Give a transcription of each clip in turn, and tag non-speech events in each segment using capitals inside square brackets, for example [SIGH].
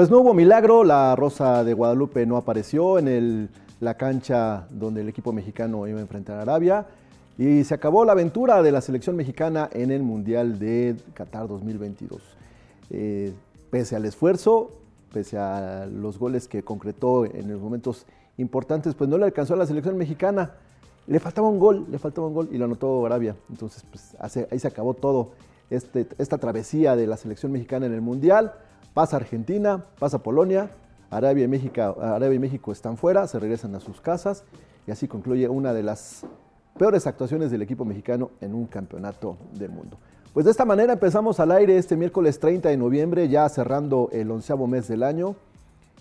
Pues no hubo milagro, la Rosa de Guadalupe no apareció en el, la cancha donde el equipo mexicano iba a enfrentar a Arabia y se acabó la aventura de la selección mexicana en el Mundial de Qatar 2022. Eh, pese al esfuerzo, pese a los goles que concretó en los momentos importantes, pues no le alcanzó a la selección mexicana. Le faltaba un gol, le faltaba un gol y lo anotó Arabia. Entonces, pues ahí se acabó todo este, esta travesía de la selección mexicana en el Mundial. Pasa Argentina, pasa Polonia, Arabia y, México, Arabia y México están fuera, se regresan a sus casas y así concluye una de las peores actuaciones del equipo mexicano en un campeonato del mundo. Pues de esta manera empezamos al aire este miércoles 30 de noviembre, ya cerrando el onceavo mes del año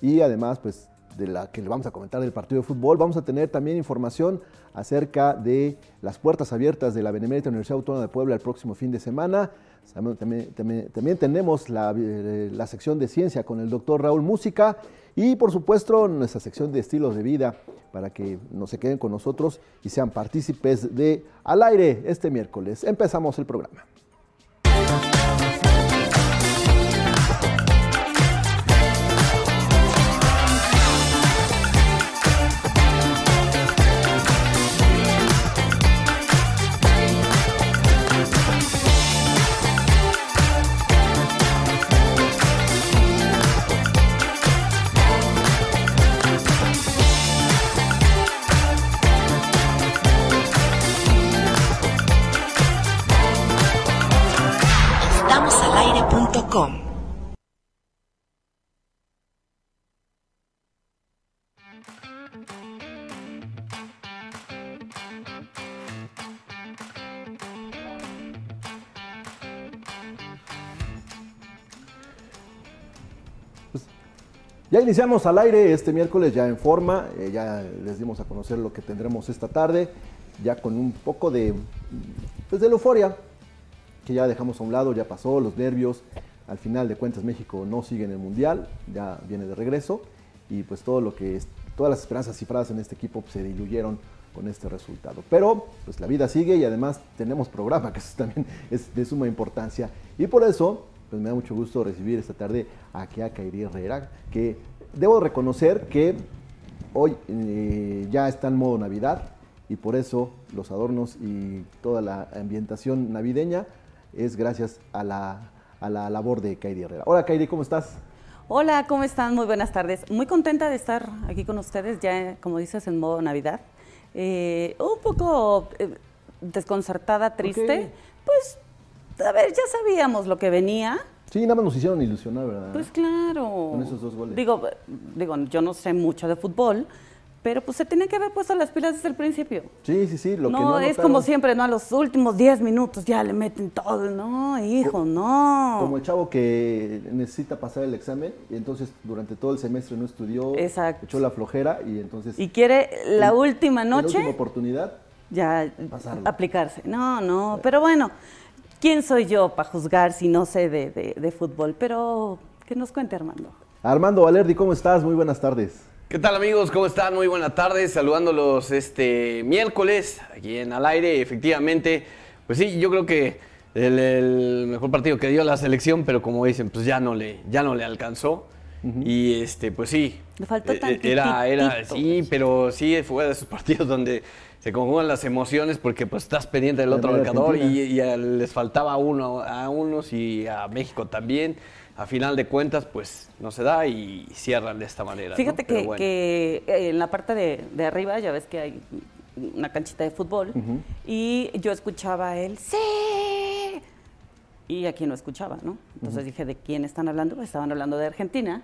y además pues de la que le vamos a comentar del partido de fútbol, vamos a tener también información acerca de las puertas abiertas de la Benemérita Universidad Autónoma de Puebla el próximo fin de semana. También, tenemos la, eh, la, sección de ciencia con el doctor Raúl Música y por supuesto nuestra sección de estilos de vida para que no se queden con nosotros y sean partícipes de Al aire este miércoles. Empezamos el programa. Ya iniciamos al aire este miércoles ya en forma, eh, ya les dimos a conocer lo que tendremos esta tarde, ya con un poco de, pues de euforia, que ya dejamos a un lado, ya pasó, los nervios, al final de cuentas México no sigue en el Mundial, ya viene de regreso, y pues todo lo que, todas las esperanzas cifradas en este equipo se diluyeron con este resultado. Pero pues la vida sigue y además tenemos programa, [LAUGHS] que eso también es de suma importancia, y por eso pues me da mucho gusto recibir esta tarde a Kea Kairi Herrera, que debo reconocer que hoy eh, ya está en modo Navidad y por eso los adornos y toda la ambientación navideña es gracias a la, a la labor de Kairi Herrera. Hola Kairi, ¿cómo estás? Hola, ¿cómo están? Muy buenas tardes. Muy contenta de estar aquí con ustedes, ya como dices, en modo Navidad. Eh, un poco eh, desconcertada, triste. Pues a ver, ya sabíamos lo que venía. Sí, nada más nos hicieron ilusionar, ¿verdad? Pues claro. Con esos dos goles. Digo, digo, yo no sé mucho de fútbol, pero pues se tiene que haber puesto las pilas desde el principio. Sí, sí, sí. Lo no, que no es como siempre, ¿no? A los últimos 10 minutos ya le meten todo. No, hijo, no. Como el chavo que necesita pasar el examen y entonces durante todo el semestre no estudió. Exacto. Echó la flojera y entonces. Y quiere la última noche. La última oportunidad. Ya aplicarse. No, no. Pero bueno. ¿Quién soy yo para juzgar si no sé de, fútbol? Pero que nos cuente Armando. Armando Valerdi, ¿cómo estás? Muy buenas tardes. ¿Qué tal amigos? ¿Cómo están? Muy buenas tardes. Saludándolos este miércoles aquí en Al Aire. Efectivamente, pues sí, yo creo que el, mejor partido que dio la selección, pero como dicen, pues ya no le, ya no le alcanzó. Y este, pues sí. Le faltó eh, eh, Era, era, sí, pero sí fue de esos partidos donde se conjugan las emociones porque pues estás pendiente del otro marcador y, les faltaba uno a unos y a México también. A final de cuentas, pues no se da y cierran de esta manera. Fíjate que, eh, en la parte de, arriba ya ves que hay una canchita de fútbol y yo escuchaba el sí y aquí no escuchaba, ¿no? Entonces dije, ¿de quién están hablando? Pues estaban hablando de Argentina,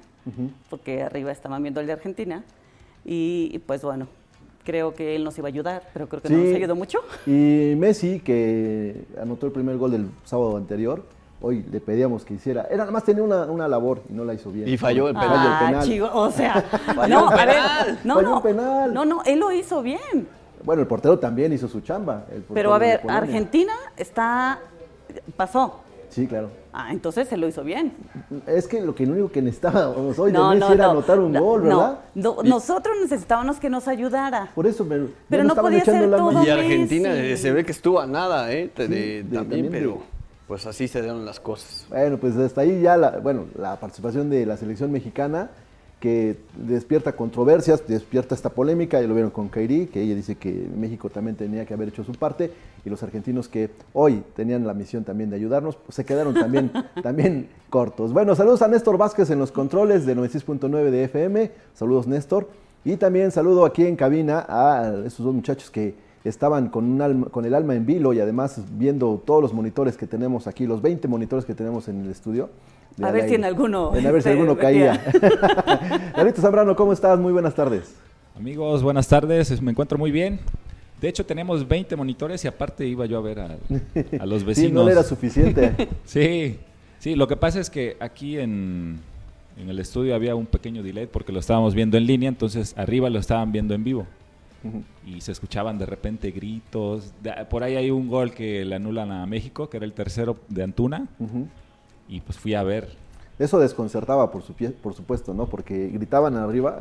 porque arriba estaban viendo el de Argentina y pues bueno, creo que él nos iba a ayudar, pero creo que no nos ayudó mucho. Y Messi, que anotó el primer gol del sábado anterior, hoy le pedíamos que hiciera. Era nada más tenía una, labor y no la hizo bien. Y falló el penal. Ah, Chico, o sea, [LAUGHS] no, a ver, no, no, penal. no, no, él lo hizo bien. Bueno, el portero también hizo su chamba. Pero a ver, Argentina está pasó. Sí, claro. Ah, entonces se lo hizo bien. Es que lo que único que necesitábamos hoy de Messi era anotar un gol, ¿verdad? No, nosotros necesitábamos que nos ayudara. Por eso, pero, pero no podía ser todo Y Argentina se ve que estuvo a nada, ¿eh? también, pero... pues así se dieron las cosas. Bueno, pues hasta ahí ya la, bueno, la participación de la selección mexicana que despierta controversias, despierta esta polémica, ya lo vieron con Kairi, que ella dice que México también tenía que haber hecho su parte, y los argentinos que hoy tenían la misión también de ayudarnos, pues se quedaron también, [LAUGHS] también cortos. Bueno, saludos a Néstor Vázquez en los controles de 96.9 de FM, saludos Néstor, y también saludo aquí en cabina a esos dos muchachos que estaban con, un con el alma en vilo y además viendo todos los monitores que tenemos aquí, los 20 monitores que tenemos en el estudio. A ver si en alguno. a ver si alguno [LAUGHS] caía. David [LAUGHS] Zambrano, ¿cómo estás? Muy buenas tardes. Amigos, buenas tardes. Me encuentro muy bien. De hecho, tenemos 20 monitores y aparte iba yo a ver a, [LAUGHS] los vecinos. sí, no era suficiente. sí, sí. Lo que pasa es que aquí en, en el estudio había un pequeño delay porque lo estábamos viendo en línea, entonces arriba lo estaban viendo en vivo. Y se escuchaban de repente gritos. por ahí hay un gol que le anulan a México, que era el tercero de Antuna y pues fui a ver. Eso desconcertaba, por, por supuesto, ¿no? Porque gritaban arriba,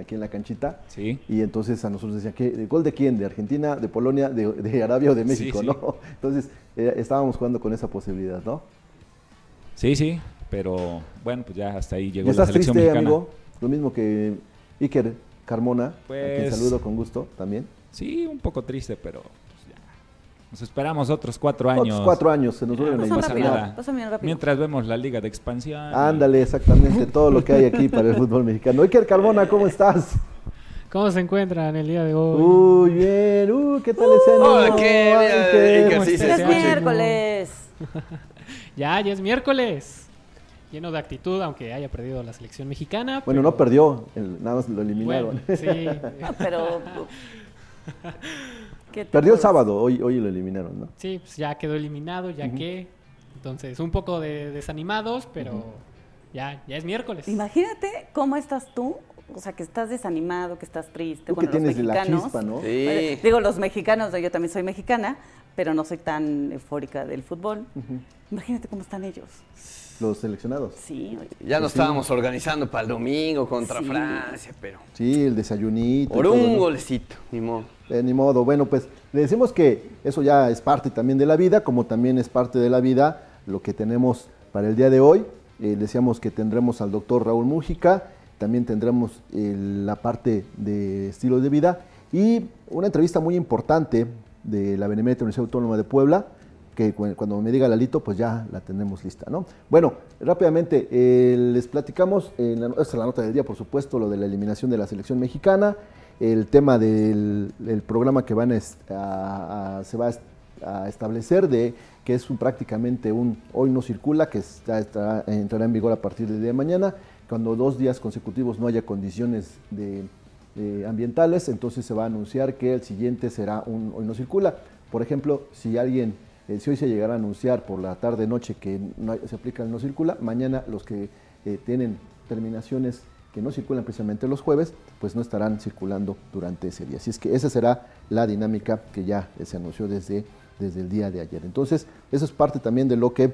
aquí en la canchita. Sí. Y entonces a nosotros decían, ¿qué, ¿gol de quién? ¿De Argentina, de Polonia, de, Arabia o de México, no? Entonces eh, estábamos jugando con esa posibilidad, ¿no? Sí, sí, pero bueno, pues ya hasta ahí llegó la selección triste, amigo? Lo mismo que Iker Carmona, a quien pues saludo con gusto también. Sí, un poco triste, pero nos esperamos otros cuatro años. Otros cuatro años, se nos vuelven a Mientras vemos la Liga de Expansión. Ándale, exactamente, todo lo que hay aquí para el fútbol mexicano. Iker Carbona, ¿cómo estás? ¿Cómo se encuentran el día de hoy? Uy, bien, uy, ¿qué tal ese Hola, qué, es miércoles. [LAUGHS] ya, ya es miércoles. Lleno de actitud, aunque haya perdido la selección mexicana. Bueno, no perdió, nada más lo eliminaron. [LAUGHS] sí. pero [LAUGHS] Perdió el sábado, hoy, hoy lo eliminaron, ¿no? Sí, pues ya quedó eliminado, ya que. Entonces, un poco de desanimados, pero ya, ya es miércoles. Imagínate cómo estás tú, o sea, que estás desanimado, que estás triste. Tú que tienes la chispa, ¿no? Sí. digo, los mexicanos, yo también soy mexicana, pero no soy tan eufórica del fútbol. Imagínate cómo están ellos. Los seleccionados. Sí. Ya nos estábamos organizando para el domingo contra Francia, pero... Sí, el desayunito. Por un golecito, ni modo. Eh, ni modo. Bueno, pues le decimos que eso ya es parte también de la vida, como también es parte de la vida lo que tenemos para el día de hoy. Eh, decíamos que tendremos al doctor Raúl Mújica, también tendremos eh, la parte de estilo de vida y una entrevista muy importante de la Benemérita Universidad Autónoma de Puebla, cuando me diga Lalito, pues ya la tenemos lista, ¿no? Bueno, rápidamente, eh, les platicamos, en la, esta es la nota del día, por supuesto, lo de la eliminación de la selección mexicana, el tema del, programa que se va a establecer de que es prácticamente un hoy no circula, que entrará en vigor a partir del día de mañana, cuando dos días consecutivos no haya condiciones ambientales, entonces se va a anunciar que el siguiente será un hoy no circula. Por ejemplo, si alguien eh, si hoy se llegara a anunciar por la tarde-noche que se aplica el no circula, mañana los que eh, tienen terminaciones que no circulan precisamente los jueves, pues no estarán circulando durante ese día. Así es que esa será la dinámica que ya se anunció desde, desde el día de ayer. Entonces, eso es parte también de lo que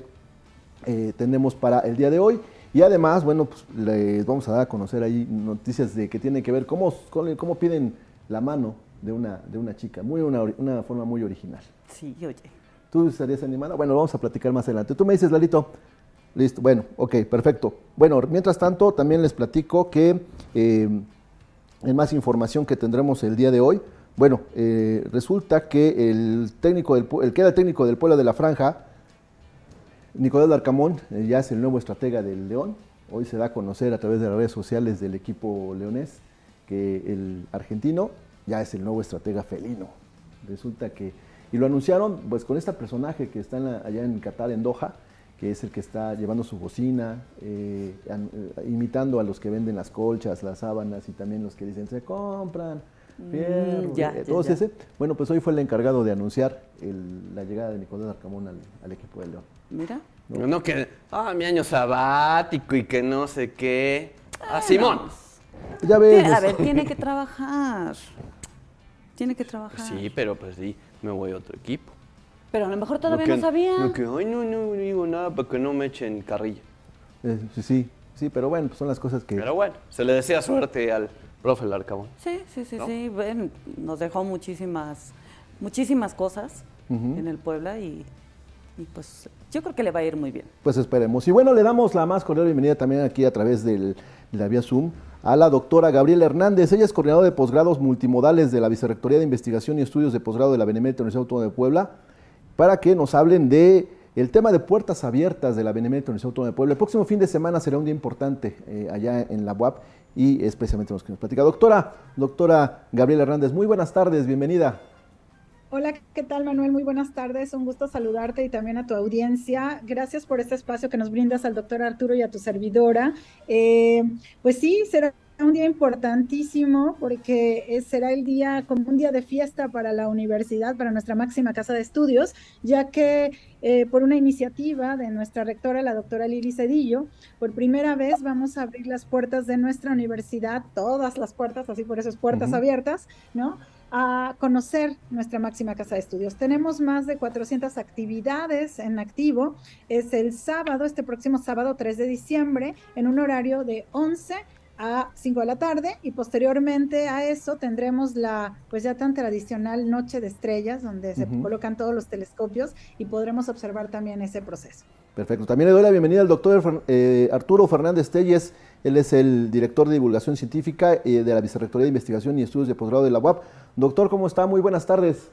eh, tenemos para el día de hoy. Y además, bueno, pues les vamos a dar a conocer ahí noticias de que tienen que ver cómo, cómo piden la mano de una, de una chica, muy una, una forma muy original. Sí, oye. ¿Tú estarías animada? Bueno, vamos a platicar más adelante. Tú me dices, Lalito. Listo, bueno, ok, perfecto. Bueno, mientras tanto, también les platico que eh, en más información que tendremos el día de hoy, bueno, eh, resulta que el técnico del el que era el técnico del pueblo de la franja, Nicolás Darcamón, eh, ya es el nuevo estratega del León. Hoy se da a conocer a través de las redes sociales del equipo leonés que el argentino ya es el nuevo estratega felino. Resulta que y lo anunciaron pues con este personaje que está allá en Qatar, en Doha, que es el que está llevando su bocina, eh, eh, imitando a los que venden las colchas, las sábanas y también los que dicen se compran. Mm, fierro, eh, todos ese. Bueno, pues hoy fue el encargado de anunciar la llegada de Nicolás Arcamón al, equipo de León. Mira. No, que, ah, mi año sabático y que no sé qué. Ah, Simón. Ya ves. A ver, tiene que trabajar. Tiene que trabajar. Sí, pero pues sí me voy a otro equipo. Pero a lo mejor todavía no, sabía. No, que, ay, no, no, digo nada para que no me echen carrilla. Eh, sí, sí, pero bueno, pues son las cosas que... Pero bueno, se le desea suerte al profe Larcamón. Sí, sí, sí, sí. nos dejó muchísimas, muchísimas cosas en el Puebla y y pues yo creo que le va a ir muy bien. Pues esperemos. Y bueno, le damos la más cordial bienvenida también aquí a través del, de la vía Zoom a la doctora Gabriela Hernández. Ella es coordinadora de posgrados multimodales de la Vicerrectoría de Investigación y Estudios de Posgrado de la Benemérita Universidad Autónoma de Puebla para que nos hablen de el tema de puertas abiertas de la Benemérita Universidad Autónoma de Puebla. El próximo fin de semana será un día importante eh, allá en la UAP y especialmente los que nos platica. Doctora, doctora Gabriela Hernández, muy buenas tardes, bienvenida. Hola, ¿qué tal Manuel? Muy buenas tardes, un gusto saludarte y también a tu audiencia. Gracias por este espacio que nos brindas al doctor Arturo y a tu servidora. Eh, pues sí, será un día importantísimo porque será el día como un día de fiesta para la universidad, para nuestra máxima casa de estudios, ya que eh, por una iniciativa de nuestra rectora, la doctora Lili Cedillo, por primera vez vamos a abrir las puertas de nuestra universidad, todas las puertas, así por eso es puertas abiertas, ¿no? A conocer nuestra máxima casa de estudios. Tenemos más de 400 actividades en activo. Es el sábado, este próximo sábado 3 de diciembre, en un horario de 11 a 5 de la tarde y posteriormente a eso tendremos la pues ya tan tradicional noche de estrellas donde se colocan todos los telescopios y podremos observar también ese proceso. Perfecto. También le doy la bienvenida al doctor eh, Arturo Fernández Telles. Él es el director de divulgación científica eh, de la Vicerrectoría de Investigación y Estudios de Posgrado de la UAP. Doctor, ¿cómo está? Muy buenas tardes.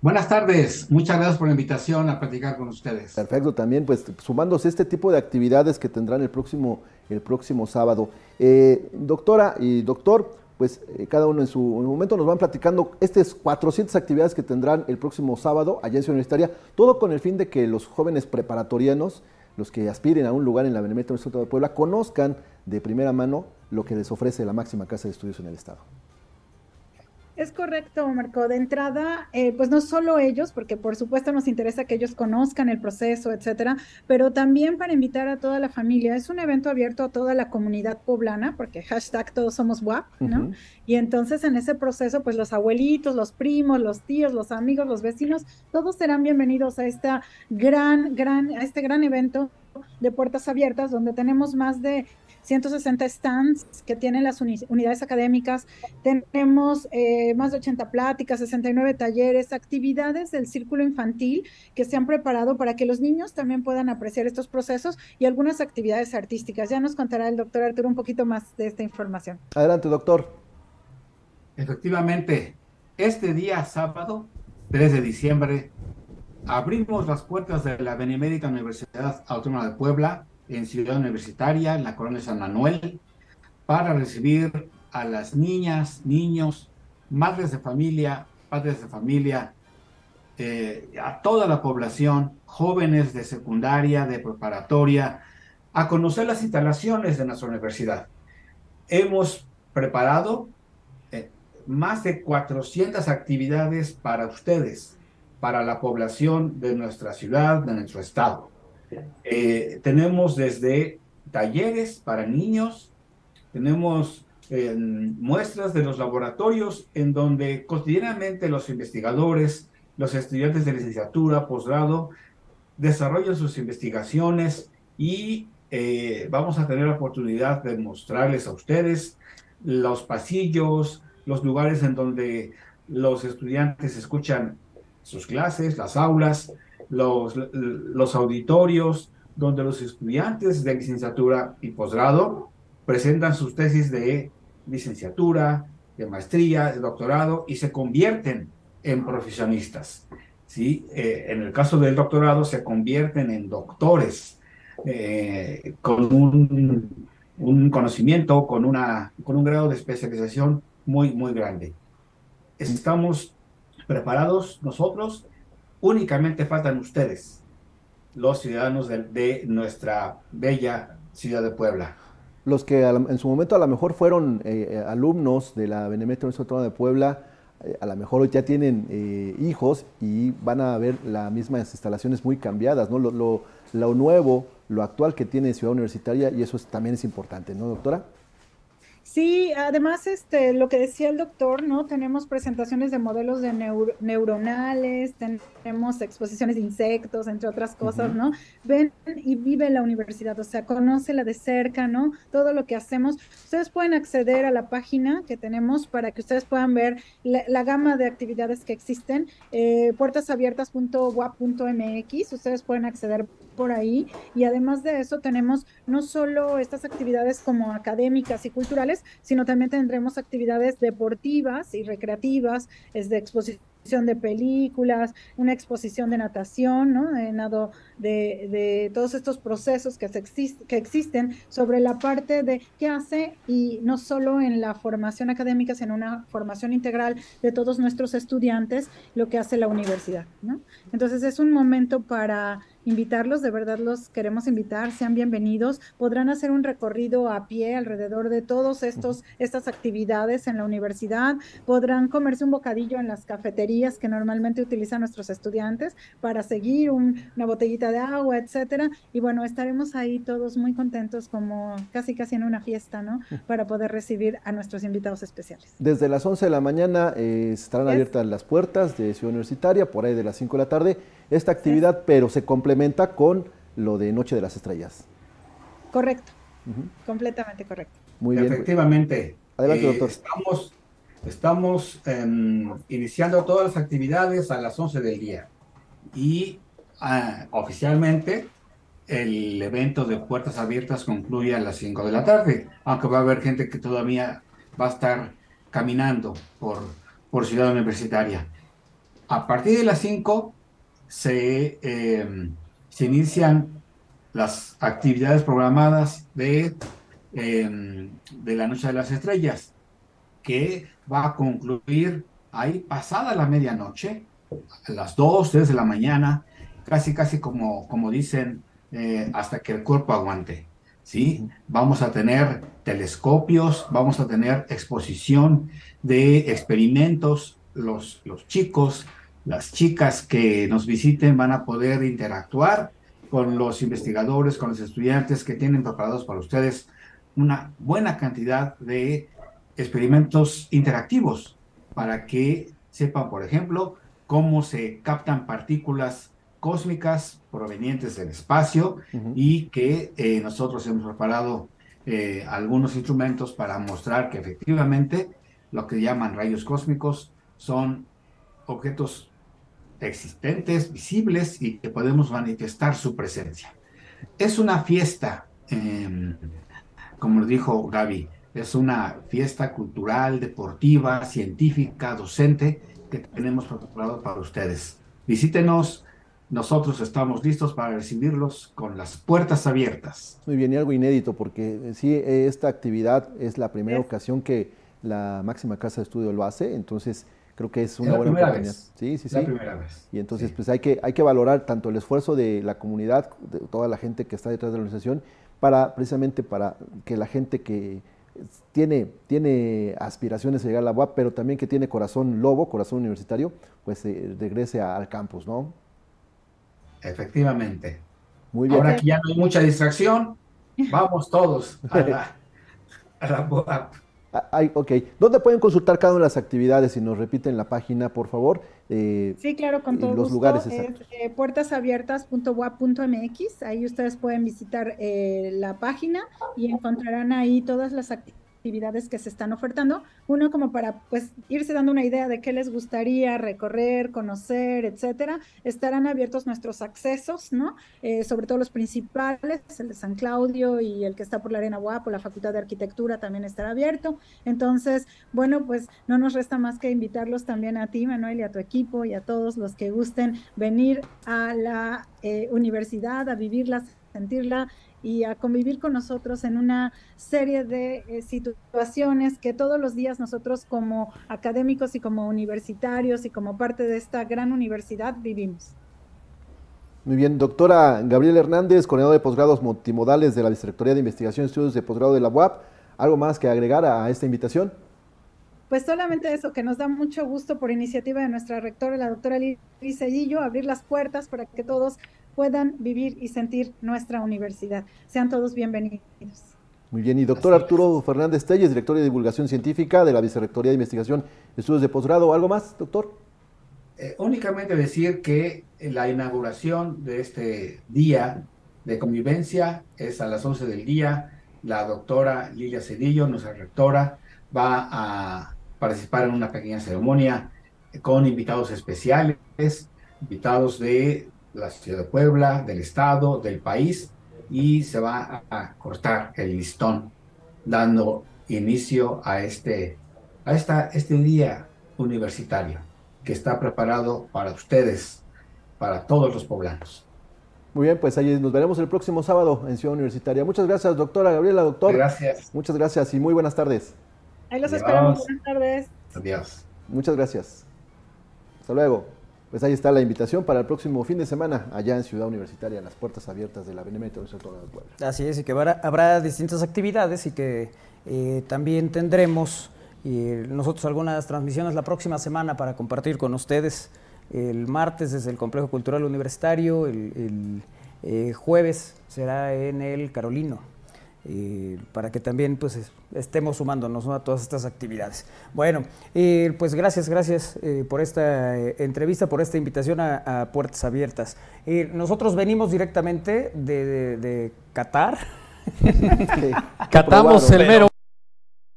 Buenas tardes, muchas gracias por la invitación a platicar con ustedes. Perfecto, también pues sumándose este tipo de actividades que tendrán el próximo, el próximo sábado. Eh, doctora y doctor, pues eh, cada uno en su momento nos van platicando estas 400 actividades que tendrán el próximo sábado allá en Ciudad Universitaria, todo con el fin de que los jóvenes preparatorianos, los que aspiren a un lugar en la Benemérita Universidad de Puebla, conozcan de primera mano lo que les ofrece la máxima casa de estudios en el Estado. Es correcto, Marco. De entrada, eh, pues no solo ellos, porque por supuesto nos interesa que ellos conozcan el proceso, etcétera, pero también para invitar a toda la familia. Es un evento abierto a toda la comunidad poblana, porque hashtag todos somos WAP, ¿no? Y entonces en ese proceso, pues los abuelitos, los primos, los tíos, los amigos, los vecinos, todos serán bienvenidos a esta gran, gran, a este gran evento de puertas abiertas, donde tenemos más de 160 stands que tienen las unidades académicas, tenemos eh, más de 80 pláticas, 69 talleres, actividades del círculo infantil que se han preparado para que los niños también puedan apreciar estos procesos y algunas actividades artísticas. Ya nos contará el doctor Arturo un poquito más de esta información. Adelante, doctor. Efectivamente, este día sábado, 3 de diciembre, abrimos las puertas de la Benemérita Universidad Autónoma de Puebla en Ciudad Universitaria, en la colonia San Manuel, para recibir a las niñas, niños, madres de familia, padres de familia, eh, a toda la población, jóvenes de secundaria, de preparatoria, a conocer las instalaciones de nuestra universidad. Hemos preparado eh, más de 400 actividades para ustedes, para la población de nuestra ciudad, de nuestro estado. Eh, tenemos desde talleres para niños, tenemos eh, muestras de los laboratorios en donde cotidianamente los investigadores, los estudiantes de licenciatura, posgrado, desarrollan sus investigaciones y eh, vamos a tener la oportunidad de mostrarles a ustedes los pasillos, los lugares en donde los estudiantes escuchan sus clases, las aulas, los, los auditorios donde los estudiantes de licenciatura y posgrado presentan sus tesis de licenciatura, de maestría, de doctorado y se convierten en profesionistas. ¿sí? Eh, en el caso del doctorado se convierten en doctores eh, con un, un, conocimiento, con, una, con un grado de especialización muy, muy grande. Estamos preparados nosotros Únicamente faltan ustedes, los ciudadanos de, nuestra bella ciudad de Puebla. Los que en su momento a lo mejor fueron eh, eh, alumnos de la Benemérita Universidad de Puebla, eh, a lo mejor ya tienen hijos y van a ver las mismas instalaciones muy cambiadas, ¿no? Lo, nuevo, lo actual que tiene Ciudad Universitaria y eso también es importante, ¿no, doctora? Sí, además, este, lo que decía el doctor, ¿no? Tenemos presentaciones de modelos de neuronales, tenemos exposiciones de insectos, entre otras cosas, ¿no? Ven y vive la universidad, o sea, conócela de cerca, ¿no? Todo lo que hacemos. Ustedes pueden acceder a la página que tenemos para que ustedes puedan ver la, gama de actividades que existen, eh, puertasabiertas.wap.mx, ustedes pueden acceder por ahí y además de eso tenemos no solo estas actividades como académicas y culturales, sino también tendremos actividades deportivas y recreativas, es de exposición de películas, una exposición de natación, ¿no? De todos estos procesos que, que existen sobre la parte de qué hace y no solo en la formación académica, sino una formación integral de todos nuestros estudiantes, lo que hace la universidad, ¿no? Entonces es un momento para invitarlos, de verdad los queremos invitar, sean bienvenidos. Podrán hacer un recorrido a pie alrededor de todos estos estas actividades en la universidad, podrán comerse un bocadillo en las cafeterías que normalmente utilizan nuestros estudiantes para seguir una botellita de agua, etcétera. Y bueno, estaremos ahí todos muy contentos como casi casi en una fiesta, ¿no? Para poder recibir a nuestros invitados especiales. Desde las 11 de la mañana eh, estarán abiertas las puertas de Ciudad Universitaria, por ahí de las 5 de la tarde esta actividad, pero se complementa con lo de Noche de las Estrellas. Correcto, completamente correcto. Muy bien. Efectivamente. Adelante, doctor. Eh, estamos estamos em, iniciando todas las actividades a las 11 del día y ah, oficialmente el evento de puertas abiertas concluye a las 5 de la tarde, aunque va a haber gente que todavía va a estar caminando por, por Ciudad Universitaria. A partir de las 5 Em, se, inician las actividades programadas de, em, de la Noche de las Estrellas, que va a concluir ahí pasada la medianoche, a las 2, 3 de la mañana, casi, casi como, como dicen, eh, hasta que el cuerpo aguante. ¿sí? Vamos a tener telescopios, vamos a tener exposición de experimentos, los, los chicos las chicas que nos visiten van a poder interactuar con los investigadores, con los estudiantes que tienen preparados para ustedes una buena cantidad de experimentos interactivos para que sepan, por ejemplo, cómo se captan partículas cósmicas provenientes del espacio y que eh, nosotros hemos preparado eh, algunos instrumentos para mostrar que efectivamente lo que llaman rayos cósmicos son objetos existentes, visibles y que podemos manifestar su presencia. Es una fiesta, em, como dijo Gaby, es una fiesta cultural, deportiva, científica, docente que tenemos preparado para ustedes. Visítenos, nosotros estamos listos para recibirlos con las puertas abiertas. Muy bien, y algo inédito, porque sí, esta actividad es la primera ocasión que la máxima casa de estudio lo hace, entonces creo que es una buena oportunidad. Sí, sí, sí. La primera vez. Y entonces, pues hay que, hay que valorar tanto el esfuerzo de la comunidad, de toda la gente que está detrás de la organización, para precisamente para que la gente que tiene, tiene aspiraciones de llegar a la UAP, pero también que tiene corazón lobo, corazón universitario, pues eh, regrese al campus, ¿no? Efectivamente. Muy bien. Ahora que ya no hay mucha distracción, vamos todos a la, a la UAP. Ah, ok. ¿Dónde pueden consultar cada una de las actividades? Si nos repiten la página, por favor. Eh, sí, claro, con todo los lugares exactos. Eh, puertasabiertas.wap.mx. Ahí ustedes pueden visitar eh, la página y encontrarán ahí todas las actividades actividades que se están ofertando. Uno como para pues irse dando una idea de qué les gustaría recorrer, conocer, etcétera. Estarán abiertos nuestros accesos, ¿no? Eh, sobre todo los principales, el de San Claudio y el que está por la Arena Guapo, la Facultad de Arquitectura también estará abierto. Entonces, bueno, pues no nos resta más que invitarlos también a ti, Manuel, y a tu equipo y a todos los que gusten venir a la eh, universidad, a vivirla, sentirla y a convivir con nosotros en una serie de eh, situaciones que todos los días nosotros como académicos y como universitarios y como parte de esta gran universidad vivimos. Muy bien, doctora Gabriela Hernández, coordinadora de posgrados multimodales de la Vicerrectoría de Investigación y Estudios de Posgrado de la UAP. ¿Algo más que agregar a esta invitación? Pues solamente eso, que nos da mucho gusto por iniciativa de nuestra rectora, la doctora Liz Cedillo, abrir las puertas para que todos puedan vivir y sentir nuestra universidad. Sean todos bienvenidos. Muy bien, y doctor Arturo Fernández Telles, director de divulgación científica de la Vicerrectoría de Investigación y Estudios de Posgrado. ¿Algo más, doctor? Eh, únicamente decir que la inauguración de este día de convivencia es a las 11 del día. La doctora Lilia Cedillo, nuestra rectora, va a participar en una pequeña ceremonia con invitados especiales, invitados de la ciudad de Puebla, del estado, del país, y se va a, cortar el listón, dando inicio a este, a esta, este día universitario que está preparado para ustedes, para todos los poblanos. Muy bien, pues ahí nos veremos el próximo sábado en Ciudad Universitaria. Muchas gracias, doctora Gabriela, doctor. Gracias. Muchas gracias y muy buenas tardes. Ahí los esperamos. Buenas tardes. Adiós. Muchas gracias. Hasta luego. Pues ahí está la invitación para el próximo fin de semana allá en Ciudad Universitaria, las puertas abiertas de la Benemérita Universidad de Puebla. Así es, y que habrá, distintas actividades y que eh, también tendremos nosotros algunas transmisiones la próxima semana para compartir con ustedes. El martes desde el Complejo Cultural Universitario, el, eh, jueves será en el Carolino, eh, para que también pues estemos sumándonos a todas estas actividades. Bueno, eh, pues gracias, gracias por esta entrevista, por esta invitación a, Puertas Abiertas. nosotros venimos directamente de, Qatar. [LAUGHS] Catamos el mero.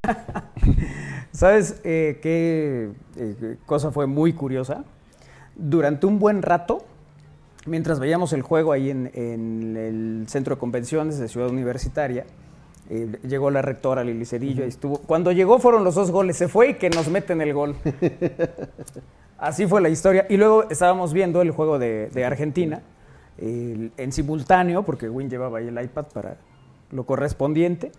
[LAUGHS] ¿Sabes eh, qué eh, cosa fue muy curiosa? Durante un buen rato, mientras veíamos el juego ahí en, el centro de convenciones de Ciudad Universitaria, eh, llegó la rectora Lili Cedillo y estuvo. Cuando llegó fueron los dos goles, se fue y que nos meten el gol. [LAUGHS] Así fue la historia. Y luego estábamos viendo el juego de, Argentina en simultáneo, porque Win llevaba ahí el iPad para lo correspondiente.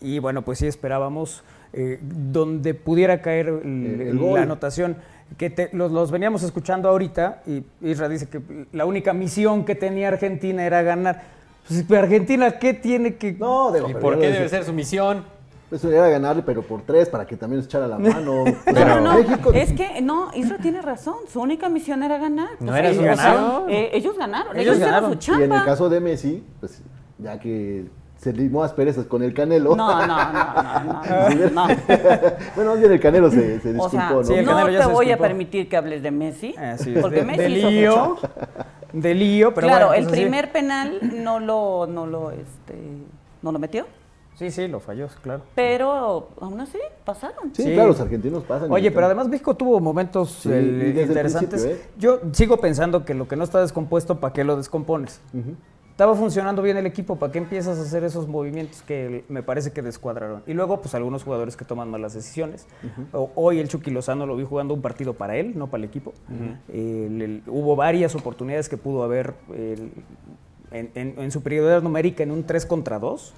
y bueno, pues sí esperábamos eh, donde pudiera caer la anotación. Que los, veníamos escuchando ahorita y Isra dice que la única misión que tenía Argentina era ganar. Pues, Argentina, ¿qué tiene que...? No, ¿Y por qué debe ser su misión? Eso era ganar, pero por tres, para que también se echara la mano. [LAUGHS] pero, no, es que, no, Isra tiene razón. Su única misión era ganar. No era su ganaron. Eh, ellos ganaron. Ellos, ganaron. Su chamba. Y en el caso de Messi, pues ya que se limó asperezas con el Canelo. No, no, no, no. no, [LAUGHS] bueno, más bien el Canelo se, se disculpó, o sea, ¿no? no te voy a permitir que hables de Messi, porque de, Messi de lío, de lío, pero claro, bueno, el primer penal no lo, no lo, este, no lo metió. Sí, sí, lo falló, claro. Pero aún así pasaron. Sí, claro, los argentinos pasan. Oye, pero además México tuvo momentos interesantes. ¿eh? Yo sigo pensando que lo que no está descompuesto, ¿para qué lo descompones? Estaba funcionando bien el equipo, ¿para qué empiezas a hacer esos movimientos que me parece que descuadraron? Y luego, pues algunos jugadores que toman malas decisiones. Hoy el Chucky Lozano lo vi jugando un partido para él, no para el equipo. hubo varias oportunidades que pudo haber en, su superioridad numérica en un 3 contra 2.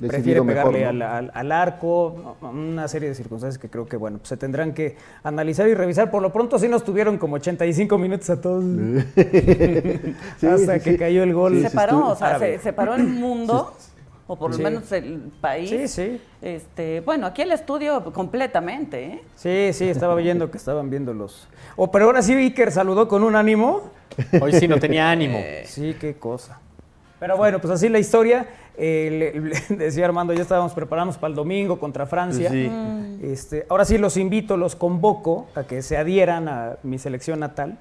prefiere pegarle al, arco, una serie de circunstancias que creo que bueno se tendrán que analizar y revisar. Por lo pronto sí nos tuvieron como 85 minutos a todos [LAUGHS] hasta que cayó el gol. se paró, o sea, se, paró el mundo. O por lo menos el país. Sí, sí. Este, bueno, aquí el estudio completamente, ¿eh? Sí, sí, estaba viendo que estaban viendo los. Oh, pero ahora sí Iker saludó con un ánimo. Hoy sí no tenía ánimo. [LAUGHS] Sí, qué cosa. Pero bueno, pues así la historia. Eh, [LAUGHS] decía Armando, ya estábamos preparándonos para el domingo contra Francia. Mm. Este, ahora sí los invito, los convoco a que se adhieran a mi selección natal,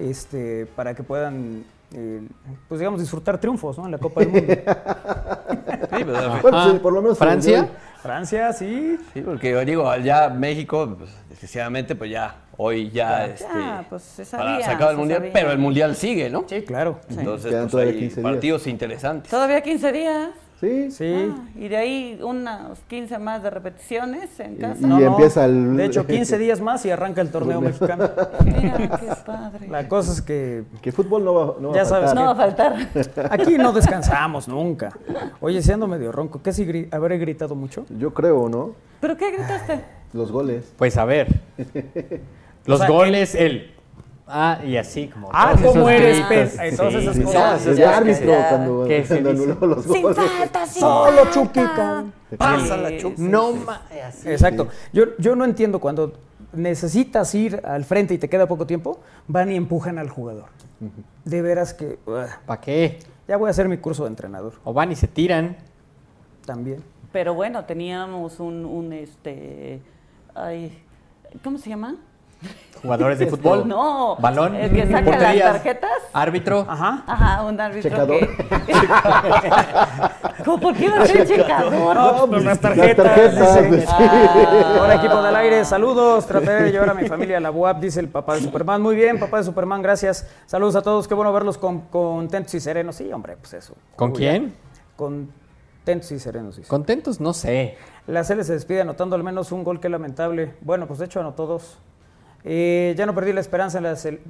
este, para que puedan eh, pues digamos, disfrutar triunfos ¿no? en la Copa del Mundo. [LAUGHS] sí, pues, pues, por lo menos Francia. Francia, sí. Sí, porque yo digo, ya México, pues, desgraciadamente, pues ya hoy ya, este, pues, se, acaba el mundial, pero el mundial sigue, ¿no? Sí, claro. Entonces, pues, hay partidos interesantes. Todavía 15 días. Sí, sí. Ah, y de ahí unos 15 más de repeticiones en casa. Y, empieza el... De hecho, 15 días más y arranca el torneo mexicano. [LAUGHS] Mira, qué padre. La cosa es que... Que fútbol no va, no ya a sabes, no va a faltar. [LAUGHS] Aquí no descansamos nunca. Oye, siendo medio ronco, ¿qué si habré gritado mucho? Yo creo, ¿no? ¿Pero qué gritaste? Los goles. Pues a ver. [LAUGHS] Los goles, el Ah, y así como. Ah, ¿cómo eres, pez? Entonces sí, esas cosas. el árbitro cuando, cuando anuló los sin goles. Falta, sin Solo Chuquica. Pásala, Chuquica. No Exacto. Yo, yo no entiendo cuando necesitas ir al frente y te queda poco tiempo, van y empujan al jugador. De veras que. ¿Para qué? Ya voy a hacer mi curso de entrenador. O van y se tiran. También. Pero bueno, teníamos un, un este, ay, ¿cómo se llama? Jugadores de fútbol. No. Balón. El que saca porterías, las tarjetas. Árbitro. Ajá. Ajá, un árbitro Checador. que... ¿Cómo, ¿Por qué iba a ser checador? No, pues las tarjetas. tarjetas, dice. pues, Ah, Hola equipo del aire, saludos. Trataré de llevar a mi familia a la UAP, dice el papá de Superman. Muy bien, papá de Superman, gracias. Saludos a todos, qué bueno verlos con- contentos y serenos. Sí, hombre, pues eso. ¿Con Uy, quién? Contentos y serenos. dice. Contentos, no sé. La Cele se despide anotando al menos un gol, qué lamentable. Bueno, pues de hecho anotó dos. Eh, ya no perdí la esperanza en la sele-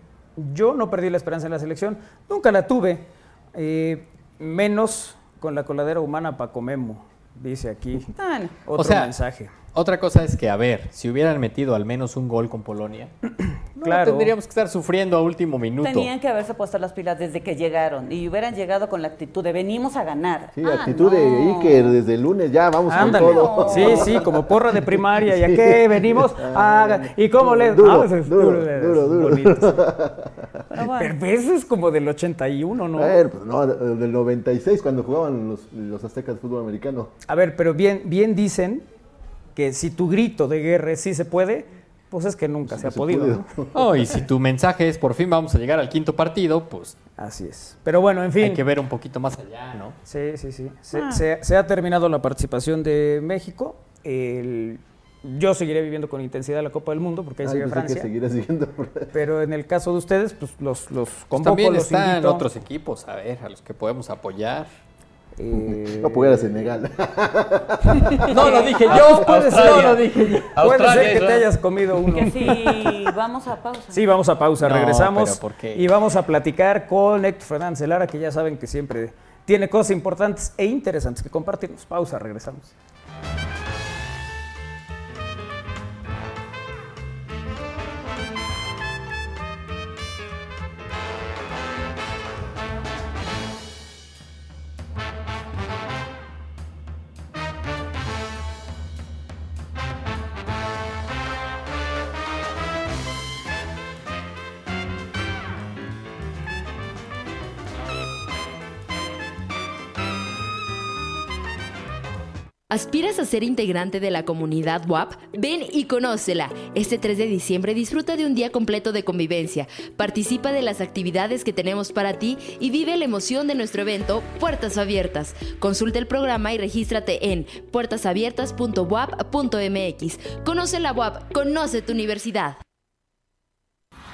Yo no perdí la esperanza en la selección, nunca la tuve. Eh, menos con la coladera humana Paco Memo, dice aquí. Otro O sea, mensaje. Otra cosa es que, a ver, si hubieran metido al menos un gol con Polonia, [CLEARS THROAT] no [CLEARS THROAT] Claro. tendríamos que estar sufriendo a último minuto. tenían que haberse puesto las pilas desde que llegaron y hubieran llegado con la actitud de venimos a ganar. Sí, Ah, actitud de. Iker desde el lunes, ya vamos Ándale. con todo. [LAUGHS] Sí, sí, como porra de primaria. ¿Y a [LAUGHS] qué venimos? Ah, ¿Y cómo le.? Duro, Ah, pues es duro, es duro, duro. sí. [LAUGHS] Pero bueno. Pero ese es como del 81, ¿no? A ver, pues no, del 96 cuando jugaban los, los aztecas de fútbol americano. A ver, pero bien, bien dicen que si tu grito de guerra sí se puede, pues es que nunca se ha se podido. ¿no? [LAUGHS] Oh, y si tu mensaje es por fin vamos a llegar al quinto partido, pues Así es. Pero bueno, en fin. hay que ver un poquito más allá, ¿no? Sí, sí, sí. Se, Ah. se- se ha terminado la participación de México. El- yo seguiré viviendo con intensidad la Copa del Mundo porque ahí Ay, sigue Francia. siguiendo. Pero en el caso de ustedes, pues los, los Pues convoco, también los están invito. otros equipos, a ver, a los que podemos apoyar. Eh, No apoyar a Senegal. [LAUGHS] No lo dije yo, puede ser. no lo dije yo. Puede ser que te hayas comido uno. Que sí, vamos a pausa. Sí, vamos a pausa, No, regresamos pero ¿por qué? y vamos a platicar con Héctor Fernández Lara, que ya saben que siempre tiene cosas importantes e interesantes que compartirnos. Pausa, regresamos. ¿Aspiras a ser integrante de la comunidad WAP? Ven y conócela. Este 3 de diciembre disfruta de un día completo de convivencia. Participa de las actividades que tenemos para ti y vive la emoción de nuestro evento Puertas Abiertas. Consulta el programa y regístrate en puertasabiertas.wap.mx. Conoce la WAP, conoce tu universidad.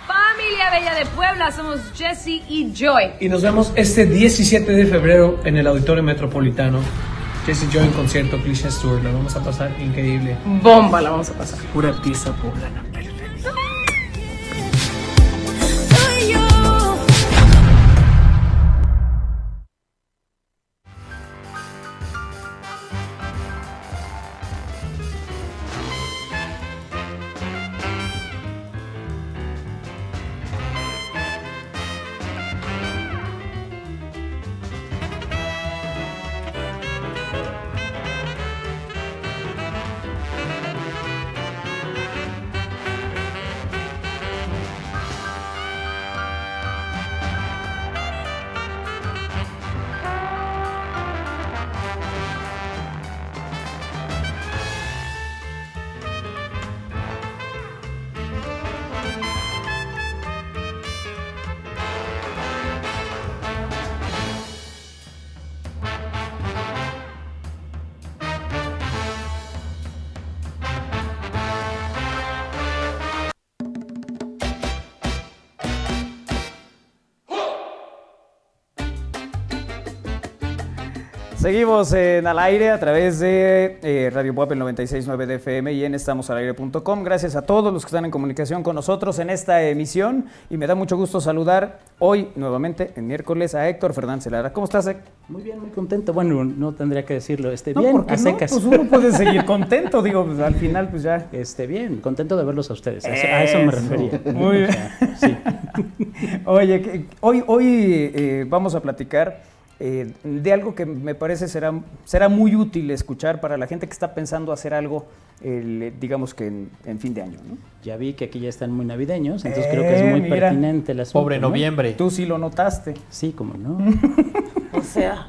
Familia Bella de Puebla, somos Jesse y Joy. Y nos vemos este 17 de febrero en el Auditorio Metropolitano. Jesse Joy en concierto, Cliché Tour. La vamos a pasar increíble. Bomba la vamos a pasar. Pura pieza poblana. Seguimos en al aire a través de eh, Radio Pop el 96.9 de FM y en estamosalaire.com. Gracias a todos los que están en comunicación con nosotros en esta emisión y me da mucho gusto saludar hoy nuevamente en miércoles a Héctor Fernández Lara. ¿Cómo estás, Héctor? Muy bien, muy contento. Bueno, no tendría que decirlo. Este, No, bien, ¿por qué a no? Pues uno puede seguir contento, digo, pues al final pues ya. [LAUGHS] Este, bien, contento de verlos a ustedes. A eso, a eso me refería. Muy bien. O sea, sí. [LAUGHS] Oye, que- hoy, hoy eh, vamos a platicar eh, de algo que me parece será, será muy útil escuchar para la gente que está pensando hacer algo, el, digamos que en, en fin de año. ¿no? Ya vi que aquí ya están muy navideños, entonces creo que es Eh, muy mira. pertinente el asunto. Pobre ¿no? noviembre. Tú sí lo notaste. Sí, como no. [LAUGHS] O sea,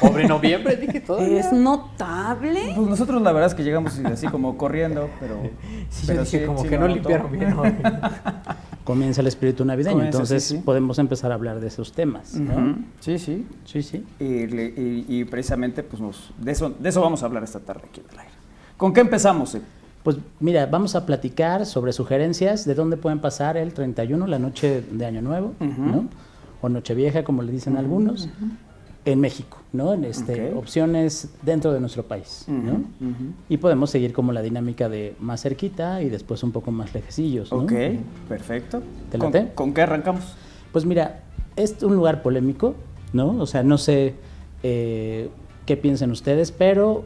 Pobre noviembre, dije todo. es notable. Pues nosotros la verdad es que llegamos así como corriendo, pero... [LAUGHS] Sí, pero yo dije sí- como sí que no notó. limpiaron bien. [LAUGHS] Comienza el espíritu navideño, Comienza, entonces sí, sí. podemos empezar a hablar de esos temas. Sí, sí. Sí, sí. Y, le- y- y precisamente pues nos, de, eso, de eso vamos a hablar esta tarde aquí en el aire. ¿Con qué empezamos? eh? Pues mira, vamos a platicar sobre sugerencias de dónde pueden pasar el 31, la noche de Año Nuevo, Ujú. ¿no? O Nochevieja, como le dicen algunos, en México, ¿no? En este. Opciones dentro de nuestro país, ¿no? Ujú, ujú. Y podemos seguir como la dinámica de más cerquita y después un poco más lejecillos, ¿no? Ok, perfecto. ¿Te ¿Con, qué arrancamos? Pues mira, es un lugar polémico, ¿no? O sea, no sé eh, qué piensen ustedes, pero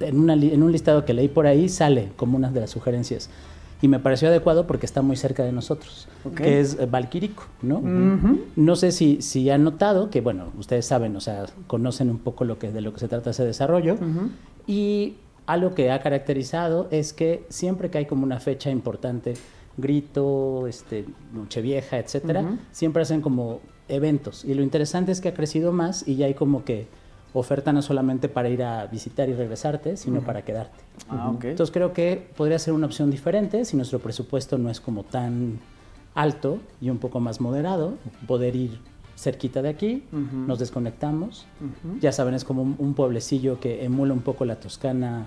en, una en un listado que leí por ahí sale como una de las sugerencias. Y me pareció adecuado porque está muy cerca de nosotros, Ok. que es eh, Valquírico, ¿no? No sé si, si han notado que, bueno, ustedes saben, o sea, conocen un poco lo que, de lo que se trata ese desarrollo. Y algo que ha caracterizado es que siempre que hay como una fecha importante, grito, este, Nochevieja, etcétera, siempre hacen como eventos. Y lo interesante es que ha crecido más y ya hay como que oferta no solamente para ir a visitar y regresarte, sino para quedarte. Ah, ok. Entonces creo que podría ser una opción diferente si nuestro presupuesto no es como tan alto y un poco más moderado, poder ir cerquita de aquí, nos desconectamos. Ya saben, es como un, un pueblecillo que emula un poco la Toscana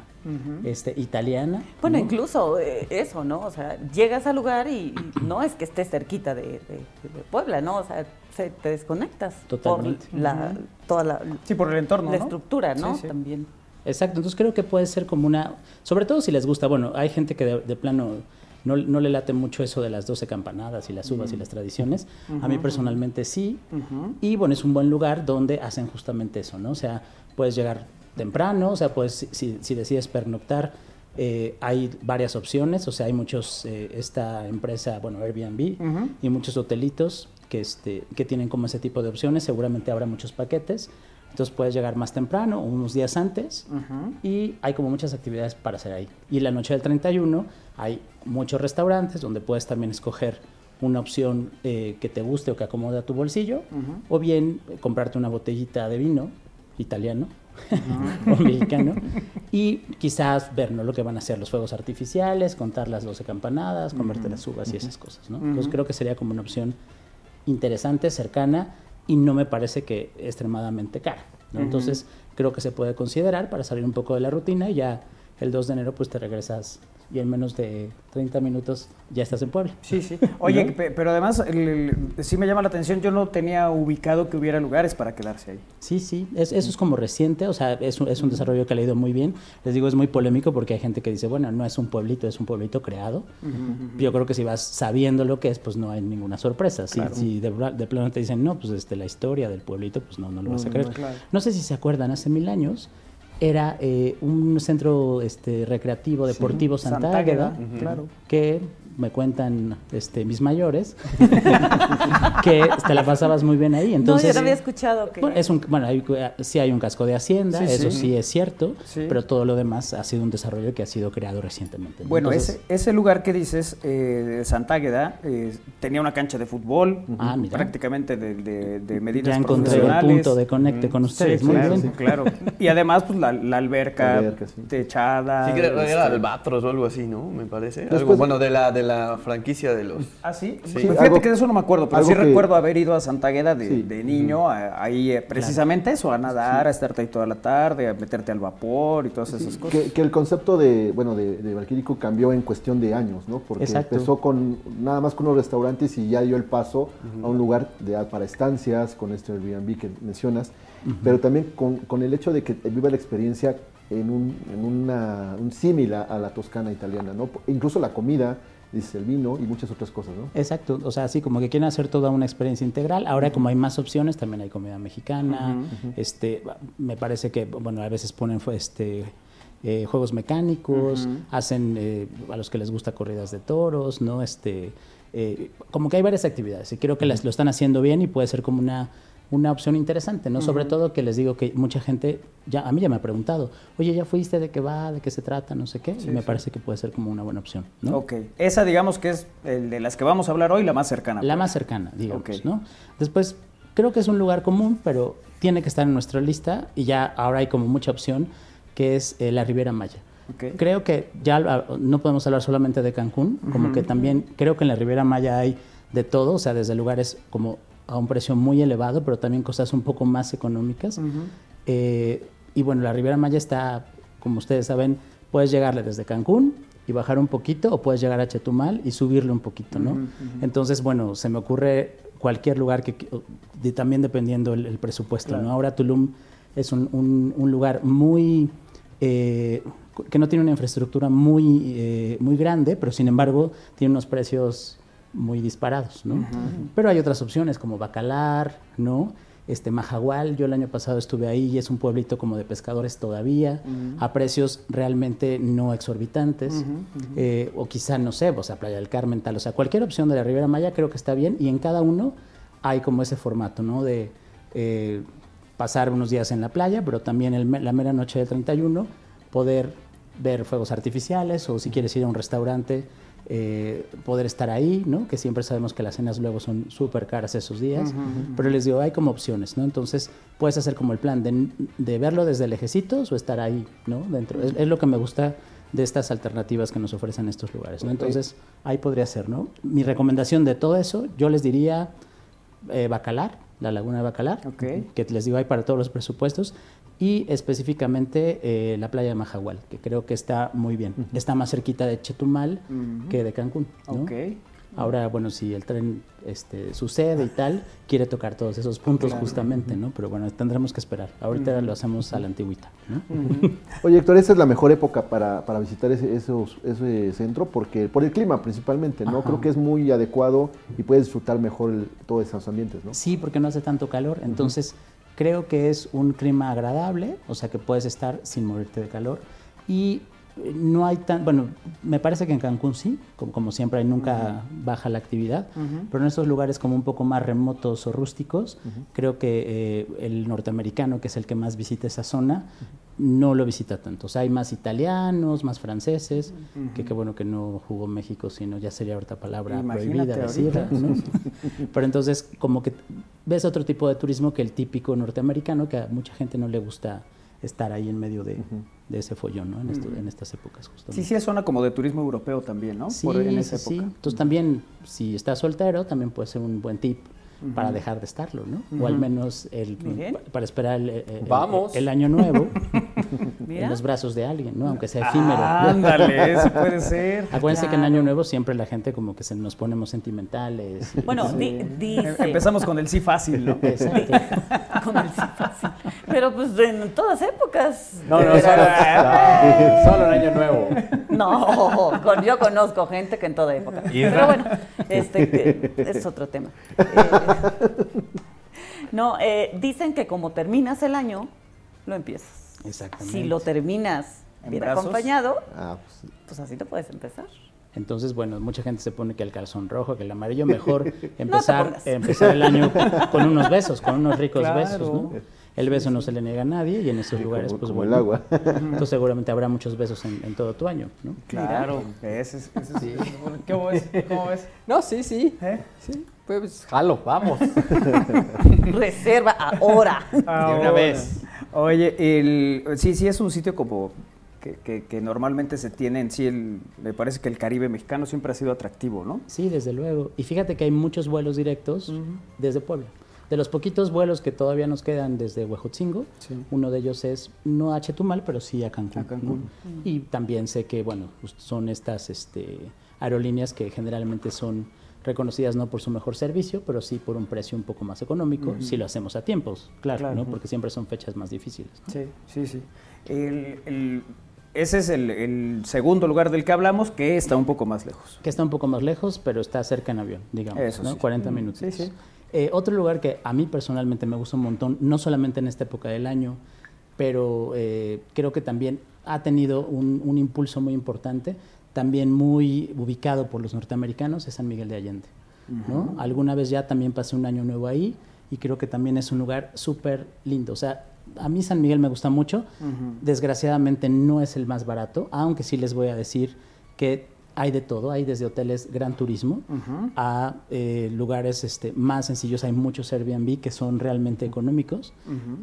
este, italiana. Bueno, ¿no? incluso eh, eso, ¿no? O sea, llegas al lugar y, y no es que estés cerquita de, de- de Puebla, ¿no? O sea, se- te desconectas Totalmente. por la, toda la, Sí, por el entorno, la ¿no? estructura, ¿no? Sí, sí. También. Exacto, entonces creo que puede ser como una, sobre todo si les gusta, bueno, hay gente que de, de plano no, no le late mucho eso de las 12 campanadas y las uvas y las tradiciones, a mí personalmente sí, y bueno, es un buen lugar donde hacen justamente eso, ¿no? O sea, puedes llegar temprano, o sea, pues si- si, decides pernoctar, eh, hay varias opciones, o sea, hay muchos, eh, esta empresa, bueno, Airbnb, y muchos hotelitos que, este, que tienen como ese tipo de opciones, seguramente habrá muchos paquetes, entonces puedes llegar más temprano, unos días antes, y hay como muchas actividades para hacer ahí. Y la noche del 31 hay muchos restaurantes donde puedes también escoger una opción eh, que te guste o que acomode a tu bolsillo, o bien eh, comprarte una botellita de vino italiano [LAUGHS] o mexicano y quizás ver ¿no? lo que van a hacer los fuegos artificiales, contar las 12 campanadas, comerte las uvas y esas cosas. ¿no? Entonces creo que sería como una opción interesante, cercana y no me parece que extremadamente cara. Entonces creo que se puede considerar para salir un poco de la rutina y ya el 2 de enero pues te regresas y en menos de 30 minutos ya estás en Puebla. Sí, sí. Oye, ¿No? pe- pero además el- el- sí me llama la atención, yo no tenía ubicado que hubiera lugares para quedarse ahí. Sí, sí, es- eso es como reciente, o sea, es un, es un desarrollo que ha ido muy bien. Les digo, es muy polémico porque hay gente que dice, bueno, no es un pueblito, es un pueblito creado. Yo creo que si vas sabiendo lo que es, pues no hay ninguna sorpresa. Si, Claro. si de, pla- de plano te dicen, no, pues este, la historia del pueblito, pues no, no lo vas a creer. claro. No sé si se acuerdan, hace mil años era eh, un centro este, recreativo deportivo Santa, Santa Águeda, Águeda, Ujú. claro. que me cuentan este, mis mayores, [LAUGHS] que te la pasabas muy bien ahí. Entonces, no, yo no había escuchado que... bueno, es un, bueno hay, sí hay un casco de hacienda, Sí, eso sí. sí. es cierto, Sí. pero todo lo demás ha sido un desarrollo que ha sido creado recientemente. ¿no? Bueno, Entonces, ese, ese lugar que dices, eh, Santa Águeda, eh, tenía una cancha de fútbol, Ah, mira. prácticamente de, de, de medidas ya encontré el punto de conecte con ustedes. Sí, muy claro, bien. sí, claro. Y además, pues la, la alberca, La alberca, sí. techada. Sí, que era, era este- Albatros o algo así, ¿no? Me parece. Algo, Después- bueno, de la, de la franquicia de los... ¿Ah, sí? Sí. Pues fíjate algo- que de eso no me acuerdo, pero sí que- recuerdo haber ido a Santa Águeda de, Sí. de niño, a- ahí eh, precisamente eso, a nadar, a estarte ahí toda la tarde, a meterte al vapor y todas esas cosas. Que, que el concepto de, bueno, de, de Valquírico cambió en cuestión de años, ¿no? Porque Exacto. empezó con nada más con unos restaurantes y ya dio el paso a un lugar de, para estancias, con este Airbnb que mencionas, pero también con, con el hecho de que viva la experiencia en un, en una, un símil a la toscana italiana, ¿no? Incluso la comida, dice el vino y muchas otras cosas, ¿no? Exacto, o sea, así como que quieren hacer toda una experiencia integral. Ahora como hay más opciones, también hay comida mexicana, este, me parece que, bueno, a veces ponen este, eh, juegos mecánicos, hacen eh, a los que les gusta corridas de toros, ¿no? Este, eh, como que hay varias actividades y creo que las, lo están haciendo bien y puede ser como una una opción interesante, ¿no? Sobre todo que les digo que mucha gente, ya a mí ya me ha preguntado, oye, ¿ya fuiste? ¿De qué va? ¿De qué se trata? No sé qué. y me parece que puede ser como una buena opción, ¿no? Ok, esa digamos que es el de las que vamos a hablar hoy, la más cercana. La pues. más cercana, digamos, Ok. ¿no? Después, creo que es un lugar común, pero tiene que estar en nuestra lista y ya ahora hay como mucha opción, que es eh, la Riviera Maya. Ok. Creo que ya no podemos hablar solamente de Cancún, como que también creo que en la Riviera Maya hay de todo, o sea, desde lugares como a un precio muy elevado, pero también cosas un poco más económicas. Eh, y bueno, la Riviera Maya está, como ustedes saben, puedes llegarle desde Cancún y bajar un poquito, o puedes llegar a Chetumal y subirle un poquito, ¿no? Entonces, bueno, se me ocurre cualquier lugar que, de- también dependiendo el, el presupuesto, Claro. ¿no? Ahora Tulum es un, un- un lugar muy eh, que no tiene una infraestructura muy, eh, muy grande, pero sin embargo tiene unos precios muy disparados, ¿no? Pero hay otras opciones como Bacalar, ¿no? Este Majagual, yo el año pasado estuve ahí y es un pueblito como de pescadores todavía, a precios realmente no exorbitantes, eh, o quizá, no sé, o sea, Playa del Carmen, tal, o sea, cualquier opción de la Riviera Maya creo que está bien y en cada uno hay como ese formato, ¿no? De eh, pasar unos días en la playa, pero también el la mera noche del 31 poder ver fuegos artificiales o si quieres ir a un restaurante, eh, poder estar ahí, ¿no? Que siempre sabemos que las cenas luego son súper caras esos días, Ujú, ujú. pero les digo, hay como opciones, ¿no? Entonces puedes hacer como el plan de, de verlo desde lejecitos o estar ahí, ¿no? Dentro. Es, es lo que me gusta de estas alternativas que nos ofrecen estos lugares, ¿no? Ok. Entonces ahí podría ser, ¿no? Mi recomendación de todo eso, yo les diría eh, Bacalar, la Laguna de Bacalar, Ok. que les digo hay para todos los presupuestos, y específicamente eh, la playa de Majagual, que creo que está muy bien. Está más cerquita de Chetumal que de Cancún. ¿no? Ok. Ahora, bueno, si el tren este, sucede y tal, quiere tocar todos esos puntos Claro. justamente, ¿no? Pero bueno, tendremos que esperar. Ahorita lo hacemos a la antigüita, ¿no? [LAUGHS] Oye, Héctor, esta es la mejor época para, para visitar ese, esos- ese centro porque por el clima principalmente, ¿no? Ajá. Creo que es muy adecuado y puedes disfrutar mejor el- todos esos ambientes, ¿no? Sí, porque no hace tanto calor. Entonces, creo que es un clima agradable, o sea que puedes estar sin morirte de calor. Y no hay tan. Bueno, me parece que en Cancún sí, como, como siempre, ahí nunca baja la actividad. Pero en estos lugares como un poco más remotos o rústicos, creo que eh, el norteamericano, que es el que más visita esa zona, no lo visita tanto. O sea, hay más italianos, más franceses, que qué bueno que no jugó México, sino ya sería ahorita palabra Imagínate prohibida decirla. ¿no? [LAUGHS] Pero entonces, como que ves otro tipo de turismo que el típico norteamericano, que a mucha gente no le gusta estar ahí en medio de, de ese follón, ¿no? En, esto- en estas épocas, justamente. Sí, sí, es zona como de turismo europeo también, ¿no? Sí, Por- en sí, esa sí. época. Entonces también, si estás soltero, también puede ser un buen tip Para dejar de estarlo, ¿no? O al menos el, para esperar el, el- el- Vamos. el año nuevo [LAUGHS] en los brazos de alguien, ¿no? Aunque sea efímero. Ándale, [LAUGHS] eso puede ser. Acuérdense que en. Año Nuevo siempre la gente como que se nos ponemos sentimentales. y- Bueno, Sí. di- dice. Empezamos con el sí fácil, ¿no? Exacto. [LAUGHS] Con el sí fácil. Pero pues en todas épocas. No, no, solo, no, solo en Año Nuevo. No, con- yo conozco gente que en toda época. Pero bueno, este es otro tema. Eh, [LAUGHS] no, eh, dicen que como terminas el año, lo empiezas. Exactamente. Si lo terminas ¿En bien brazos? acompañado, Ah, pues, pues así lo puedes empezar. Entonces, bueno, mucha gente se pone que el calzón rojo, que el amarillo, [LAUGHS] mejor empezar, empezar el año con unos besos, con unos ricos Claro. besos, ¿no? El beso no se le niega a nadie y en esos lugares, como- pues como bueno. el agua. Entonces seguramente habrá muchos besos en, en todo tu año, ¿no? Claro, ese es, ese es- ¿Qué ves? ¿Cómo ves? [LAUGHS] No, sí, sí. ¿Eh? Sí, pues jalo, vamos. [LAUGHS] Reserva ahora. De una vez. Oye, el, sí, sí es un sitio como que, que- que normalmente se tiene en sí, el, me parece que el Caribe mexicano siempre ha sido atractivo, ¿no? Sí, desde luego. Y fíjate que hay muchos vuelos directos desde Puebla. De los poquitos vuelos que todavía nos quedan desde Huejotzingo, Sí. uno de ellos es no a Chetumal, pero sí a Cancún. A Cancún. ¿no? Y también sé que, bueno, son estas este, aerolíneas que generalmente son reconocidas no por su mejor servicio, pero sí por un precio un poco más económico, si lo hacemos a tiempos, claro, Claro. ¿no? porque siempre son fechas más difíciles. ¿no? Sí, sí, sí. El- el- ese es el, el segundo lugar del que hablamos, que está un poco más lejos. Que está un poco más lejos, pero está cerca en avión, digamos, Eso ¿no? sí. 40 Mm, minutos. sí, sí. Eh, otro lugar que a mí personalmente me gusta un montón, no solamente en esta época del año, pero eh, creo que también ha tenido un, un impulso muy importante, también muy ubicado por los norteamericanos, es San Miguel de Allende. ¿no? Alguna vez ya también pasé un año nuevo ahí y creo que también es un lugar súper lindo. O sea, a mí San Miguel me gusta mucho, desgraciadamente no es el más barato, aunque sí les voy a decir que hay de todo, hay desde hoteles gran turismo a eh, lugares este, más sencillos, hay muchos Airbnb que son realmente económicos.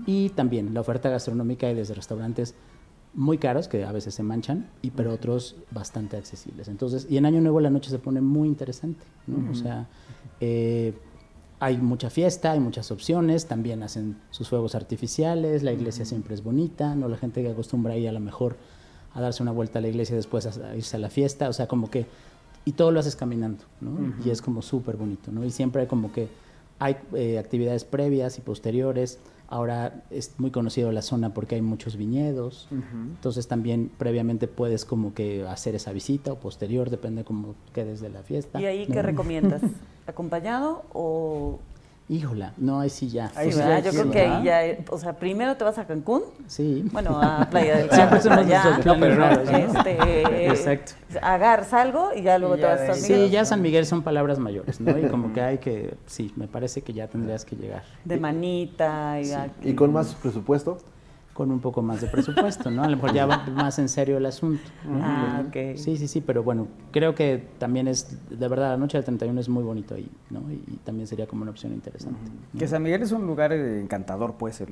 Y también la oferta gastronómica hay desde restaurantes muy caros que a veces se manchan y pero otros bastante accesibles. Entonces, y en Año Nuevo la noche se pone muy interesante, ¿no? O sea, eh, hay mucha fiesta, hay muchas opciones, también hacen sus fuegos artificiales, la iglesia siempre es bonita, no la gente que acostumbra ahí a lo mejor a darse una vuelta a la iglesia y después a, irse a la fiesta, o sea, como que y todo lo haces caminando, ¿no? Y es como súper bonito, ¿no? Y siempre hay como que hay eh, actividades previas y posteriores. Ahora es muy conocido la zona porque hay muchos viñedos. Entonces también previamente puedes como que hacer esa visita o posterior, depende cómo quedes de la fiesta. ¿Y ahí qué recomiendas? [LAUGHS] ¿Acompañado o Híjola, no, ahí sí ya. Ahí yo creo que ahí ya, o sea, primero te vas a Cancún. Sí. Bueno, a Playa del [LAUGHS] Carmen. Siempre allá, no, pero no, este, Exacto. Agar algo y ya luego te vas a San Miguel. Sí, ya San Miguel son palabras mayores, ¿no? Y como que hay que, sí, me parece que ya tendrías que llegar. De manita y, ¿Y con más presupuesto con un poco más de presupuesto, ¿no? A lo mejor ya va más en serio el asunto. Ah, ok. Sí, sí, sí, pero bueno, creo que también es, de verdad, la noche del 31 es muy bonito ahí, ¿no? Y, también sería como una opción interesante. Que San Miguel es un lugar eh, encantador, pues, el,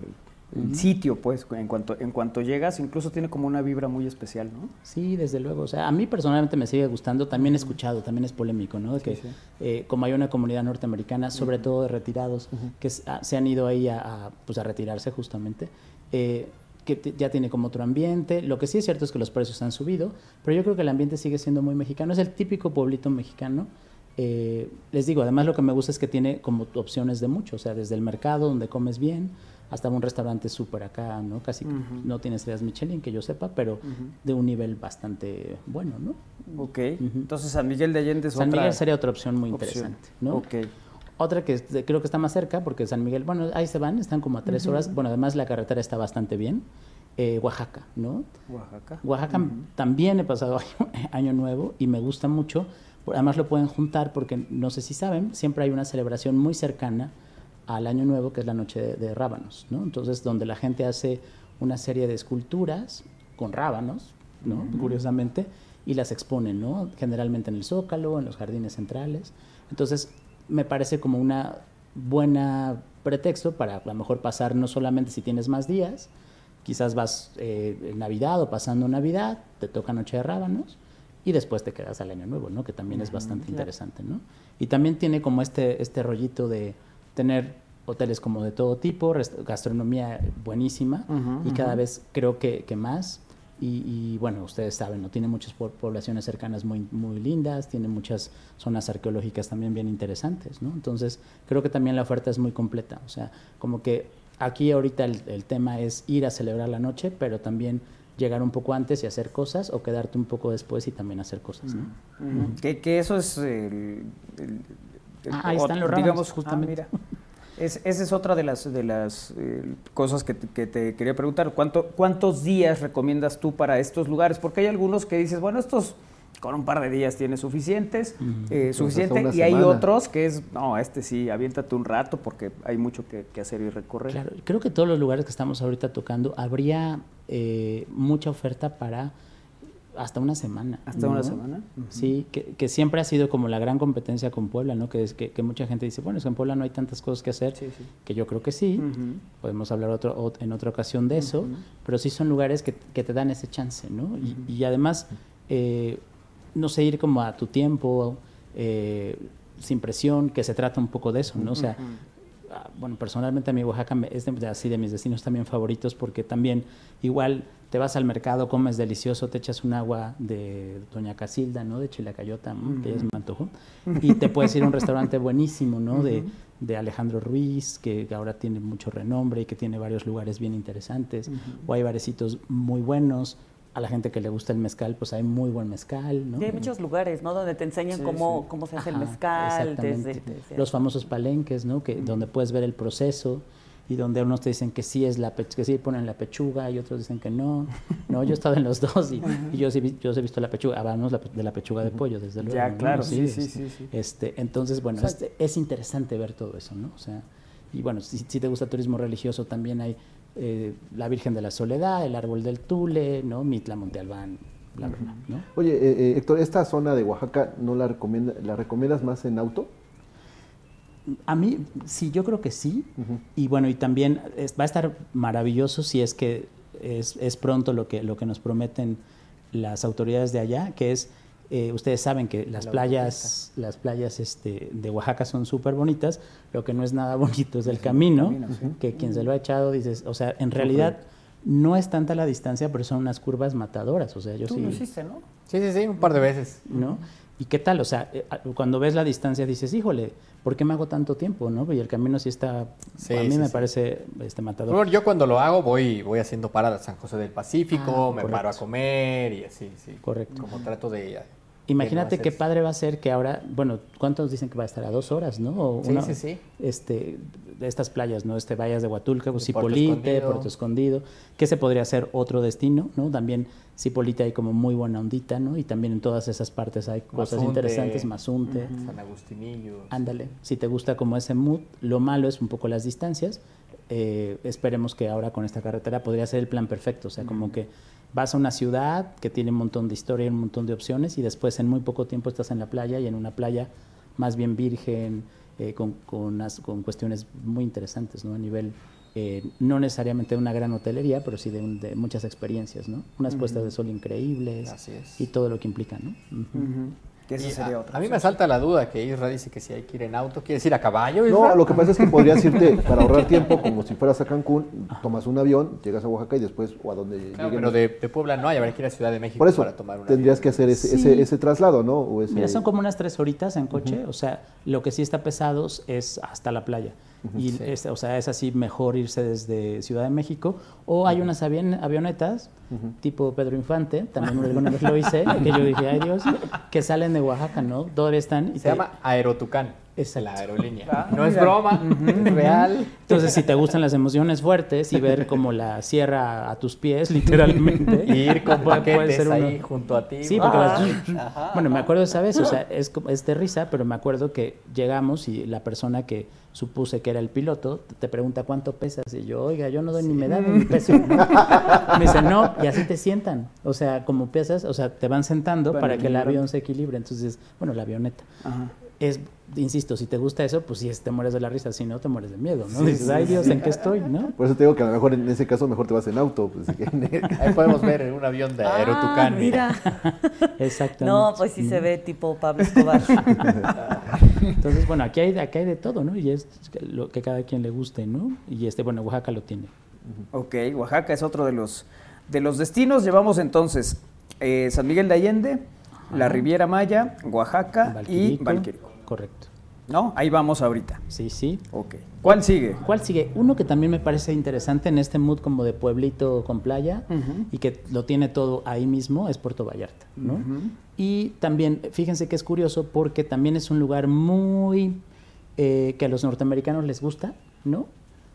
sitio, pues, en cuanto, en cuanto llegas, incluso tiene como una vibra muy especial, ¿no? Sí, desde luego. O sea, a mí personalmente me sigue gustando, también he escuchado, también es polémico, ¿no? De que eh, como hay una comunidad norteamericana, sobre todo de retirados, que ah, se han ido ahí a, pues, a retirarse justamente, eh, que ya tiene como otro ambiente. Lo que sí es cierto es que los precios han subido, pero yo creo que el ambiente sigue siendo muy mexicano. Es el típico pueblito mexicano. Eh, les digo, además lo que me gusta es que tiene como opciones de mucho, o sea, desde el mercado donde comes bien hasta un restaurante súper acá, ¿no? Casi no tiene estrellas Michelin, que yo sepa, pero de un nivel bastante bueno, ¿no? Ok, entonces San Miguel de Allende es San Miguel sería otra opción muy interesante, ¿no? Ok. Otra que creo que está más cerca, porque San Miguel, bueno, ahí se van, están como a tres horas. Bueno, además la carretera está bastante bien. Eh, Oaxaca, ¿no? Oaxaca. Oaxaca también he pasado [LAUGHS] año, nuevo y me gusta mucho. Además lo pueden juntar porque no sé si saben, siempre hay una celebración muy cercana al año nuevo que es la noche de, rábanos, ¿no? Entonces donde la gente hace una serie de esculturas con rábanos, ¿no? Curiosamente y las exponen, ¿no? Generalmente en el zócalo, en los jardines centrales. Entonces me parece como una buena pretexto para a lo mejor pasar no solamente si tienes más días, quizás vas eh, en Navidad o pasando Navidad, te toca Noche de Rábanos y después te quedas al Año Nuevo, ¿no? Que también es bastante interesante, ¿no? Y también tiene como este, este rollito de tener hoteles como de todo tipo, gastronomía buenísima y cada vez creo que, que más y, bueno, ustedes saben, ¿no? Tiene muchas poblaciones cercanas muy, muy lindas, tiene muchas zonas arqueológicas también bien interesantes, ¿no? Entonces, creo que también la oferta es muy completa. O sea, como que aquí ahorita el, tema es ir a celebrar la noche, pero también llegar un poco antes y hacer cosas o quedarte un poco después y también hacer cosas, ¿no? que, eso es el, ah, ahí están los digamos, ah, justamente. esa es otra de las, de las eh, cosas que te, quería preguntar. ¿Cuánto, ¿Cuántos días recomiendas tú para estos lugares? Porque hay algunos que dices, bueno, estos con un par de días tienes suficientes, eh, pues suficiente, y hay otros que es, no, este sí, aviéntate un rato porque hay mucho que, hacer y recorrer. Claro, creo que todos los lugares que estamos ahorita tocando habría eh, mucha oferta para hasta una semana. ¿Hasta una semana? Sí, que, siempre ha sido como la gran competencia con Puebla, ¿no? Que, es, que, mucha gente dice, bueno, es que en Puebla no hay tantas cosas que hacer, que yo creo que sí, podemos hablar otro, en otra ocasión de eso, pero sí son lugares que, te dan ese chance, ¿no? y, además, eh, no sé, ir como a tu tiempo, eh, sin presión, que se trata un poco de eso, ¿no? O sea, bueno, personalmente a mí Oaxaca es de, así de mis destinos también favoritos porque también igual te vas al mercado, comes delicioso, te echas un agua de Doña Casilda, ¿no? De Chilacayota, que ya se me antojó. Y te puedes ir a un restaurante buenísimo, ¿no? De, de, Alejandro Ruiz, que ahora tiene mucho renombre y que tiene varios lugares bien interesantes. O hay barecitos muy buenos a la gente que le gusta el mezcal, pues hay muy buen mezcal, ¿no? Y hay muchos lugares, ¿no? Donde te enseñan cómo, cómo se hace el mezcal. Desde, Los famosos palenques, ¿no? Que, Donde puedes ver el proceso y donde unos te dicen que sí es la que sí ponen la pechuga y otros dicen que no. No, yo he estado en los dos y, yo sí yo he visto la pechuga, hablamos de la pechuga de pollo, desde luego. Ya, claro, sí, sí, sí, Este, entonces, bueno, este, es interesante ver todo eso, ¿no? O sea, y bueno, si, si te gusta turismo religioso, también hay eh, la Virgen de la Soledad, el Árbol del Tule, ¿no? Mitla Monte Albán, la verdad. ¿no? Oye, eh, eh, Héctor, ¿esta zona de Oaxaca no la, recomienda, la recomiendas más en auto? A mí, sí, yo creo que sí. Y bueno, y también es- va a estar maravilloso si es que es, es pronto lo que, lo que nos prometen las autoridades de allá, que es, eh, ustedes saben que las La playas, las playas este, de Oaxaca son súper bonitas, lo que no es nada [LAUGHS] bonito es el camino, camino, sí. que quien se lo ha echado dices, o sea, en realidad no es tanta la distancia, pero son unas curvas matadoras, o sea, yo Tú sí... lo hiciste, ¿no? Sí, sí, sí, un par de veces. ¿no? ¿Y qué tal? O sea, eh, a- cuando ves la distancia dices, híjole, ¿por qué me hago tanto tiempo? ¿no? Y el camino sí está, Sí, a mí sí, me sí. parece este matador. Bueno, yo cuando lo hago voy, voy haciendo paradas a San José del Pacífico, Ah, me correcto. paro a comer y así, sí. Correcto. Como trato de... Imagínate qué hacer- padre va a ser que ahora, bueno, ¿cuántos dicen que va a estar a dos horas, no? O Sí, sí, sí. Este, de estas playas, ¿no? Este, Vallas de Huatulca, Puerto Cipolite. Puerto Escondido, que se podría ser otro destino, ¿no? También Cipolite hay como muy buena ondita, ¿no? Y también en todas esas partes hay cosas Mazunte, interesantes, Mazunte. San Agustinillo. Ándale, si te gusta como ese mood, lo malo es un poco las distancias. Eh, esperemos que ahora con esta carretera podría ser el plan perfecto, o sea, como que vas a una ciudad que tiene un montón de historia y un montón de opciones y después en muy poco tiempo estás en la playa y en una playa más bien virgen, eh, con, con, unas- con cuestiones muy interesantes, ¿no? A nivel, eh, no necesariamente de una gran hotelería, pero sí de, un- de muchas experiencias, ¿no? Unas puestas de sol increíbles y todo lo que implica, ¿no? Ujú. Que esa Y sería a, otra. a mí me salta la duda que Isra dice que si hay que ir en auto, ¿quieres ir a caballo? No, Isra? lo que pasa es que podrías [LAUGHS] irte para ahorrar tiempo, como si fueras a Cancún, tomas un avión, llegas a Oaxaca y después, o a donde Claro, lleguen. pero de, de Puebla no hay, habrá que ir a Ciudad de México Por eso, para tomar una. tendrías que hacer ese, Sí. ese, ese traslado, ¿no? O ese- Mira, son como unas tres horitas en coche, o sea, lo que sí está pesados es hasta la playa. Y, Sí. es- o sea, es así mejor irse desde Ciudad de México. O hay unas avion- avionetas, tipo Pedro Infante, también alguna vez lo hice, que yo dije, ay Dios, que salen de Oaxaca, ¿no? Todavía están. y Se te- llama Aerotucán. Exacto. La aerolínea. Ah, no es broma, es real. Entonces, si te gustan las emociones fuertes y ver como la sierra a tus pies, literalmente. Y [LAUGHS] ir con [LAUGHS] paquetes ser uno- ahí junto a ti. Sí, porque Ah, vas- ajá. Bueno, me acuerdo esa vez, o sea, es, como- es de risa, pero me acuerdo que llegamos y la persona que supuse que era el piloto te pregunta cuánto pesas y yo, oiga, yo no doy ni me da ni peso. [LAUGHS] me dice, no, y así te sientan. O sea, como pesas, o sea, te van sentando para que el avión se equilibre. Entonces, bueno, la avioneta. Ajá. Es, insisto, si te gusta eso, pues sí, te mueres de la risa, si no, te mueres de miedo, ¿no? Sí, Dices, sí, ay Dios, sí. ¿en qué estoy? ¿no? Por eso te digo que a lo mejor en ese caso mejor te vas en auto. pues, que- [LAUGHS] Ahí podemos ver en un avión de Aerotucán. Ah, mira. [LAUGHS] Exactamente. No, pues sí se ve tipo Pablo Escobar. [LAUGHS] Entonces, bueno, aquí hay, aquí hay de todo, ¿no? Y es lo que cada quien le guste, ¿no? Y este, bueno, Oaxaca lo tiene. Ok, Oaxaca es otro de los, de los destinos. Llevamos entonces eh, San Miguel de Allende, la Riviera Maya, Oaxaca y Valquirico. Correcto. ¿No? Ahí vamos ahorita. Sí, sí. Ok. ¿Cuál sigue? ¿Cuál sigue? Uno que también me parece interesante en este mood como de pueblito con playa y que lo tiene todo ahí mismo es Puerto Vallarta, ¿no? Y también, fíjense que es curioso porque también es un lugar muy eh, que a los norteamericanos les gusta, ¿no?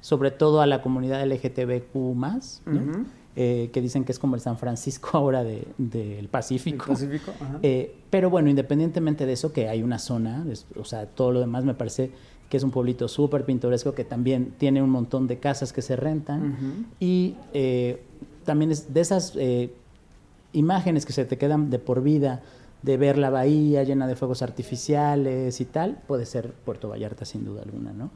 Sobre todo a la comunidad LGTBQ+, ¿no? Ujú. Eh, que dicen que es como el San Francisco [LAUGHS] ahora de- del Pacífico. El Pacífico, ajá. Eh, pero bueno, independientemente de eso, que hay una zona, es- o sea, todo lo demás me parece que es un pueblito súper pintoresco que también tiene un montón de casas que se rentan y eh, también es de esas eh, imágenes que se te quedan de por vida, de ver la bahía llena de fuegos artificiales y tal, puede ser Puerto Vallarta sin duda alguna, ¿no?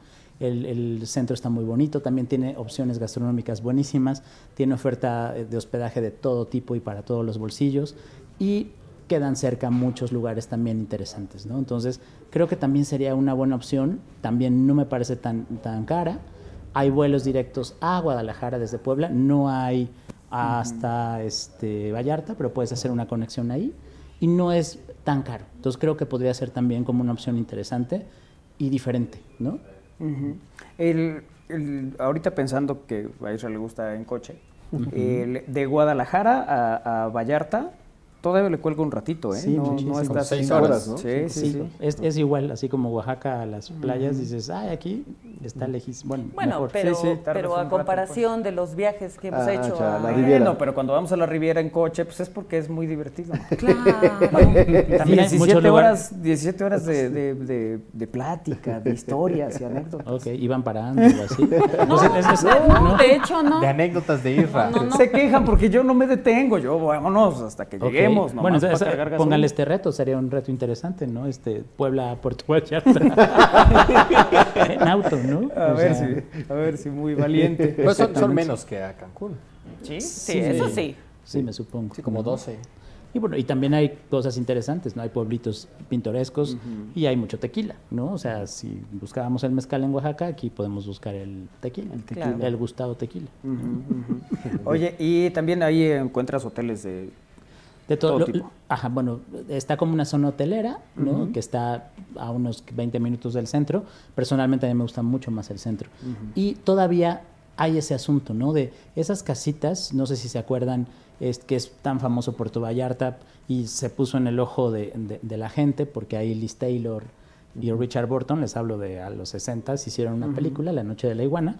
El, el centro está muy bonito, también tiene opciones gastronómicas buenísimas, tiene oferta de hospedaje de todo tipo y para todos los bolsillos y quedan cerca muchos lugares también interesantes, ¿no? Entonces, creo que también sería una buena opción, también no me parece tan, tan cara, hay vuelos directos a Guadalajara desde Puebla, no hay hasta este Vallarta, pero puedes hacer una conexión ahí y no es tan caro. Entonces creo que podría ser también como una opción interesante y diferente, ¿no? Ujú. El- el- ahorita pensando que a Israel le gusta en coche, el- de Guadalajara a, a Vallarta, todavía le cuelga un ratito, ¿eh? Sí, no, no está Seis horas, ¿no? Sí, sí, Sí, sí. Es, es igual, así como Oaxaca a las playas, dices, ay, aquí está lejísimo. Bueno, Bueno, mejor. pero, Sí, sí, tardas pero a rato, pues. comparación de los viajes que hemos Ah, hecho ya, a- la Riviera. Bueno, pero cuando vamos a la Riviera en coche, pues es porque es muy divertido. [LAUGHS] Claro. También hay 17 muchos lugares. horas, 17 horas de, de, de, de plática, de historias y anécdotas. Ok, iban parando o así. [LAUGHS] No, Pues es- es- no, ¿no? de hecho no. De anécdotas de. No, no, no. Se quejan porque yo no me detengo, yo vámonos hasta que lleguemos. Vamos, nomás Bueno, para entonces, pónganle este reto, sería un reto interesante, ¿no? Este, Puebla, Puerto Vallarta. [LAUGHS] en auto, ¿no? A O ver sea, si, a ver si muy valiente. [LAUGHS] Pues son, menos que a Cancún. Sí, sí, eso sí. Sí, me supongo. Sí, como 12. Y bueno, y también hay cosas interesantes, ¿no? Hay pueblitos pintorescos y hay mucho tequila, ¿no? O sea, si buscábamos el mezcal en Oaxaca, aquí podemos buscar el tequila, el, tequila. el gustado tequila. Oye, y también ahí encuentras hoteles de, De todo, todo lo- tipo. Ajá, bueno, está como una zona hotelera, ¿no? Ujú. Que está a unos 20 minutos del centro. Personalmente a mí me gusta mucho más el centro. Y todavía hay ese asunto, ¿no? De esas casitas, no sé si se acuerdan, es que es tan famoso Puerto Vallarta y se puso en el ojo de, de- de la gente porque ahí Liz Taylor y Richard Burton, les hablo de a los 60, hicieron una Ujú. película, La Noche de la Iguana,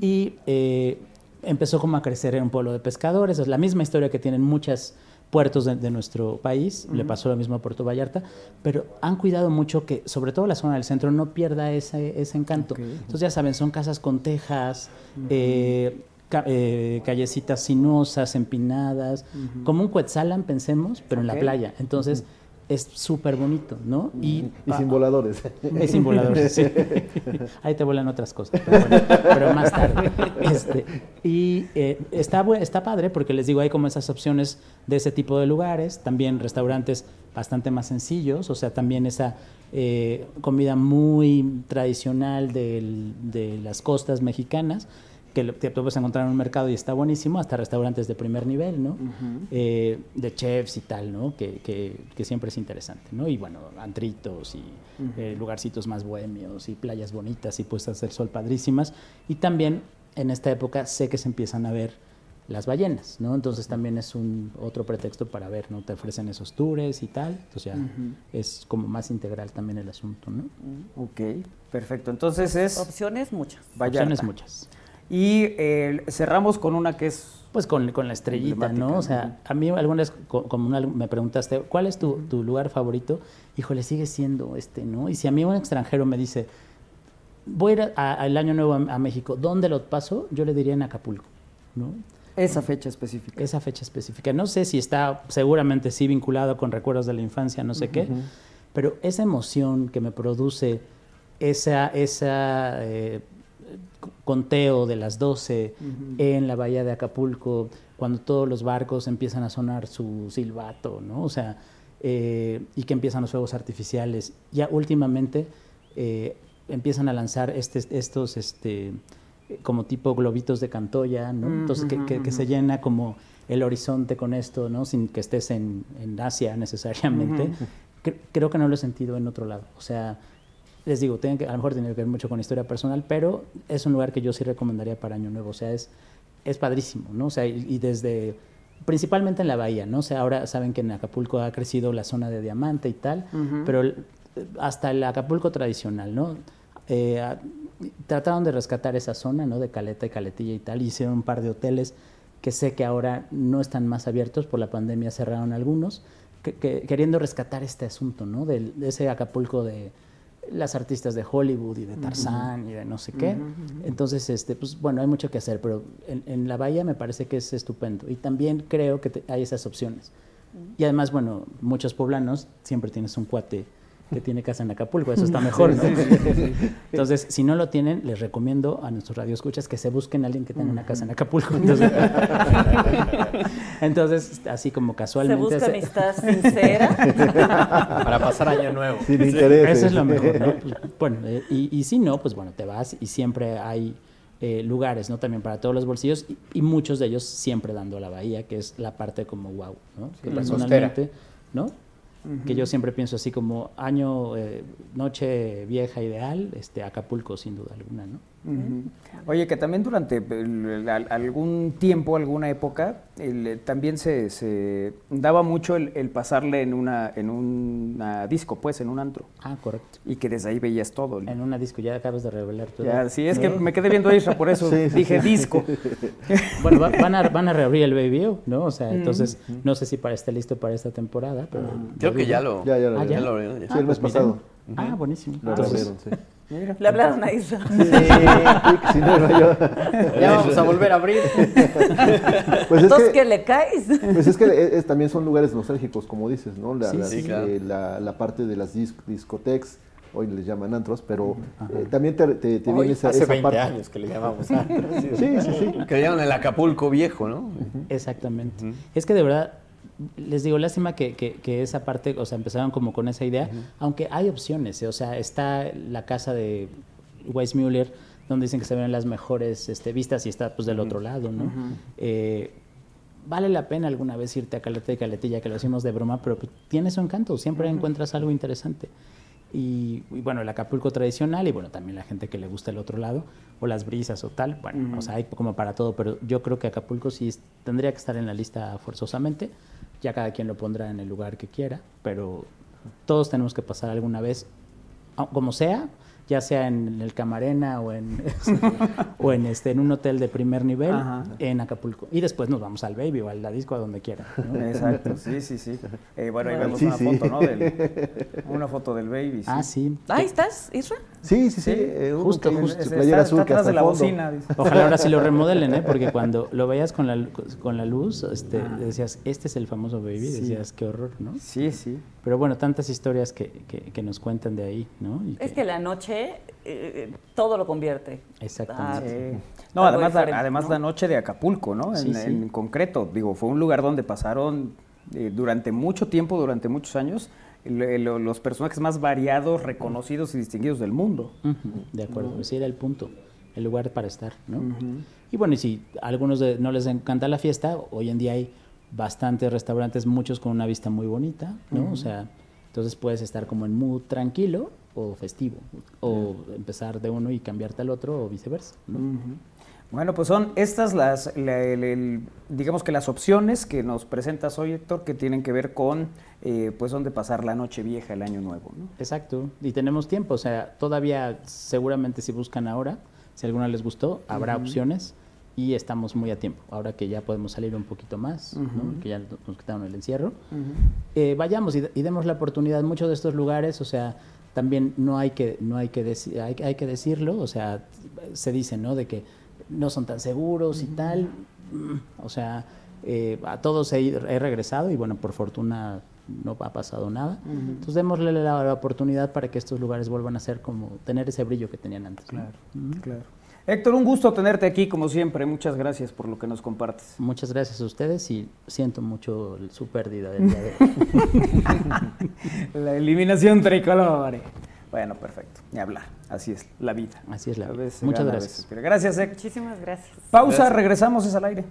y eh, empezó como a crecer en un pueblo de pescadores. Es la misma historia que tienen muchos puertos de, de nuestro país. Le pasó lo mismo a Puerto Vallarta. Pero han cuidado mucho que, sobre todo la zona del centro, no pierda ese, ese encanto. Entonces, ya saben, son casas con tejas, eh, ca- eh, callecitas sinuosas, empinadas, como un Cuetzalan, pensemos, pero en la playa. Entonces, es súper bonito, ¿no? Y, Y sin voladores. es sin voladores, sí. [LAUGHS] Ahí te vuelan otras cosas, pero, bueno, pero más tarde. Este, y eh, está, está padre porque les digo, hay como esas opciones de ese tipo de lugares, también restaurantes bastante más sencillos, o sea, también esa eh, comida muy tradicional del- de las costas mexicanas, que tú puedes encontrar en un mercado y está buenísimo, hasta restaurantes de primer nivel, ¿no? Eh, de chefs y tal, ¿no? Que, que- que siempre es interesante, ¿no? Y bueno, antritos y eh, lugarcitos más bohemios y playas bonitas y puestas del sol padrísimas. Y también en esta época sé que se empiezan a ver las ballenas, ¿no? Entonces también es un otro pretexto para ver, ¿no? Te ofrecen esos tours y tal, entonces ya Ujú. es como más integral también el asunto, ¿no? Ok, perfecto. Entonces es Opciones muchas. Vallarta. Opciones muchas. Y eh, cerramos con una que es... Pues con, con la estrellita, ¿no? O sea, a mí alguna vez co- como una- me preguntaste, ¿cuál es tu, tu lugar favorito? Híjole, sigue siendo este, ¿no? Y si a mí un extranjero me dice, voy a ir al Año Nuevo a, a México, ¿dónde lo paso? Yo le diría en Acapulco, ¿no? Esa fecha específica. Esa fecha específica. No sé si está seguramente sí vinculado con recuerdos de la infancia, no sé qué, pero esa emoción que me produce esa, esa eh, conteo de las 12 Ujú. en la bahía de Acapulco, cuando todos los barcos empiezan a sonar su silbato, ¿no? O sea, eh, y que empiezan los fuegos artificiales. Ya últimamente eh, empiezan a lanzar este, estos, este, como tipo globitos de Cantoya, ¿no? Entonces, que, se llena como el horizonte con esto, ¿no? Sin que estés en, en Asia necesariamente. Cre- creo que no lo he sentido en otro lado. O sea, les digo, que, a lo mejor tiene que ver mucho con historia personal, pero es un lugar que yo sí recomendaría para Año Nuevo. O sea, es, es padrísimo, ¿no? O sea, y, y desde, principalmente en la bahía, ¿no? O sea, ahora saben que en Acapulco ha crecido la zona de diamante y tal, pero hasta el Acapulco tradicional, ¿no? Eh, a- trataron de rescatar esa zona, ¿no? De Caleta y Caletilla y tal, y hicieron un par de hoteles que sé que ahora no están más abiertos, por la pandemia cerraron algunos, que- que- queriendo rescatar este asunto, ¿no? Del- de ese Acapulco de las artistas de Hollywood y de Tarzán y de no sé qué. Entonces, este, pues bueno, hay mucho que hacer, pero en, en la bahía me parece que es estupendo. Y también creo que te- hay esas opciones. Y además, bueno, muchos poblanos siempre tienes un cuate que tiene casa en Acapulco, eso está mejor, ¿no? Sí, sí, sí, sí. Entonces, si no lo tienen, les recomiendo a nuestros radioescuchas que se busquen a alguien que tenga una casa en Acapulco. Entonces, [LAUGHS] entonces así como Se casualmente... busca se- amistad sincera. [LAUGHS] Para pasar año nuevo. Sin intereses. Eso es lo mejor, ¿no? Pues, bueno, eh, y, y si no, pues bueno, te vas y siempre hay eh, lugares, ¿no? También para todos los bolsillos y, y muchos de ellos siempre dando a la bahía, que es la parte como wow, ¿no? que la personalmente, ¿no? Que yo siempre pienso así como año, eh, noche vieja ideal, este Acapulco sin duda alguna, ¿no? Oye, que también durante el- al- algún tiempo, alguna época, el- también se, se daba mucho el, el pasarle en una en una disco, pues, en un antro. Ah, correcto. Y que desde ahí veías todo. En una disco, ya acabas de revelar todo. Ya, sí, es que me quedé viendo a Isra, por eso [LAUGHS] Sí, sí, dije sí. disco. [LAUGHS] Bueno, va- van, a, van a reabrir el Baby ¿no? O sea, entonces, no sé si para esté listo para esta temporada, pero... Creo que ya lo, Ya, ya lo Ah, abrieron. ya lo abrieron, ya. Sí, el mes pues pasado. Ah, buenísimo. Lo Entonces, sí. Le hablaron a Isra. Sí, no, no, yo- Ya vamos a volver a abrir. [LAUGHS] Pues es Entonces, que- que le caes. Pues es que es- es- también son lugares nostálgicos, como dices, ¿no? La, Sí, las, sí, claro. eh, la, la parte de las dis- discotecas, hoy les llaman antros, pero eh, también te, te, te Hoy, viene esa, hace esa 20 parte. años que le llamamos antros. Sí, sí, sí. Que le llaman el Acapulco viejo, ¿no? Exactamente. Es que de verdad, les digo, lástima que, que- que esa parte, o sea, empezaron como con esa idea, aunque hay opciones, ¿eh? o sea, está la casa de Weissmuller, donde dicen que se ven las mejores este, vistas y está pues del otro lado, ¿no? Eh, vale la pena alguna vez irte a Caleta y Caletilla, que lo hicimos de broma, pero pues, tiene su encanto, siempre encuentras algo interesante. Y, y, bueno, el Acapulco tradicional y bueno, también la gente que le gusta el otro lado, o las brisas o tal, bueno, o sea, hay como para todo, pero yo creo que Acapulco sí tendría que estar en la lista forzosamente, ya cada quien lo pondrá en el lugar que quiera, pero todos tenemos que pasar alguna vez, como sea, ya sea en el Camarena o en, [LAUGHS] o en, este, en un hotel de primer nivel Ajá. en Acapulco. Y después nos vamos al Baby o al La Disco, a donde quiera. ¿no? [LAUGHS] Exacto, sí, sí, sí. Eh, bueno, ahí vemos sí, una sí. foto, ¿no? Del- [LAUGHS] una foto del baby. Ah, sí. Ahí estás, Isra. Sí, sí, sí. eh, justo, que- justo. playera azul que hasta el fondo. Ojalá ahora sí lo [LAUGHS] remodelen, ¿eh? Porque cuando lo veías con la, con la luz, este, decías, este es el famoso baby, Sí. decías, qué horror, ¿no? Sí, sí. Pero bueno, tantas historias que, que, que nos cuentan de ahí, ¿no? Y Es que la noche eh, todo lo convierte. Exactamente. Ah, No, algo además, la, además ¿no? la noche de Acapulco, ¿no? En, Sí, sí. en concreto, digo, fue un lugar donde pasaron eh, durante mucho tiempo, durante muchos años, los personajes más variados, reconocidos y distinguidos del mundo. De acuerdo, ¿no? ese era el punto, el lugar para estar, ¿no? Y bueno, y si a algunos de- no les encanta la fiesta, hoy en día hay bastantes restaurantes, muchos con una vista muy bonita, ¿no? O sea, entonces puedes estar como en mood tranquilo o festivo, o empezar de uno y cambiarte al otro o viceversa, ¿no? Bueno, pues son estas las, la- el- el- digamos que las opciones que nos presentas hoy, Héctor, que tienen que ver con, eh, pues, dónde pasar la noche vieja, el año nuevo, ¿no? Exacto, y tenemos tiempo, o sea, todavía seguramente si buscan ahora, si alguna les gustó, habrá opciones y estamos muy a tiempo, ahora que ya podemos salir un poquito más, ¿no? Que ya nos quitaron el encierro. Eh, vayamos y, y demos la oportunidad. Muchos de estos lugares, o sea, también no hay que, no hay que, hay, hay que decirlo, o sea, se dice, ¿no? De que no son tan seguros y tal. Mm, O sea, eh, a todos he, he regresado y bueno, por fortuna no ha pasado nada. Ujú. Entonces démosle la, la oportunidad para que estos lugares vuelvan a ser como, tener ese brillo que tenían antes. ¿no? Ujú. Claro. Héctor, un gusto tenerte aquí, como siempre. Muchas gracias por lo que nos compartes. Muchas gracias a ustedes y siento mucho su pérdida del día de hoy. [LAUGHS] La eliminación tricolor. Bueno, perfecto. Ni hablar. Así es la vida. Así es la vida. Muchas gana, gracias. Gracias, Héctor. Muchísimas gracias. Pausa, Gracias. regresamos, es al aire.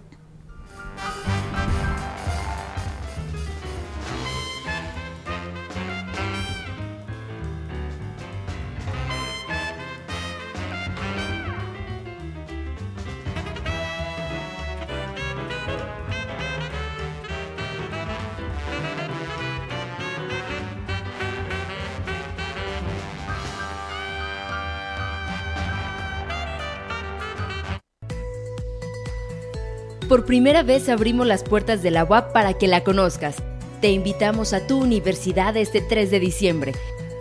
Primera vez abrimos las puertas de la UAP para que la conozcas. Te invitamos a tu universidad este 3 de diciembre.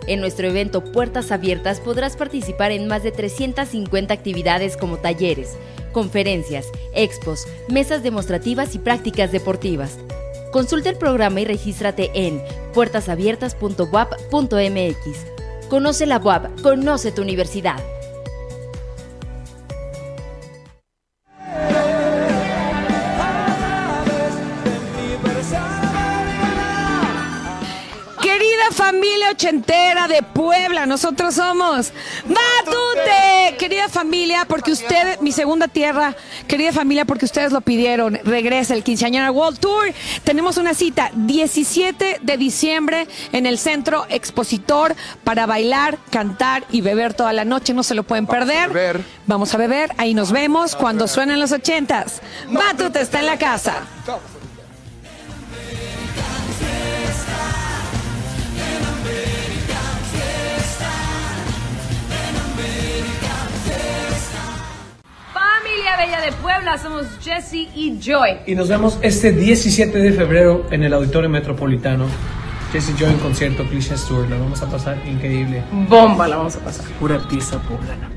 En nuestro evento Puertas Abiertas podrás participar en más de 350 actividades como talleres, conferencias, expos, mesas demostrativas y prácticas deportivas. Consulta el programa y regístrate en puertasabiertas.wap.mx. Conoce la UAP, conoce tu universidad. Familia ochentera de Puebla, nosotros somos Matute. Querida familia, porque usted, mi segunda tierra, querida familia, porque ustedes lo pidieron, regresa el Quinceañera World Tour. Tenemos una cita 17 de diciembre en el Centro Expositor para bailar, cantar y beber toda la noche. No se lo pueden perder. Vamos a beber, ahí nos vemos cuando suenen los ochentas. Matute está en la casa. Familia Bella de Puebla, somos Jesse y Joy. Y nos vemos este 17 de febrero en el Auditorio Metropolitano. Jesse Joy en concierto, Christian Stewart. La vamos a pasar increíble. Bomba la vamos a pasar. Pura pieza poblana.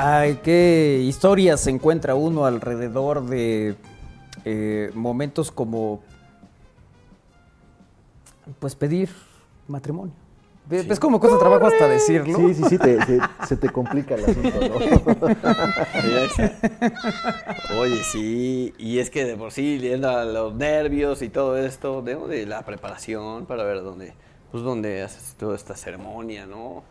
Ay, qué historias se encuentra uno alrededor de eh, momentos como, pues pedir matrimonio. ¿Ves cómo cuesta trabajo hasta decirlo? Sí, sí, sí, te- te- se te complica el asunto, ¿no? Oye, sí, y es que de por sí viendo a los nervios y todo esto, de, de la preparación para ver dónde, pues dónde haces toda esta ceremonia, ¿no?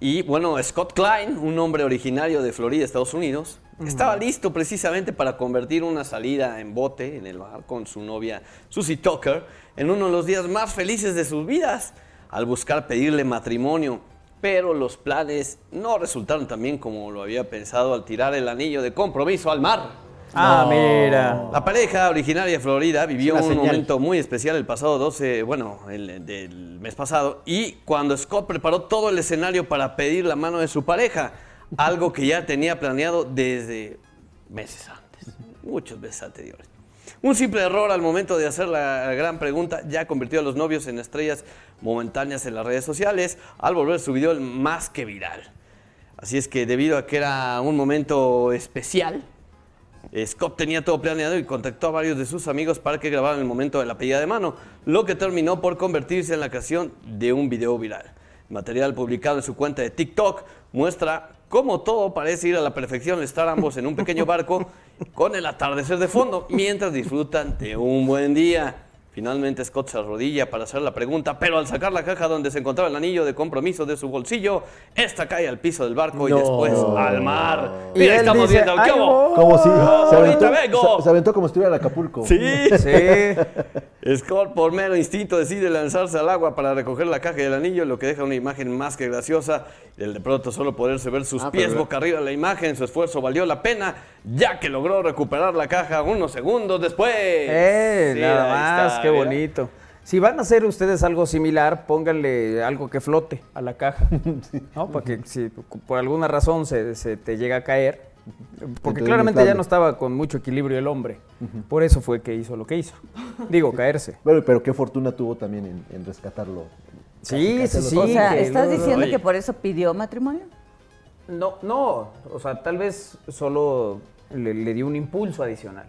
Y bueno, Scott Klein, un hombre originario de Florida, Estados Unidos, estaba listo precisamente para convertir una salida en bote en el mar con su novia Susie Tucker en uno de los días más felices de sus vidas, al buscar pedirle matrimonio. Pero los planes no resultaron tan bien como lo había pensado al tirar el anillo de compromiso al mar. Ah, mira. La pareja originaria de Florida vivió un señal. momento muy especial el pasado 12, bueno, el del mes pasado, y cuando Scott preparó todo el escenario para pedir la mano de su pareja, algo que ya tenía planeado desde meses antes, muchos meses anteriores. Un simple error al momento de hacer la gran pregunta ya convirtió a los novios en estrellas momentáneas en las redes sociales al volver su video el más que viral. Así es que debido a que era un momento especial, Scott tenía todo planeado y contactó a varios de sus amigos para que grabaran el momento de la pedida de mano, lo que terminó por convertirse en la ocasión de un video viral. El material publicado en su cuenta de TikTok muestra cómo todo parece ir a la perfección al estar ambos en un pequeño barco [LAUGHS] con el atardecer de fondo mientras disfrutan de un buen día. Finalmente Scott se arrodilla para hacer la pregunta, pero al sacar la caja donde se encontraba el anillo de compromiso de su bolsillo, esta cae al piso del barco y después al mar. Y Mira, él estamos dice, viendo, ¿qué "Ahí hubo? voy". Como si Oh, se aventó, ahorita vengo. se- se aventó como si estuviera en Acapulco. Sí. [LAUGHS] Sí. Scott, por mero instinto, decide lanzarse al agua para recoger la caja del anillo, lo que deja una imagen más que graciosa. El de pronto solo poderse ver sus Ah, pies pero- boca arriba en la imagen, su esfuerzo valió la pena, ya que logró recuperar la caja unos segundos después. Eh, Sí, nada más, está, qué bonito. Si van a hacer ustedes algo similar, pónganle algo que flote a la caja, [LAUGHS] ¿no? Para que si por alguna razón se, se te llega a caer, porque claramente ya no estaba con mucho equilibrio el hombre, por eso fue que hizo lo que hizo. Digo, caerse. [LAUGHS] Bueno, pero qué fortuna tuvo también en, en rescatarlo. Sí, sí, sí. o sea, que ¿estás diciendo Oye. que por eso pidió matrimonio? No, no, o sea, tal vez solo le, le dio un impulso adicional.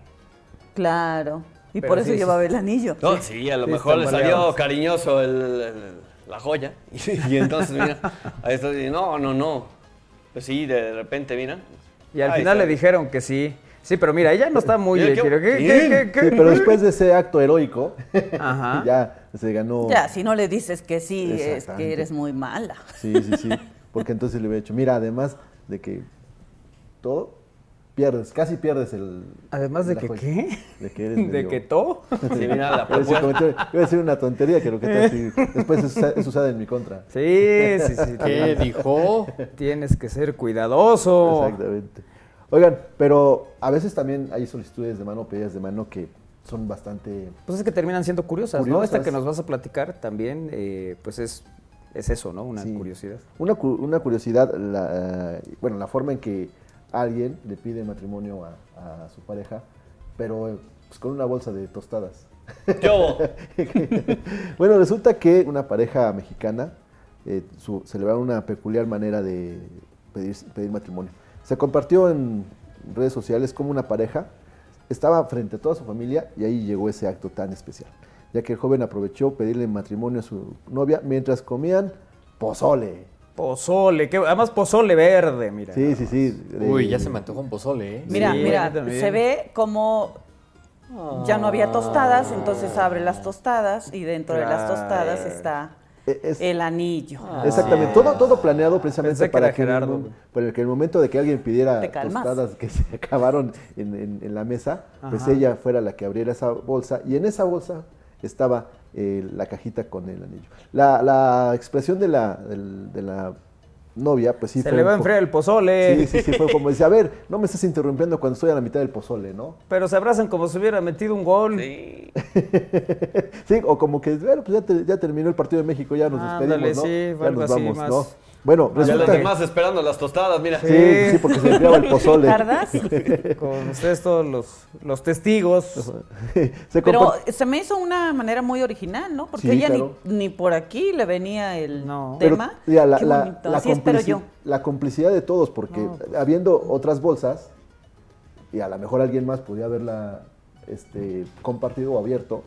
Claro. Y Pero por eso sí, llevaba sí. el anillo. No, sí, a lo Sí, mejor le salió cariñoso el- el- la joya. [LAUGHS] Y, entonces, mira, ahí está, y no, no, no. Pues sí, de repente, mira. Y al Ahí final está. le dijeron que sí. Sí, pero mira, ella no está muy... ¿qué- qué- qué- ¿Qué? qué- qué- qué- Sí, pero después de ese acto heroico, Ajá. [LAUGHS] ya se ganó. Ya, si no le dices que sí, es que eres muy mala. Sí, sí, sí. Porque entonces le hubiera dicho, mira, además de que todo, pierdes, casi pierdes el... Además de que joya. qué? De que eres [LAUGHS] ¿De medio- que todo? [LAUGHS] Sí, mira, la Iba a decir propuesta. iba a decir una tontería, creo que tal [LAUGHS] si después es, usa- es usada en mi contra. Sí, sí, sí. ¿Qué dijo? Tienes que ser cuidadoso. Exactamente. Oigan, pero a veces también hay solicitudes de mano, pedidas de mano que son bastante... Pues es que terminan siendo curiosas, ¿no? Esta que nos vas a platicar también, eh, pues es, es eso, ¿no? Una Sí. curiosidad. Una, una curiosidad, la, eh, bueno, la forma en que alguien le pide matrimonio a, a su pareja, pero eh, pues, con una bolsa de tostadas. [LAUGHS] Bueno, resulta que una pareja mexicana eh, su- celebraron una peculiar manera de pedir, pedir matrimonio. Se compartió en redes sociales como una pareja estaba frente a toda su familia y ahí llegó ese acto tan especial, ya que el joven aprovechó pedirle matrimonio a su novia mientras comían pozole. Pozole, que, además pozole verde, mira. Sí, sí, sí. Uy, ya se me antojó un pozole, ¿eh? Mira, Sí, mira, se ve como ya no había tostadas, entonces abre las tostadas y dentro de las tostadas está E- es- el anillo. Exactamente, todo, todo planeado precisamente Pensé que para que, el, para que en el momento de que alguien pidiera tostadas que [LAUGHS] se acabaron en, en- en la mesa, pues Ajá. ella fuera la que abriera esa bolsa y en esa bolsa estaba eh, la cajita con el anillo. La, la expresión de la, del- de la novia, pues sí Se fue le va a enfriar el pozole. Sí, sí, sí, fue como decía, a ver, no me estás interrumpiendo cuando estoy a la mitad del pozole, ¿no? Pero se abrazan como si hubiera metido un gol. Sí. [LAUGHS] Sí, o como que, bueno, pues ya, te- ya terminó el partido de México, ya nos Ándale, despedimos, ¿no? sí, ya algo nos así vamos, más- ¿no? Bueno, Ya los resulta demás esperando las tostadas, mira. Sí, sí, porque se enfriaba el pozole. ¿Tardas? [LAUGHS] Con ustedes todos los, los testigos. [LAUGHS] se Pero se me hizo una manera muy original, ¿no? Porque Sí, ella claro. ni, ni por aquí le venía el No. Pero, tema. mira, la, Qué la- la Así espero yo. la complicidad de todos, porque pues. habiendo otras bolsas, y a lo mejor alguien más podía haberla este, compartido o abierto,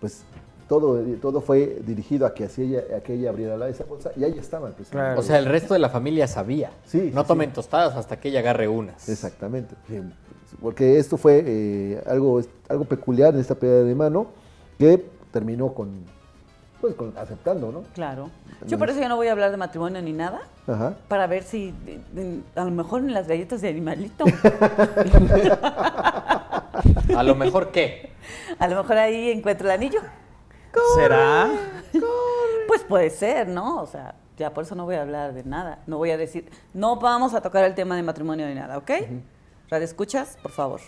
pues todo, todo fue dirigido a que así ella, a que ella abriera la, esa bolsa, y ahí estaban. pues, Claro. O sea, el resto de la familia sabía. Sí, No sí, tomen sí. tostadas hasta que ella agarre unas. Exactamente. Porque esto fue eh, algo, algo peculiar en esta pedida de mano que terminó con, pues, con aceptando, ¿no? Claro. Yo por eso ya no voy a hablar de matrimonio ni nada, Ajá. para ver si de- de- a lo mejor en las galletas de animalito, [LAUGHS] A lo mejor, ¿qué? a lo mejor ahí encuentro el anillo. ¿Será? Pues puede ser, ¿no? O sea, ya por eso no voy a hablar de nada. No voy a decir, no vamos a tocar el tema de matrimonio ni nada, ¿ok? Radio escuchas, por favor.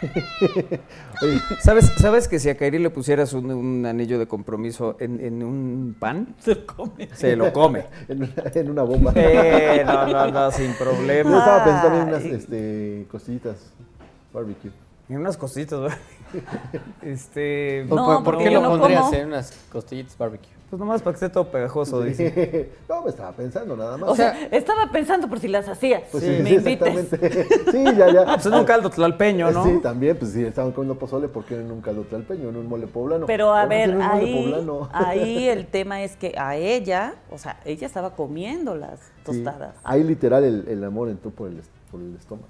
[LAUGHS] Oye, ¿Sabes, ¿Sabes que si a Kairi le pusieras un, un anillo de compromiso en, en un pan, Se lo come. se lo come? [LAUGHS] en, una, en una bomba. Eh, no, no, no, sin Yo problema. estaba pensando en unas este, costillitas barbecue. En unas cositas, ¿verdad? [LAUGHS] Este. ¿Por, No, por- por porque qué lo no pondrías como. en unas costillitas barbecue? Pues nomás para que esté todo pegajoso, dice. [LAUGHS] no, me estaba pensando nada más. O sea, estaba pensando por si las hacías. pues me sí, invites. [LAUGHS] sí, ya, ya. Ah, pues en un caldo tlalpeño, ¿no? Sí, también, pues si estaban comiendo pozole, ¿por qué en un caldo tlalpeño, en un mole poblano? Pero a ¿Por qué ver, ahí, poblano? ahí el tema es que a ella, o sea, ella estaba comiendo las Sí, tostadas. Ahí literal el, el amor entró por el, por el estómago.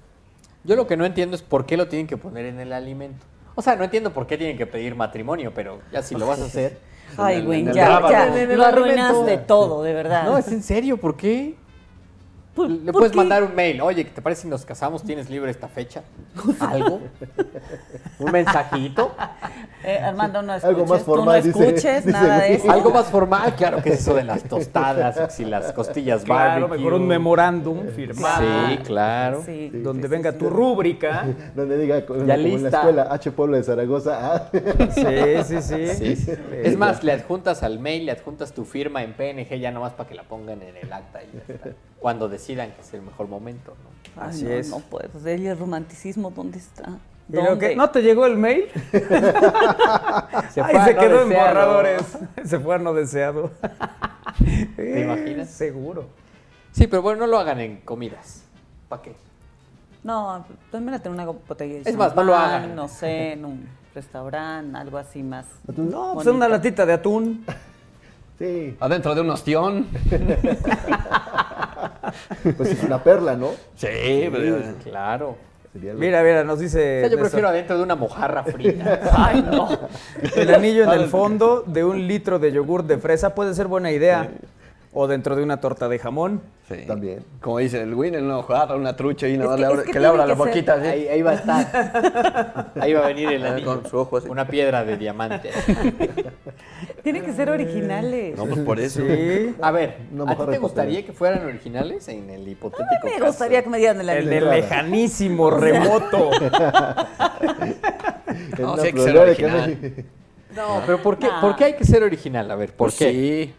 Yo lo que no entiendo es por qué lo tienen que poner en el alimento. O sea, no entiendo por qué tienen que pedir matrimonio, pero ya si lo vas a [LAUGHS] hacer. Ay, güey, ya, ya, lo arruinaste todo, de verdad. No, es en serio, ¿por qué? ¿Por- Le por puedes qué? mandar un mail, oye, ¿te parece si nos casamos? ¿Tienes libre esta fecha? [LAUGHS] ¿Algo? ¿Un mensajito? Eh, Armando, no escuches, Algo más tú no formal, dice- escuches dice nada de Luis. eso. Algo más formal, claro que es eso de las tostadas, si las costillas Claro, barbecue. mejor un memorándum firmado. Sí, claro. Sí. Donde Sí, venga sí, tu sí. rúbrica. [LAUGHS] Donde diga, como, Ya como en la escuela, H. Pueblo de Zaragoza. ah. Sí, sí, sí. Sí, sí. Es más, le adjuntas al mail, le adjuntas tu firma en PNG ya nomás para que la pongan en el acta y ya está. Cuando decidan que es el mejor momento, ¿no? Ay, Así no, es. No puedo. Ella el romanticismo, ¿dónde está? ¿No te llegó el mail? [LAUGHS] Se Ay, se no quedó en borradores. [LAUGHS] Se fue a no deseado. [LAUGHS] ¿Te imaginas? Seguro. Sí, pero bueno, no lo hagan en comidas. ¿Para qué? No, pues mírate una botella de Es más, no lo hagan. No sé, en un restaurante, algo así más. No, pues bonito. una latita de atún. Sí, Adentro de un ostión. Pues es una perla, ¿no? Sí, pero... Claro. Sería algo- Mira, mira, nos O dice. sea, yo Néstor, prefiero adentro de una mojarra frita. [LAUGHS] Ay, no. [LAUGHS] El anillo en el fondo de un litro de yogur de fresa puede ser buena idea. O dentro de una torta de jamón. Sí. También. Como dice el Win, en una hojarra, una trucha y nada más Es que- le abre- es que que, le abra la ser- boquita. así. Ahí, ahí va a estar. [LAUGHS] Ahí va a venir el anillo. Con su ojo así. Una piedra de diamante. [LAUGHS] Tienen que ser originales. No, pues por eso. Sí. A ver, Una ¿a ti te gustaría que fueran originales en el hipotético Me caso? gustaría que me dieran el El anillo. de lejanísimo, remoto. [LAUGHS] No, sí hay que ser original. No, pero ¿por qué. ¿por qué hay que ser original? A ver, ¿por Pues qué? Sí.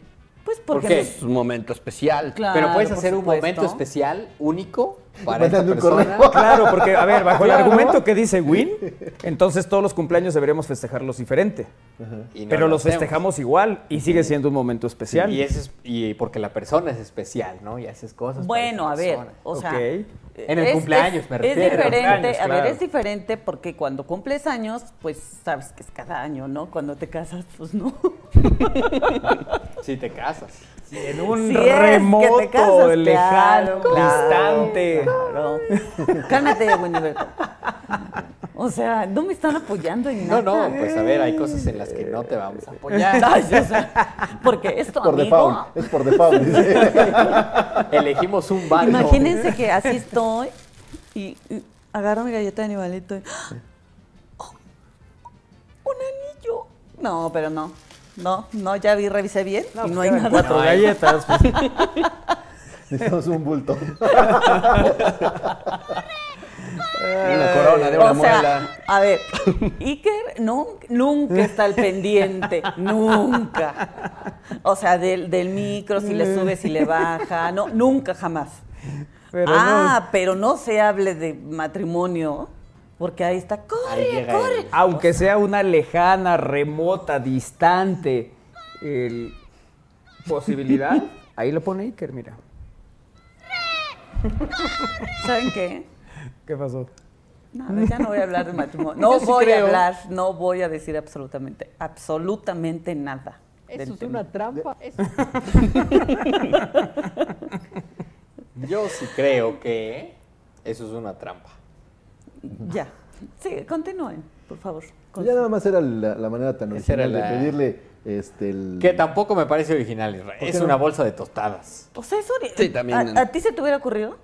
Pues ¿Por porque? Es un momento especial. Claro, Pero puedes hacer un momento especial, único, para esta un persona. correo. [LAUGHS] Claro, porque, a ver, bajo el argumento que dice Win, entonces todos los cumpleaños deberíamos festejarlos diferente. y no Pero lo los hacemos. festejamos igual y sigue siendo un momento especial. Y, ese es- y porque la persona es especial, ¿no? Y haces cosas. Bueno, a ver, persona. o sea. En el cumpleaños, me refiero. Es diferente, a ver, es diferente porque cuando cumples años, pues sabes que es cada año, ¿no? Cuando te casas, pues no. [LAUGHS] Si te casas. En un Si es que te remoto, casas, lejano, claro, distante. Claro. [LAUGHS] Cálmate, Winneberto. O sea, no me están apoyando en No, nada. no, pues a ver, hay cosas en las que no te vamos a apoyar. [LAUGHS] Ay, o sea, porque esto, Por amigo. default. Es por default. dice. [LAUGHS] Elegimos un bando. Imagínense que así estoy y, y agarro mi galleta de animalito y. [GASPS] ¡Oh! ¡Un anillo! No, pero no. No, no, ya vi, revisé bien y no hay Quedan nada. Cuatro No hay. galletas. pues. Necesitamos un bulto. [LAUGHS] Una corona de una O muela. sea, a ver, Iker no, nunca está al pendiente, nunca. O sea, del, del micro, si le sube, si le baja, no, nunca jamás. Pero ah, pero no se hable de matrimonio, porque ahí está, Ahí corre, corre. el- Aunque sea una lejana, remota, distante el- posibilidad, ahí lo pone Iker, mira. [LAUGHS] ¿Saben qué? ¿Qué pasó? Nada, ya no voy a hablar de matrimonio. [LAUGHS] No sí voy a hablar, no voy a decir absolutamente, absolutamente nada. Eso es tema. una trampa. eso- [LAUGHS] Yo sí creo que eso es una trampa. Ya. Sí, continúen, por favor. Ya nada más era la, la manera tan era original la- de pedirle este, el... Que tampoco me parece original. Israel. ¿Por Es no? una bolsa de tostadas. O sea, eso Sí, también. ¿A, a ti se te hubiera ocurrido?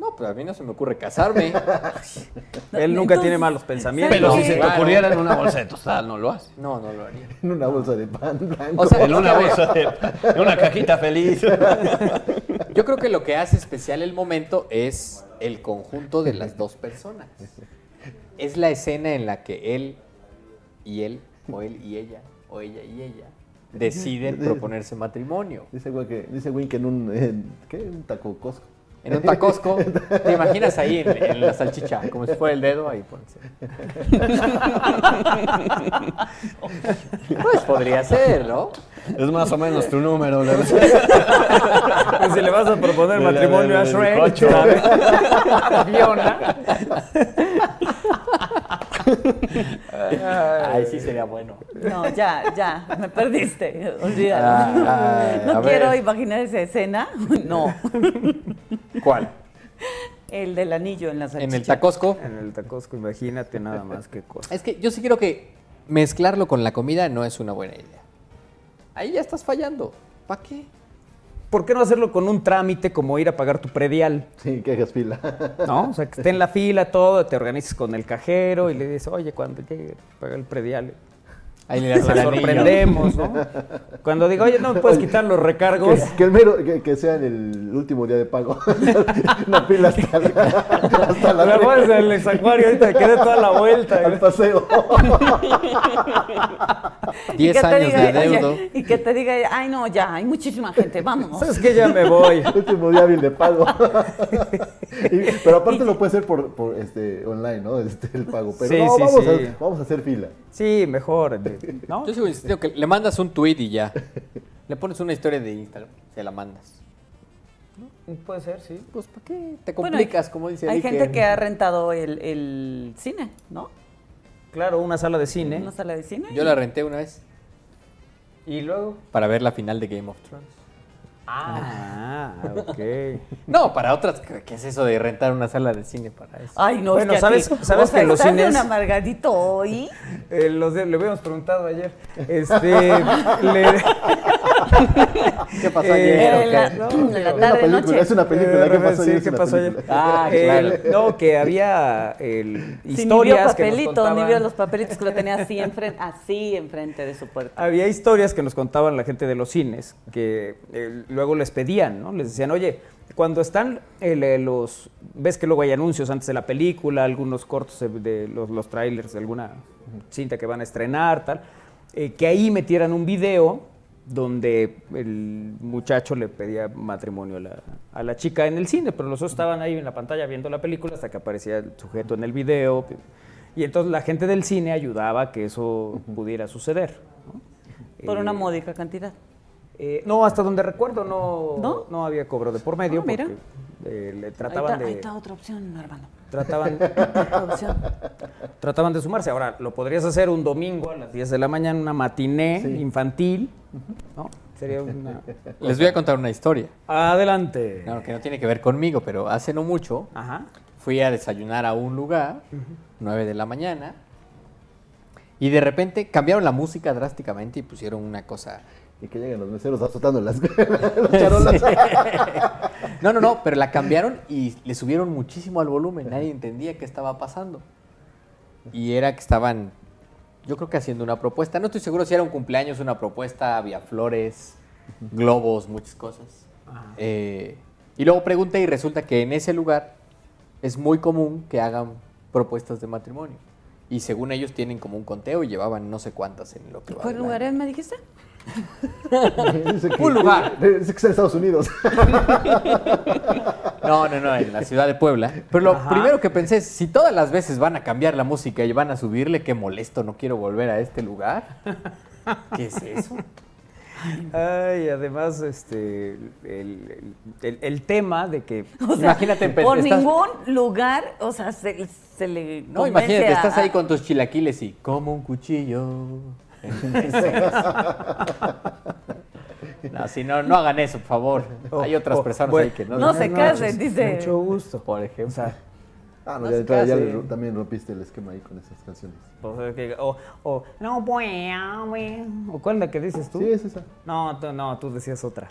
No, pero a mí no se me ocurre casarme. [LAUGHS] Él nunca Entonces, tiene malos pensamientos. Pero ¿Saben si se te ocurriera en una bolsa de tostada, no lo haces. No, no lo haría. [LAUGHS] En una bolsa de pan blanco. O sea, En una bolsa de. En una cajita feliz. [LAUGHS] Yo creo que lo que hace especial el momento es el conjunto de las dos personas. Es la escena en la que él y él, o él y ella, o ella y ella, deciden proponerse matrimonio. Dice, güey, que, dice Win que en un... en- ¿Qué? Un taco Costco. En un tacosco, te imaginas ahí en, en la salchicha, como si fuera el dedo, ahí pones. [LAUGHS] Pues podría ser, ¿no? Es más o menos tu número. le- [LAUGHS] Pues si le vas a proponer De la- matrimonio a Shrek, Fiona. [LAUGHS] [LAUGHS] Ay, sí sería bueno. No, ya, ya, me perdiste. Olvídalo. Ay, no a quiero ver. imaginar esa escena. [LAUGHS] No. ¿Cuál? El del anillo en la salchicha. En el tacosco. En el tacosco, imagínate nada más qué cosa. Es que yo sí creo que mezclarlo con la comida no es una buena idea. Ahí ya estás fallando. ¿Para qué? ¿Por qué no hacerlo con un trámite como ir a pagar tu predial? Sí, que hagas fila. ¿No? O sea, que esté en la fila todo, te organizes con el cajero y le dices, oye, cuando llegue, paga el predial. Ahí le sorprendemos, ¿no? [LAUGHS] Cuando digo, oye, no me puedes quitar los recargos. Que, que el mero, que, que sea en el último día de pago. [LAUGHS] Una fila hasta la, hasta la La voz del ex-acuario ahorita quedé toda la vuelta. al paseo. [LAUGHS] Y 10 que te años diga, de oye, adeudo. y que te diga, ay, no, ya, hay muchísima gente, vámonos. ¿Sabes qué? Ya me voy. último día hábil de pago. Y- pero aparte lo puede hacer por, por este, online, ¿no? Este, el pago. Pero Sí, no, sí, vamos, sí. A, vamos a hacer fila. Sí, mejor. ¿No? Yo sigo insistiendo que le mandas un tweet y ya. Le pones una historia de Instagram, se la mandas. Puede ser, sí. Pues ¿para qué? Te Bueno, complicas, como dice Hay Iker. gente que ha rentado el, el cine, ¿no? Claro, una sala de cine. Una sala de cine. Yo la renté una vez Y luego. para ver la final de Game of Thrones. Ah, ok. No, para otras, ¿qué es eso de rentar una sala de cine para eso? Ay, no, Bueno, es que ¿sabes- aquí- sabes o sea, que los cines- un amargadito hoy. [LAUGHS] Eh, los de- le habíamos preguntado ayer. Este. [LAUGHS] le- ¿Qué pasó ayer? la- qué? no, no, en la es una tarde película, noche. es una película. ¿Qué pasó Sí, ayer? Ah, El- claro. no, que había el, [LAUGHS] Sí, ni vio historias que nos papelitos, ni vio los papelitos que lo tenía así enfrente, así enfrente de su puerta. Había historias que nos contaban la gente de los cines, que eh, luego les pedían, ¿no? Les decían, oye, cuando están el, eh, los... Ves que luego hay anuncios antes de la película, algunos cortos de, de los, los trailers de alguna cinta que van a estrenar, tal, eh, que ahí metieran un video donde el muchacho le pedía matrimonio a la, a la chica en el cine, pero los dos estaban ahí en la pantalla viendo la película hasta que aparecía el sujeto en el video. Y entonces la gente del cine ayudaba a que eso pudiera suceder. ¿no? Por una Eh, módica cantidad. Eh, no, hasta donde recuerdo no, ¿No? no había cobro de por medio Ah, mira. porque eh, le Ahí trataban está, ahí de está otra opción, hermano. trataban, [LAUGHS] Otra opción. trataban de sumarse. Ahora, lo podrías hacer un domingo a las 10 de la mañana, una matiné infantil, ¿no? Sería una... [LAUGHS] Les voy a contar una historia. Adelante. Claro, que no tiene que ver conmigo, pero hace no mucho Ajá. fui a desayunar a un lugar, 9 de la mañana, y de repente cambiaron la música drásticamente y pusieron una cosa... Y que lleguen los meseros azotando las, [LAUGHS] las [LAUGHS] charolas. No, no, no, pero la cambiaron y le subieron muchísimo al volumen, nadie entendía qué estaba pasando. Y era que estaban, yo creo que haciendo una propuesta, no estoy seguro si era un cumpleaños, una propuesta, había flores, globos, muchas cosas. Eh, y luego pregunté y resulta que en ese lugar es muy común que hagan propuestas de matrimonio. Y según ellos tienen como un conteo y llevaban no sé cuántas en lo que va ¿Cuál lugar me dijiste? [LAUGHS] Dice que- Un lugar. [LAUGHS] Dice que está en Estados Unidos. [LAUGHS] No, no, no, en la ciudad de Puebla. Pero lo Ajá. primero que pensé es, si todas las veces van a cambiar la música y van a subirle, qué molesto, no quiero volver a este lugar. ¿Qué es eso? Ay, además, este, el, el- el tema de que... O sea, Imagínate, empe- por estás- ningún lugar, o sea, se, se le No, imagínate, a- estás ahí con tus chilaquiles y como un cuchillo. [LAUGHS] No, si no, no hagan eso, por favor. Hay otras oh, personas bueno, ahí que no. No se casen, dice. Mucho gusto. Por ejemplo. Ah, no, No ya, se entrada ya case. le- también rompiste el esquema ahí con esas canciones. O, que- o- o, no, pues, güey. ¿O cuál es la que dices tú? Sí, es esa. No, tú, no, tú decías otra.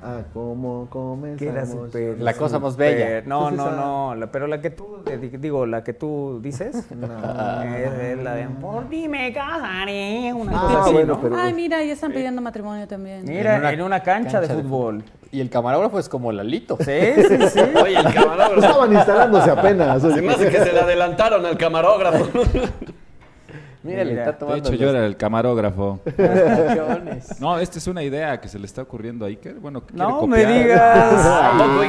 Ah, ¿cómo comenzamos? Que súper- La cosa más bella. No, Pues no, esa- no. la- pero la que tú, eh, di- digo, la que tú dices. [LAUGHS] es, es la de Por ti me casaré. Una Ah, cosa así, bueno, ¿no? pero- Ay, mira, ya están pidiendo matrimonio también. Mira, En una en una cancha, de cancha de fútbol. Y el camarógrafo es como Lalito. Sí, [LAUGHS] sí, sí. Oye, el camarógrafo. Estaban instalándose apenas. oye. Se me hace que se le adelantaron al camarógrafo. [LAUGHS] Mira, le está De tomando hecho, yo era el camarógrafo. [LAUGHS] No, esta es una idea que se le está ocurriendo a Iker. Bueno, que quiere No copiar. me digas.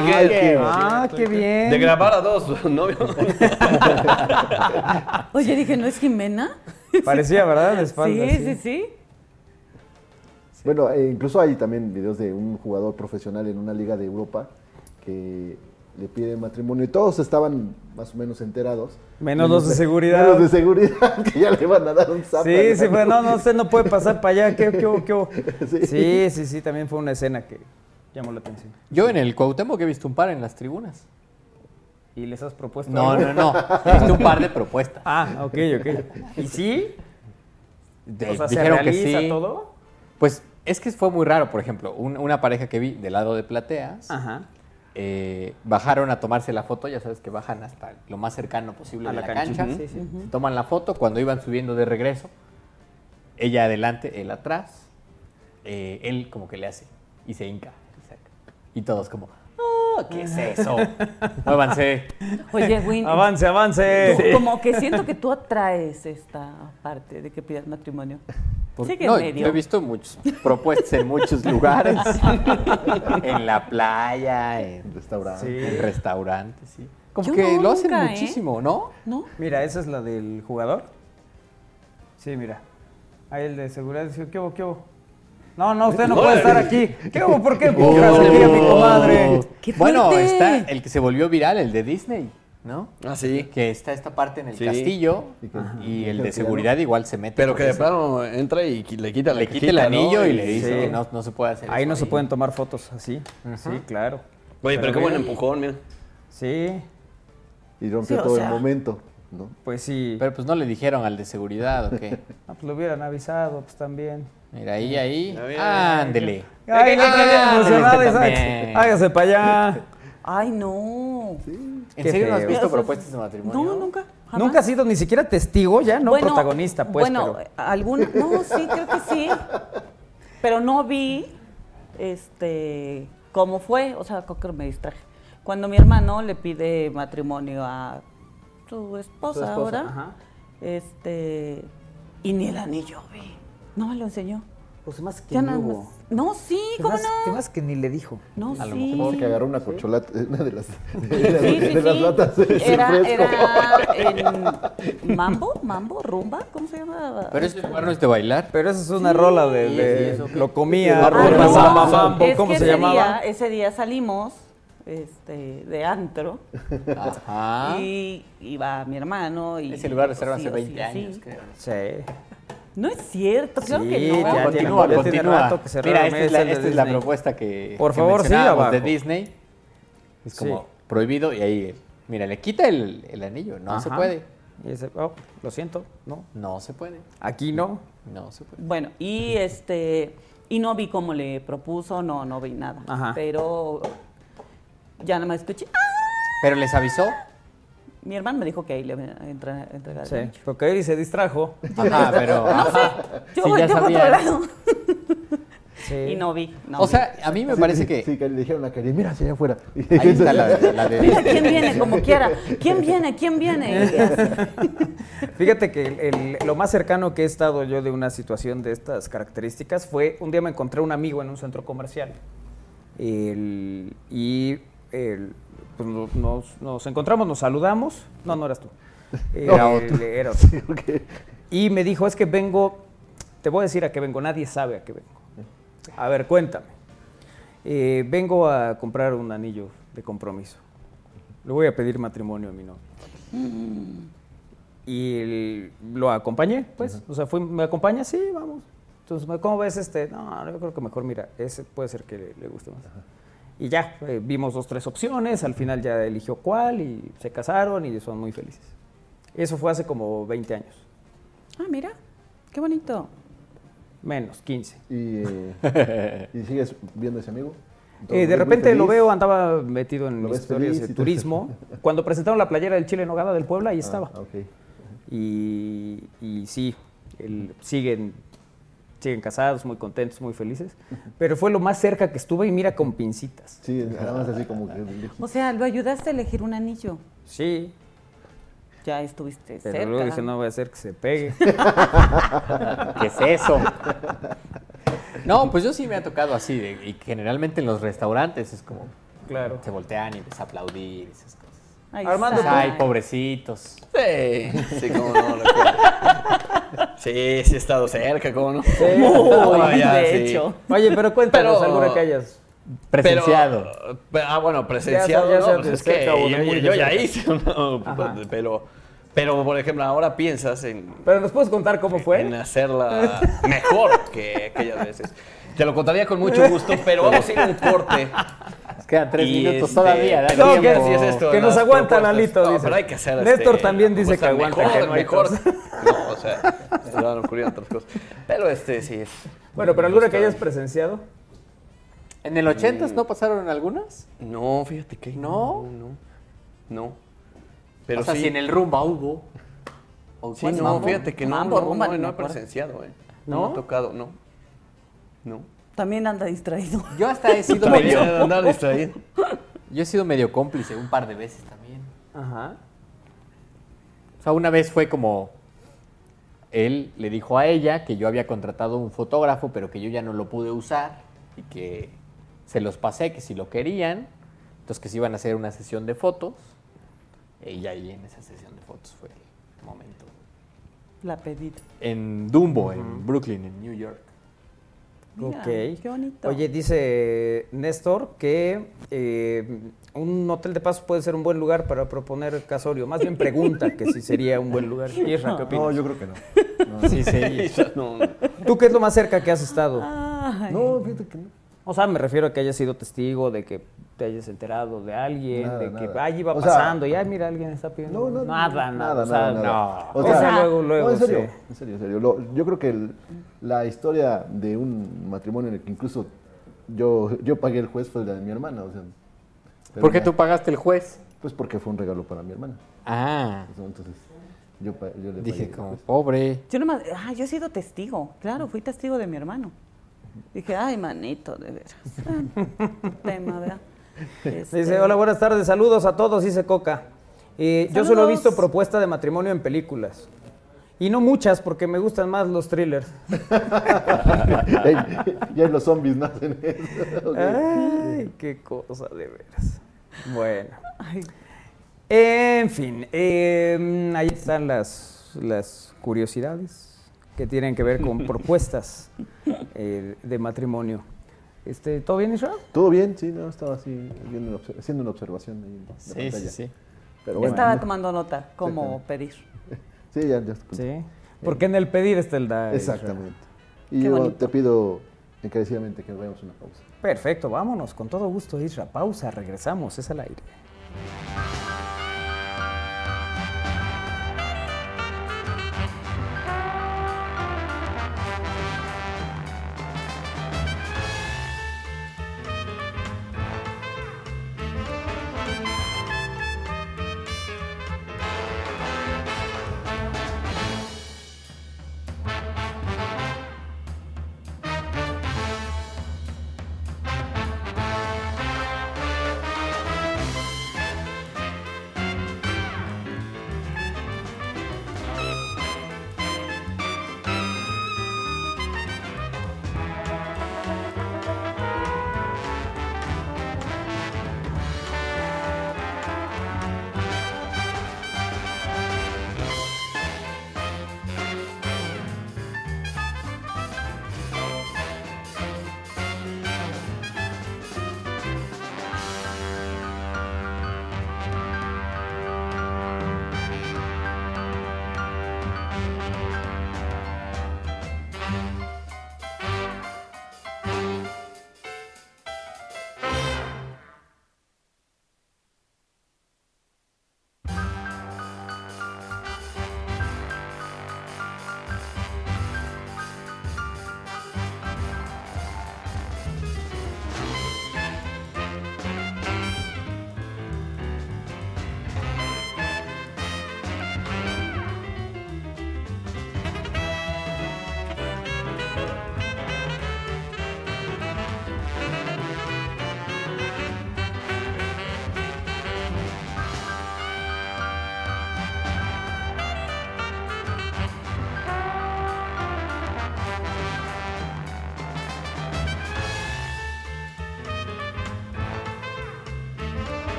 [LAUGHS] Que- qué- Ah, qué bien. De grabar a dos, [LAUGHS] ¿no? Oye, dije, ¿no es Jimena? Parecía, ¿verdad? De espalda, sí, sí, sí. Bueno, eh, incluso hay también videos de un jugador profesional en una liga de Europa que le pide matrimonio y todos estaban más o menos enterados. Menos los de seguridad. Menos de seguridad, que ya le van a dar un zap. Sí, sí, fue, no, no, usted no puede pasar para allá. ¿Qué, qué? [LAUGHS] Sí. Sí, sí, sí, también fue una escena que llamó la atención. Yo en el Cuauhtémoc he visto un par en las tribunas. ¿Y les has propuesto No, algo? no, no. He visto un par de propuestas. Ah, ok, ok. ¿Y sí? De- o sea, ¿se dijeron que realiza sí. todo? Pues es que fue muy raro, por ejemplo, un- una pareja que vi del lado de Plateas, Ajá. Eh, bajaron a tomarse la foto, ya sabes que bajan hasta lo más cercano posible A de la la, cancha. cancha, Sí, sí. se toman la foto, cuando iban subiendo de regreso, ella adelante, él atrás, eh, él como que le hace y se hinca y todos como, "Ah, ¿qué es eso? Muévanse. Oye, Win, Avance, avance. tú- como que siento que tú atraes esta parte de que pidas matrimonio. Por- Sigue no, medio. yo he visto muchos propuestas en muchos lugares. [LAUGHS] en la playa, en, Restaurante. Sí. en restaurantes, sí. Como Yo que no, lo hacen nunca, ¿eh? muchísimo, ¿no? ¿No? Mira, esa es la del jugador. Sí, mira. Ahí el de seguridad dice, ¿qué hubo, qué hubo? No, no, usted no puede estar aquí. ¿Qué hubo? ¿Por qué a mi comadre? ¡Qué Bueno, está el que se volvió viral, el de Disney. ¿no? Ah, sí. Que está esta parte en el Sí. castillo Y el de seguridad no. igual se mete. Pero que de plano entra y le quita la le quita el anillo ¿no? y le dice Sí. que no, no se puede hacer Ahí eso no se pueden tomar fotos así. Sí, claro. Oye, pero, qué bien. buen empujón, mira. Sí, Y rompió Sí, todo sea. el momento. ¿no? pues sí. Pero pues no le dijeron al de seguridad o qué. [LAUGHS] Ah, pues lo hubieran avisado, pues también. Mira, ahí, ahí. Ándele. Ay, emocionado. Isaac. también. Hágase para allá. [LAUGHS] Ay, no. ¿En serio no has visto Eso- propuestas de matrimonio? No, nunca. jamás. Nunca has sido ni siquiera testigo ya, no Bueno, protagonista, pues. Bueno, pero- alguna. No, sí, creo que sí. Pero no vi este cómo fue. O sea, creo que me distraje. Cuando mi hermano le pide matrimonio a su esposa, Su esposa, ahora, ajá. este. Y ni el anillo vi. No me lo enseñó. Pues más que Ya ni nada hubo. más. No, sí, ¿cómo más- Que no? más que ni le dijo. No, A lo sí. mejor que agarró una corcholata, [LAUGHS] una de las, de, Sí, sí, de las sí. latas de Era, era en [LAUGHS] Mambo, Mambo, Rumba, ¿cómo se llama? Pero ese lugar no es de bailar. Pero esa es una rola de, eso lo comía, Ah, rumba, no, samba, no, mambo, Es ¿cómo que se ese llamaba? Día, ese día salimos este, de antro Ajá. y iba mi hermano. Y Ese lugar reserva sí, hace sí, 20 sí. años, creo. Sí. No es cierto, claro que Sí, no. ya tiene- continúa, ya tiene continúa. que Mira, esta es, la, esta es propuesta que, Por que favor, sí, de. Disney. Es como Sí. prohibido y ahí, mira, le quita el, el anillo. No se puede. Y ese, oh, lo siento, no. No se puede. Aquí no. No se puede. Bueno, y este y no vi cómo le propuso, no, no vi nada. Ajá. Pero ya nada más escuché. ¡ah! Pero les avisó. Mi hermano me dijo que ahí le iba a entra- entregar Sí, porque él se distrajo. Ajá, [LAUGHS] pero. Yo Sí, ya para otro lado. [LAUGHS] Sí. Y no vi. no O vi. sea, a mí me parece que. Sí, que le dijeron a Karim, mira hacia allá afuera. Ahí está la, la de [LAUGHS] Mira, Disney. ¿quién viene? Como quiera. ¿Quién viene? ¿Quién viene? Fíjate que el- el- lo más cercano que he estado yo de una situación de estas características fue un día me encontré un amigo en un centro comercial El- y el- pues, no- nos, nos encontramos, nos saludamos. No, no eras tú. [LAUGHS] Era No. otro. Era otro. Ok. Y me dijo, es que vengo, te voy a decir a qué vengo, nadie sabe a qué vengo. A ver, cuéntame. Eh, vengo a comprar un anillo de compromiso. Le voy a pedir matrimonio a mi novio. Y el- lo acompañé, pues. O sea, fui, ¿me acompaña? Sí, vamos. Entonces, ¿cómo ves este? No, yo creo que mejor, mira, ese puede ser que le, le guste más. Y ya, eh, vimos dos, tres opciones, al final ya eligió cuál y se casaron y son muy felices. Eso fue hace como 20 años, Ah, mira. Qué bonito. menos, 15. ¿Y, eh, [LAUGHS] ¿Y sigues viendo a ese amigo? Eh, de repente lo veo, andaba metido en ¿Lo ves historias feliz de turismo. [LAUGHS] Cuando presentaron la playera del Chile en Nogada del Puebla, ahí estaba. Ah, ok. Y, y sí, el- siguen, siguen casados, muy contentos, muy felices. Pero fue lo más cerca que estuve y mira con pincitas. Sí, además así como que... O sea, lo ayudaste a elegir un anillo. Sí, Ya estuviste pero cerca. luego dije, no voy a hacer que se pegue. [LAUGHS] ¿Qué es eso? No, pues yo sí me ha tocado así. de- y generalmente en los restaurantes es como. Claro. Se voltean y empiezan a aplaudir y cosas. Ahí Armando, está. Ay, pobrecitos. Sí, sí, cómo no. Sí, sí he estado cerca, cómo no. Muy, ya, de sí. hecho. Oye, pero cuéntanos Pero- alguna que hayas. Presenciado. Pero, ah, bueno, presenciado, Ya sea- ya no, pues es que yo, de yo ya hice [LAUGHS] Ajá. pero, pero, por ejemplo, ahora piensas en, Pero nos puedes contar cómo en fue. hacerla mejor que aquellas veces. Te lo contaría con mucho gusto, pero vamos a ir a un corte. Quedan tres Y, minutos este, todavía. No, que- así es esto, que las nos aguanta propuestas. Lalito, No, dice. pero hay que hacer Néstor este, también dice que aguanta, mejor, que no hay mejor. tos. [LAUGHS] No, o sea, se van a ocurrir otras cosas. Pero este sí es. Bueno, pero alguna que hayas presenciado. ¿En el 80 no pasaron algunas? No, fíjate que ¿No? No, no. Pero o sea, sí. si en el rumba hubo. ¿O Sí, no, mambo? fíjate que no, Mambo, no, rumba, no, ni no me he presenciado, eh. No, ¿No? ha tocado, no. No. También anda distraído. Yo hasta he [LAUGHS] sido medio. andar distraído. Yo he sido medio cómplice un par de veces también. Ajá. O sea, una vez fue como. Él le dijo a ella que yo había contratado un fotógrafo, pero que yo ya no lo pude usar y que se los pasé, que si lo querían, entonces que se iban a hacer una sesión de fotos. Y ahí en esa sesión de fotos fue el momento. La pedida. En Dumbo, en Brooklyn, en New York. Mira, ok. qué bonito. Oye, dice Néstor que eh, un hotel de paso puede ser un buen lugar para proponer casorio. Más bien pregunta que si sería un buen lugar. [LAUGHS] Isra, ¿qué opinas? No, yo creo que no. No, [LAUGHS] Sí, sí. [LAUGHS] no. ¿Tú qué es lo más cerca que has estado? Ay. No, fíjate que no. O sea, me refiero a que hayas sido testigo, de que te hayas enterado de alguien, Nada, de que nada. O sea, pasando y ay, mira, alguien está pidiendo. No, no, nada, nada, o sea, nada, nada. no. O sea, luego, luego. no, en serio, sí. en serio, en serio. Lo- yo creo que el- la historia de un matrimonio en el que incluso yo, yo pagué el juez fue la de mi hermana. O sea, ¿Por qué ya- tú pagaste el juez? Pues porque fue un regalo para mi hermana. Ah, Entonces, yo, yo le dije como pobre. Yo nomás, ah, yo he sido testigo, claro, fui testigo de mi hermano. Dije, ay, manito, de veras. [LAUGHS] Tema, ¿verdad? Este, Dice, hola, buenas tardes, saludos a todos, dice Coca. Eh, yo solo he visto propuesta de matrimonio en películas. Y no muchas, porque me gustan más los thrillers. [LAUGHS] ya, los zombies nacen eso. Ay, qué cosa, de veras. Bueno. En fin, eh, ahí están las, las curiosidades que tienen que ver con [LAUGHS] propuestas eh, de matrimonio. Este, ¿Todo bien, Israel? Todo bien, sí, no, estaba así viendo haciendo una observación ahí en la Sí, pantalla. sí, sí. Pero bueno, estaba no- tomando nota, cómo pedir. [LAUGHS] Sí, ya, ya. Sí. Porque en el pedir está el dar. Israel. Exactamente. Y Qué yo bonito. te pido encarecidamente que nos vayamos a una pausa. Perfecto, vámonos, con todo gusto, Isra. Pausa, regresamos, es al aire.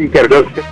Sí, gracias.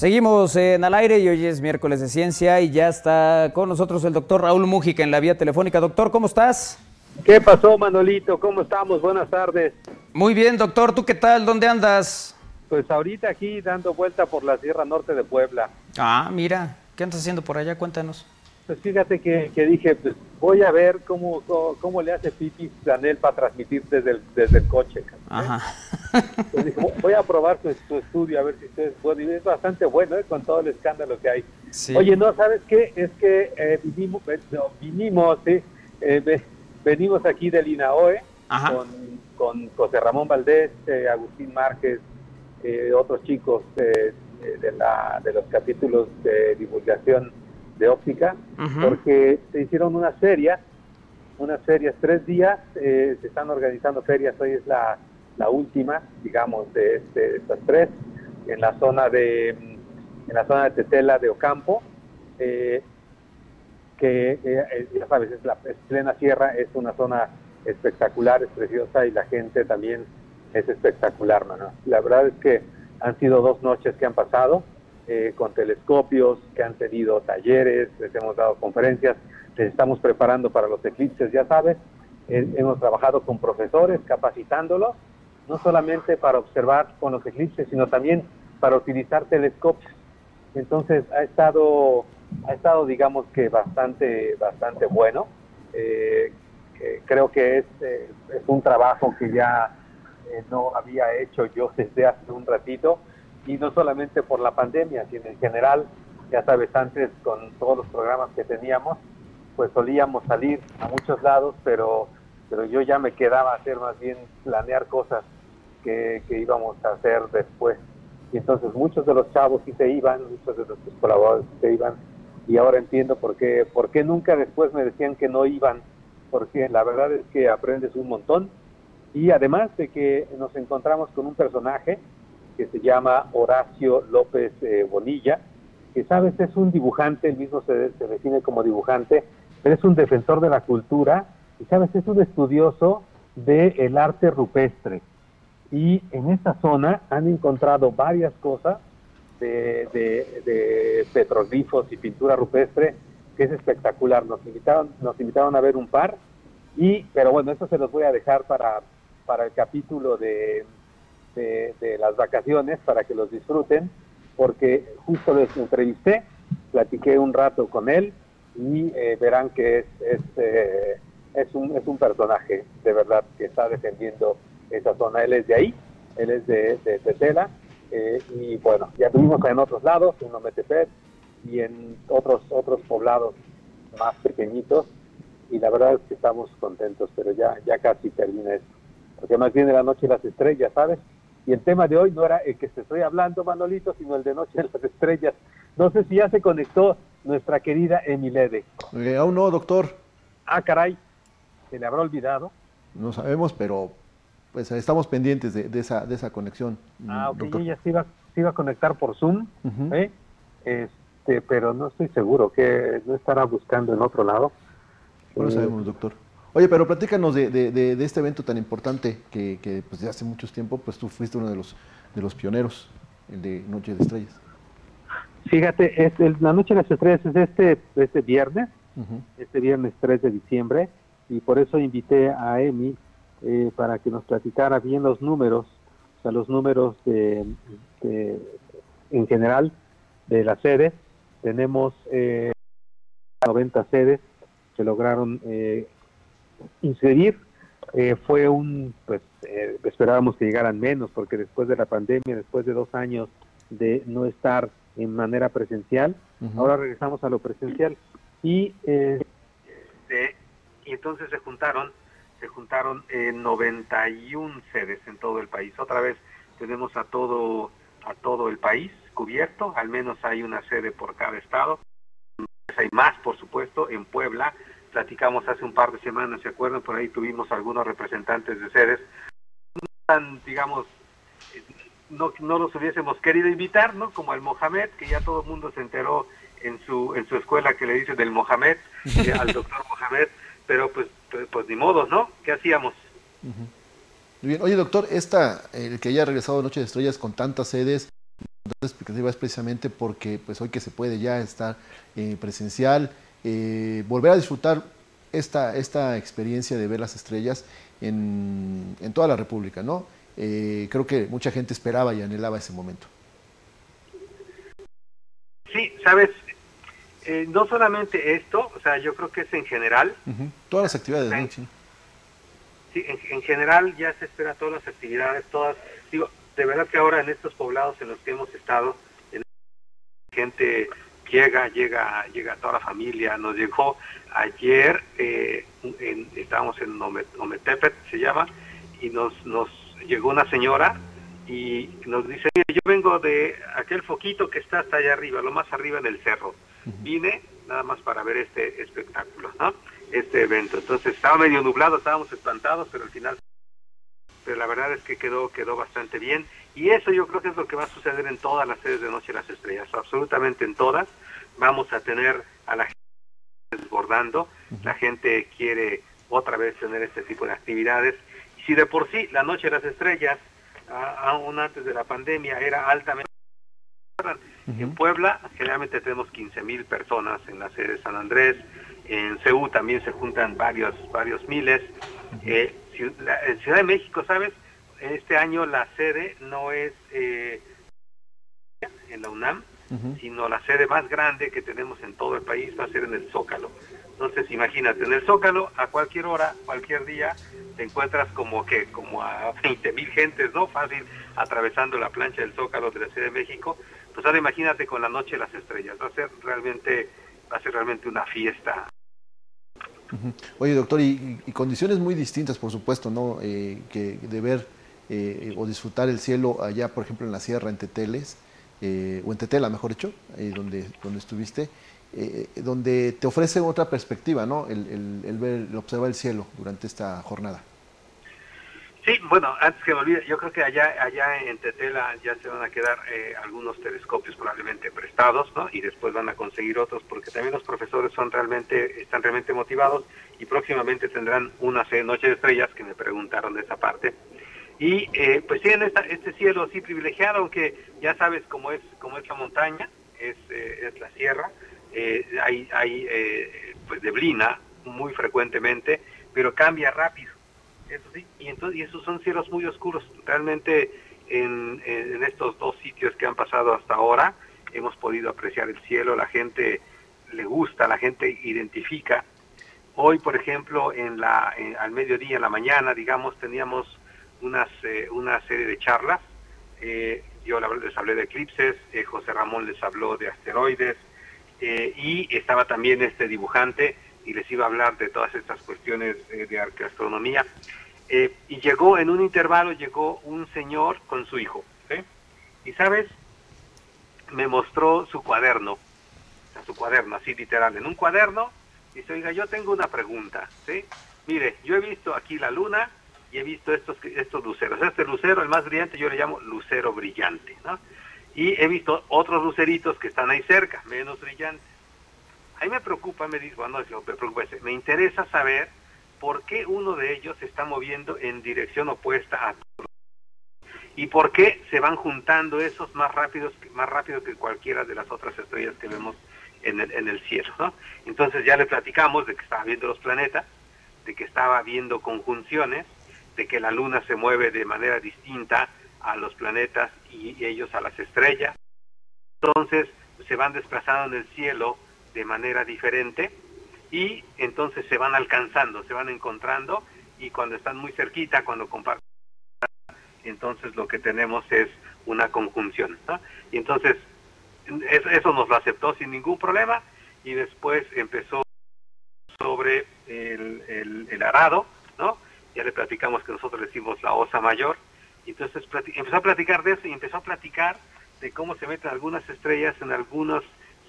Seguimos en al aire y hoy es miércoles de ciencia y ya está con nosotros el doctor Raúl Mújica en la vía telefónica. Doctor, ¿cómo estás? ¿Qué pasó, Manolito? ¿Cómo estamos? Buenas tardes. Muy bien, doctor. ¿Tú qué tal? ¿Dónde andas? Pues ahorita aquí dando vuelta por la Sierra Norte de Puebla. Ah, mira. ¿Qué andas haciendo por allá? Cuéntanos. Pues fíjate que, que dije, pues voy a ver cómo, cómo, cómo le hace Pipi Planel para transmitir desde el, desde el coche. ¿eh? Ajá. Pues voy a probar tu, tu estudio a ver si ustedes pueden. Y es bastante bueno ¿eh? con todo el escándalo que hay. Sí. Oye, no, ¿sabes qué? Es que eh, vinimos, no, vinimos, sí, eh, ve- venimos aquí del INAOE con, con José Ramón Valdés, eh, Agustín Márquez, eh, otros chicos de, la, de los capítulos de divulgación de óptica, porque se hicieron unas ferias, unas ferias, tres días, eh, se están organizando ferias, hoy es la, la última, digamos, de, este- de estas tres, en la zona de, en la zona de Tetela de Ocampo, eh, que eh, ya sabes, es la plena sierra, es una zona espectacular, es preciosa y la gente también es espectacular, mano. La verdad es que han sido dos noches que han pasado eh, con telescopios, que han tenido talleres, les hemos dado conferencias, les estamos preparando para los eclipses, ya sabes, hemos trabajado con profesores capacitándolos, no solamente para observar con los eclipses, sino también para utilizar telescopios. Entonces ha estado, ha estado digamos que bastante, bastante bueno. Eh, creo que es, eh, es un trabajo que ya eh, no había hecho yo desde hace un ratito y no solamente por la pandemia, sino en general, ya sabes, antes con todos los programas que teníamos, pues solíamos salir a muchos lados, pero, pero yo ya me quedaba a hacer más bien planear cosas que, que íbamos a hacer después. Y entonces muchos de los chavos sí se iban, muchos de nuestros colaboradores sí se iban, y ahora entiendo por qué, por qué nunca después me decían que no iban, porque la verdad es que aprendes un montón, y además de que nos encontramos con un personaje que se llama Horacio López eh, Bonilla, que sabes es un dibujante, él mismo se, se define como dibujante, pero es un defensor de la cultura, y sabes, es un estudioso del arte rupestre y en esta zona han encontrado varias cosas de, de- petroglifos y pintura rupestre que es espectacular. Nos invitaron, nos invitaron a ver un par, y pero bueno, eso se los voy a dejar para, para el capítulo de, de, de las vacaciones, para que los disfruten, porque justo les entrevisté, platiqué un rato con él y eh, verán que es, es, eh, es, un, es un personaje de verdad que está defendiendo esa zona. Él es de ahí, él es de, de Tetela, eh, y bueno, ya tuvimos en otros lados, en Ometepec y en otros, otros poblados más pequeñitos, y la verdad es que estamos contentos, pero ya, ya casi termina esto. Porque más viene la noche de las estrellas, ¿sabes? Y el tema de hoy no era el que te estoy hablando, Manolito, sino el de Noche de [LAUGHS] las Estrellas. No sé si ya se conectó nuestra querida Emilede. Eh, aún no, doctor. Ah, caray, se le habrá olvidado. No sabemos, pero pues estamos pendientes de, de esa, de esa conexión. Ah, ok, ella se iba, se iba a conectar por Zoom. ¿eh? este, pero no estoy seguro que no estará buscando en otro lado. No lo Eh, sabemos, doctor. Oye, pero platícanos de, de- de- de este evento tan importante que, que, pues, de hace mucho tiempo, pues tú fuiste uno de los, de los pioneros, el de Noche de Estrellas. Fíjate, es el- la Noche de las Estrellas es este, este viernes, este viernes 3 de diciembre, y por eso invité a Emi eh, para que nos platicara bien los números, o sea, los números de, de- en general de las sedes. Tenemos eh, 90 sedes que lograron eh, inscribir. Eh, fue un, pues eh, esperábamos que llegaran menos, porque después de la pandemia, después de dos años de no estar en manera presencial, ahora regresamos a lo presencial. Y, eh, y entonces se juntaron, se juntaron eh, 91 sedes en todo el país. Otra vez tenemos a todo, a todo el país cubierto, al menos hay una sede por cada estado. Hay más, por supuesto, en Puebla. Platicamos hace un par de semanas, ¿se acuerdan? Por ahí tuvimos algunos representantes de sedes. Tan, digamos, no, no los hubiésemos querido invitar, ¿no? Como el Mohamed, que ya todo el mundo se enteró en su, en su escuela que le dicen del Mohamed, eh, al doctor Mohamed, pero pues, pues, pues ni modo, ¿no? ¿Qué hacíamos? Muy bien. Oye, doctor, esta, el que haya regresado Noche de Estrellas con tantas sedes, es precisamente porque pues hoy que se puede ya estar eh, presencial, eh, volver a disfrutar esta, esta experiencia de ver las estrellas en, en toda la República, ¿no? Eh, creo que mucha gente esperaba y anhelaba ese momento. Sí, sabes, eh, no solamente esto, o sea, yo creo que es en general. Todas las actividades, ¿no? Sí, sí en, en, general ya se espera todas las actividades, todas. Digo, de verdad que ahora en estos poblados en los que hemos estado, en gente llega, llega, llega toda la familia. Nos llegó ayer, eh, en, estábamos en Ometepet, se llama, y nos, nos llegó una señora y nos dice, yo vengo de aquel foquito que está hasta allá arriba, lo más arriba en el cerro. Vine nada más para ver este espectáculo, ¿no? Este evento. Entonces estaba medio nublado, estábamos espantados, pero al final, pero la verdad es que quedó, quedó bastante bien. Y eso yo creo que es lo que va a suceder en todas las sedes de Noche de las Estrellas, absolutamente en todas. Vamos a tener a la gente desbordando, la gente quiere otra vez tener este tipo de actividades. Y si de por sí la Noche de las Estrellas, aún antes de la pandemia, era altamente... En Puebla generalmente tenemos 15 mil personas en la sede de San Andrés, en CEU también se juntan varios, varios miles. eh, en Ciudad de México, ¿sabes? Este año la sede no es eh, en la UNAM, uh -huh. sino la sede más grande que tenemos en todo el país va a ser en el Zócalo. Entonces, imagínate, en el Zócalo, a cualquier hora, cualquier día, te encuentras como que, como a 20 mil gentes, ¿no? Fácil, atravesando la plancha del Zócalo de la Ciudad de México. Pues ahora imagínate con la Noche las Estrellas. Va a ser realmente, va a ser realmente una fiesta. Oye, doctor, y, condiciones muy distintas, por supuesto, ¿no? Eh, que de ver eh, o disfrutar el cielo allá, por ejemplo, en la sierra, en Teteles, eh, o en Tetela, mejor dicho, donde, donde estuviste, eh, donde te ofrece otra perspectiva, ¿no? El, el, el, ver, el observar el cielo durante esta jornada. Sí, bueno, antes que me olvide, yo creo que allá, allá en Tetela ya se van a quedar eh, algunos telescopios probablemente prestados, ¿no? Y después van a conseguir otros, porque también los profesores son realmente, están realmente motivados y próximamente tendrán una noche de estrellas que me preguntaron de esa parte. Y eh, pues tienen esta, este cielo así privilegiado, aunque ya sabes cómo es, cómo es la montaña, es, eh, la sierra, hay, hay pues neblina muy frecuentemente, pero cambia rápido y entonces y esos son cielos muy oscuros. Realmente en, en, estos dos sitios que han pasado hasta ahora hemos podido apreciar el cielo, la gente le gusta, la gente identifica. Hoy, por ejemplo, en la al mediodía, en la mañana, digamos, teníamos unas eh, una serie de charlas. Eh, yo les hablé de eclipses, eh, José Ramón les habló de asteroides y estaba también este dibujante y les iba a hablar de todas estas cuestiones eh, de arqueoastronomía. Eh, y llegó en un intervalo, llegó un señor con su hijo. Y sabes, me mostró su cuaderno, o sea, su cuaderno, así literal, en un cuaderno, dice, oiga, yo tengo una pregunta, ¿sí? Mire, yo he visto aquí la luna y he visto estos, estos luceros. Este lucero, el más brillante, yo le llamo lucero brillante, ¿no? Y he visto otros luceritos que están ahí cerca, menos brillantes. A mí me preocupa, me dice, bueno, no me preocupa, me interesa saber por qué uno de ellos se está moviendo en dirección opuesta a y por qué se van juntando esos más rápidos más rápido que cualquiera de las otras estrellas que vemos en el, cielo entonces ya le platicamos de que estaba viendo los planetas de que estaba viendo conjunciones de que la luna se mueve de manera distinta a los planetas y ellos a las estrellas. Entonces se van desplazando en el cielo de manera diferente y entonces se van alcanzando, se van encontrando y cuando están muy cerquita, cuando comparten, entonces lo que tenemos es una conjunción. Y entonces eso nos lo aceptó sin ningún problema y después empezó sobre el, el, arado, ¿no? Ya le platicamos que nosotros le decimos la osa mayor, entonces empezó a platicar de eso y empezó a platicar de cómo se meten algunas estrellas en algunos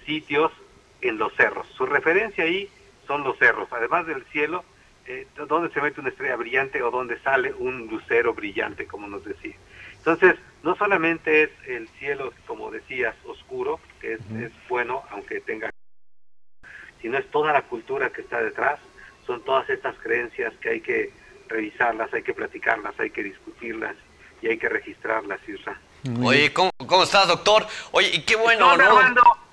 sitios en los cerros. Su referencia ahí son los cerros, además del cielo, eh, donde se mete una estrella brillante o donde sale un lucero brillante, como nos decía. Entonces, no solamente es el cielo, como decías, oscuro, que es, uh -huh. es bueno, aunque tenga, sino es toda la cultura que está detrás, son todas estas creencias que hay que revisarlas, hay que platicarlas, hay que discutirlas y hay que registrarlas, Isra. Oye, ¿cómo, ¿cómo, estás, doctor? Oye, y qué bueno, ¿no?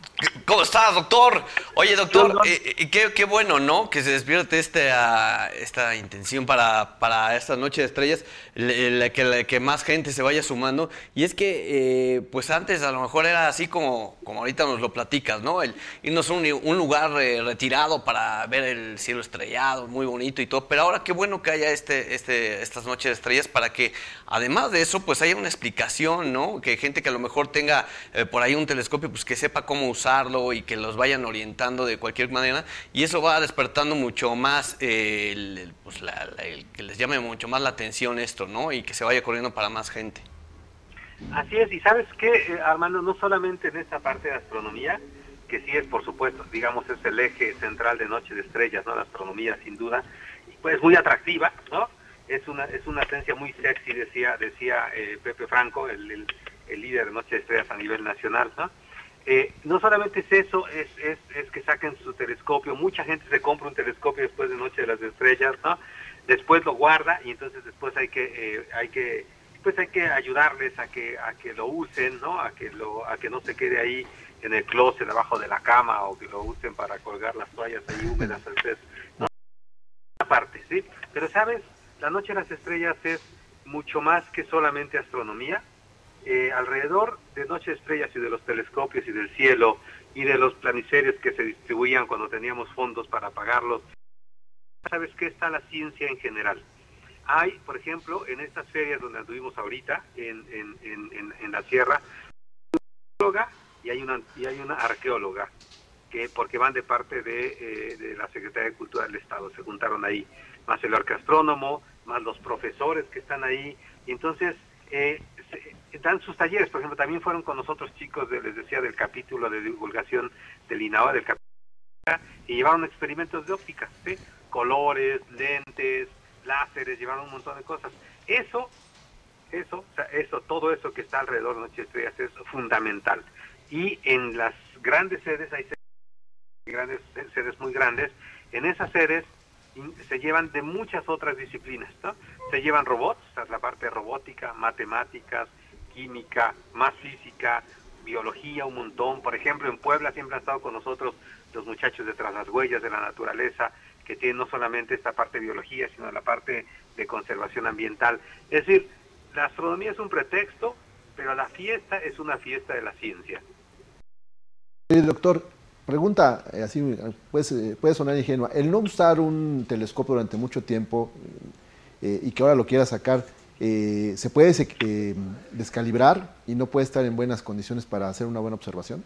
¿Cómo estás, doctor? Oye, doctor, eh, eh, qué, qué, bueno, ¿no? Que se despierte esta, esta intención para, para esta noche de estrellas, la, que, que más gente se vaya sumando. Y es que, eh, pues antes a lo mejor era así como, como ahorita nos lo platicas, ¿no? El irnos a un, un lugar retirado para ver el cielo estrellado, muy bonito y todo. Pero ahora qué bueno que haya este, este, estas noches de estrellas para que, además de eso, pues haya una explicación, ¿no? Que gente que a lo mejor tenga por ahí un telescopio, pues que sepa cómo usar y que los vayan orientando de cualquier manera y eso va despertando mucho más el, pues que les llame mucho más la atención esto, ¿no? Y que se vaya corriendo para más gente. Así es, y sabes qué, eh, Armando, no solamente en esta parte de astronomía, que sí es, por supuesto, digamos, es el eje central de Noche de Estrellas, ¿no? La astronomía, sin duda, pues muy atractiva, ¿no? Es una, es una esencia muy sexy, decía, decía eh, Pepe Franco, el, el, el, líder de Noche de Estrellas a nivel nacional, ¿no? Eh, no solamente es eso, es, es, es, que saquen su telescopio. Mucha gente se compra un telescopio después de Noche de las Estrellas, ¿no? Después lo guarda y entonces después hay que, eh, hay que, pues hay que ayudarles a que, a que lo usen, ¿no? A que lo, a que no se quede ahí en el closet abajo de la cama o que lo usen para colgar las toallas ahí húmedas ¿no? Aparte, sí. Pero sabes, la Noche de las Estrellas es mucho más que solamente astronomía eh, alrededor de Noche Estrellas y de los telescopios y del cielo y de los planisferios que se distribuían cuando teníamos fondos para pagarlos, ¿sabes qué está la ciencia en general? Hay, por ejemplo, en estas ferias donde anduvimos ahorita, en, en, la sierra, y hay una, y hay una arqueóloga, que porque van de parte de, eh, de la Secretaría de Cultura del Estado, se juntaron ahí, más el arqueastrónomo, más los profesores que están ahí, y entonces eh, dan sus talleres, por ejemplo, también fueron con nosotros chicos, les decía, del capítulo de divulgación del INAOA, del capítulo, y llevaron experimentos de óptica, colores, lentes, láseres, llevaron un montón de cosas. Eso, eso, o sea, eso, todo eso que está alrededor de Noche Estrellas es fundamental. Y en las grandes sedes, hay grandes sedes muy grandes, en esas sedes se llevan de muchas otras disciplinas, ¿no? Se llevan robots, la parte robótica, matemáticas, química, más física, biología, un montón. Por ejemplo, en Puebla siempre han estado con nosotros los muchachos de Tras las Huellas de la Naturaleza, que tienen no solamente esta parte de biología, sino la parte de conservación ambiental. Es decir, la astronomía es un pretexto, pero la fiesta es una fiesta de la ciencia. doctor, pregunta, eh, así puede, puede sonar ingenua, el no usar un telescopio durante mucho tiempo eh, y que ahora lo quiera sacar, eh, ¿se puede eh, descalibrar y no puede estar en buenas condiciones para hacer una buena observación?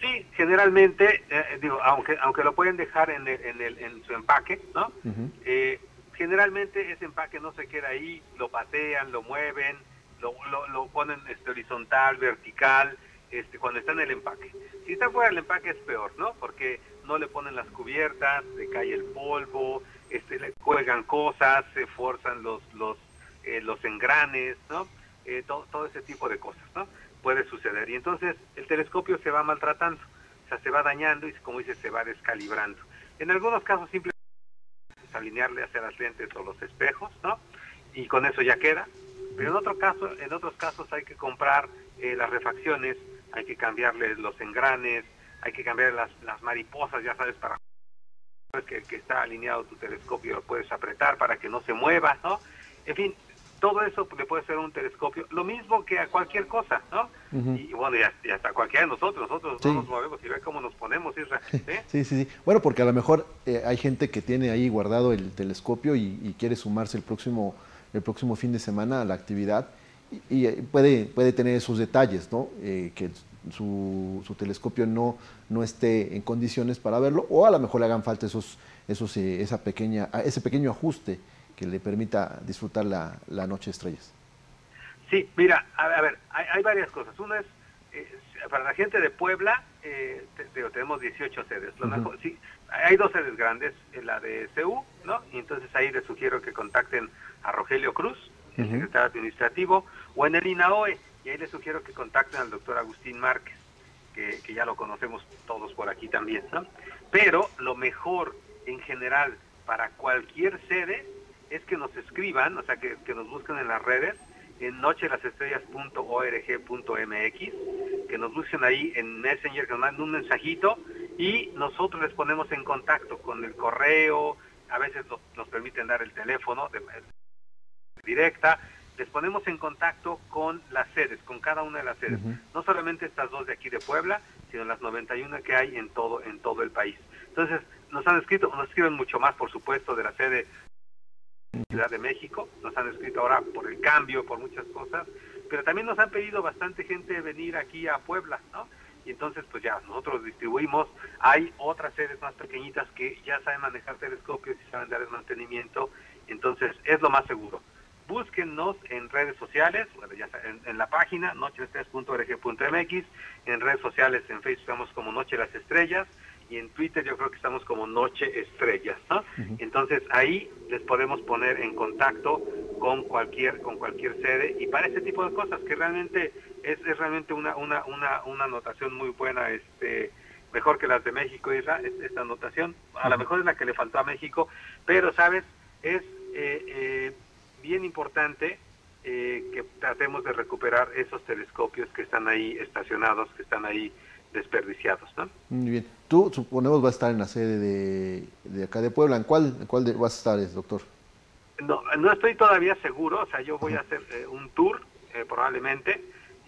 Sí, generalmente, eh, digo, aunque aunque lo pueden dejar en, en, el, en su empaque, ¿no? generalmente ese empaque no se queda ahí, lo patean, lo mueven, lo, lo, ponen este, horizontal, vertical, este, cuando está en el empaque. Si está fuera del empaque es peor, ¿no? Porque no le ponen las cubiertas, le cae el polvo, este, le juegan cosas, se forzan los, los eh, los engranes, ¿no? Eh, todo, ese tipo de cosas, ¿no? Puede suceder. Y entonces el telescopio se va maltratando, o sea, se va dañando y, como dice, se va descalibrando. En algunos casos simplemente alinearle hacia las lentes o los espejos, ¿no? Y con eso ya queda. Pero en otro caso, en otros casos hay que comprar eh, las refacciones, hay que cambiarle los engranes, hay que cambiar las, las mariposas, ya sabes, para que, que está alineado tu telescopio lo puedes apretar para que no se mueva, ¿no? En fin, todo eso le puede ser un telescopio, lo mismo que a cualquier cosa, ¿no? Y bueno, y hasta, cualquiera de nosotros, nosotros no nos movemos y ve cómo nos ponemos, ¿sí? [LAUGHS] sí, sí, sí. Bueno, porque a lo mejor eh, hay gente que tiene ahí guardado el telescopio y, quiere sumarse el próximo, el próximo fin de semana a la actividad y, eh, puede, puede tener esos detalles, ¿no? Eh, que su, su, telescopio no, no esté en condiciones para verlo o a lo mejor le hagan falta esos, esos, esa pequeña, ese pequeño ajuste que le permita disfrutar la, noche de estrellas. Sí, mira, a, ver, hay, varias cosas. Una es, eh, para la gente de Puebla, eh, tenemos 18 sedes. sí, hay dos sedes grandes, la de CEU, ¿no? Y entonces ahí les sugiero que contacten a Rogelio Cruz, el secretario administrativo, o en el INAOE, y ahí les sugiero que contacten al doctor Agustín Márquez, que, que ya lo conocemos todos por aquí también, ¿no? Pero lo mejor en general para cualquier sede es que nos escriban, o sea, que, nos busquen en las redes en nochelasestrellas.org.mx, que nos busquen ahí en Messenger, que nos manden un mensajito y nosotros les ponemos en contacto con el correo, a veces nos, nos permiten dar el teléfono de, directa, les ponemos en contacto con las sedes, con cada una de las sedes, no solamente estas dos de aquí de Puebla, sino las 91 que hay en todo en todo el país. Entonces, nos han escrito, nos escriben mucho más, por supuesto, de la sede Ciudad de México, nos han escrito ahora por el cambio, por muchas cosas, pero también nos han pedido bastante gente venir aquí a Puebla, ¿no? Y entonces, pues ya, nosotros distribuimos, hay otras sedes más pequeñitas que ya saben manejar telescopios y saben dar el mantenimiento, entonces es lo más seguro búsquennos en redes sociales, bueno, ya en, en, la página nochelas3.org.mx, en redes sociales, en Facebook estamos como Noche las Estrellas y en Twitter yo creo que estamos como Noche Estrellas, ¿no? Entonces ahí les podemos poner en contacto con cualquier con cualquier sede y para ese tipo de cosas que realmente es, es realmente una una una una anotación muy buena este mejor que las de México esa esta anotación a lo mejor es la que le faltó a México pero sabes es eh, eh, bien importante eh, que tratemos de recuperar esos telescopios que están ahí estacionados, que están ahí desperdiciados. ¿no? Muy bien. Tú, suponemos, vas a estar en la sede de, de acá de Puebla. ¿En cuál, en cuál de, vas a estar, doctor? No, no estoy todavía seguro. O sea, yo voy a hacer eh, un tour, eh, probablemente.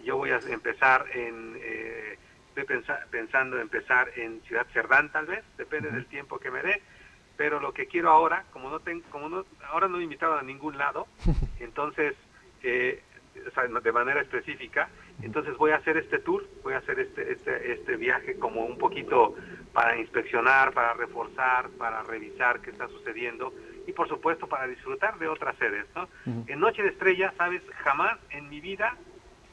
Yo voy a empezar en... Eh, estoy pensa pensando en empezar en Ciudad Cerdán, tal vez. Depende del tiempo que me dé pero lo que quiero ahora, como no tengo, como no, ahora no he invitado a ningún lado, [LAUGHS] entonces, eh, o sea, de manera específica, entonces voy a hacer este tour, voy a hacer este, este, este viaje como un poquito para inspeccionar, para reforzar, para revisar qué está sucediendo y por supuesto para disfrutar de otras sedes, ¿no? En Noche de Estrella, sabes, jamás en mi vida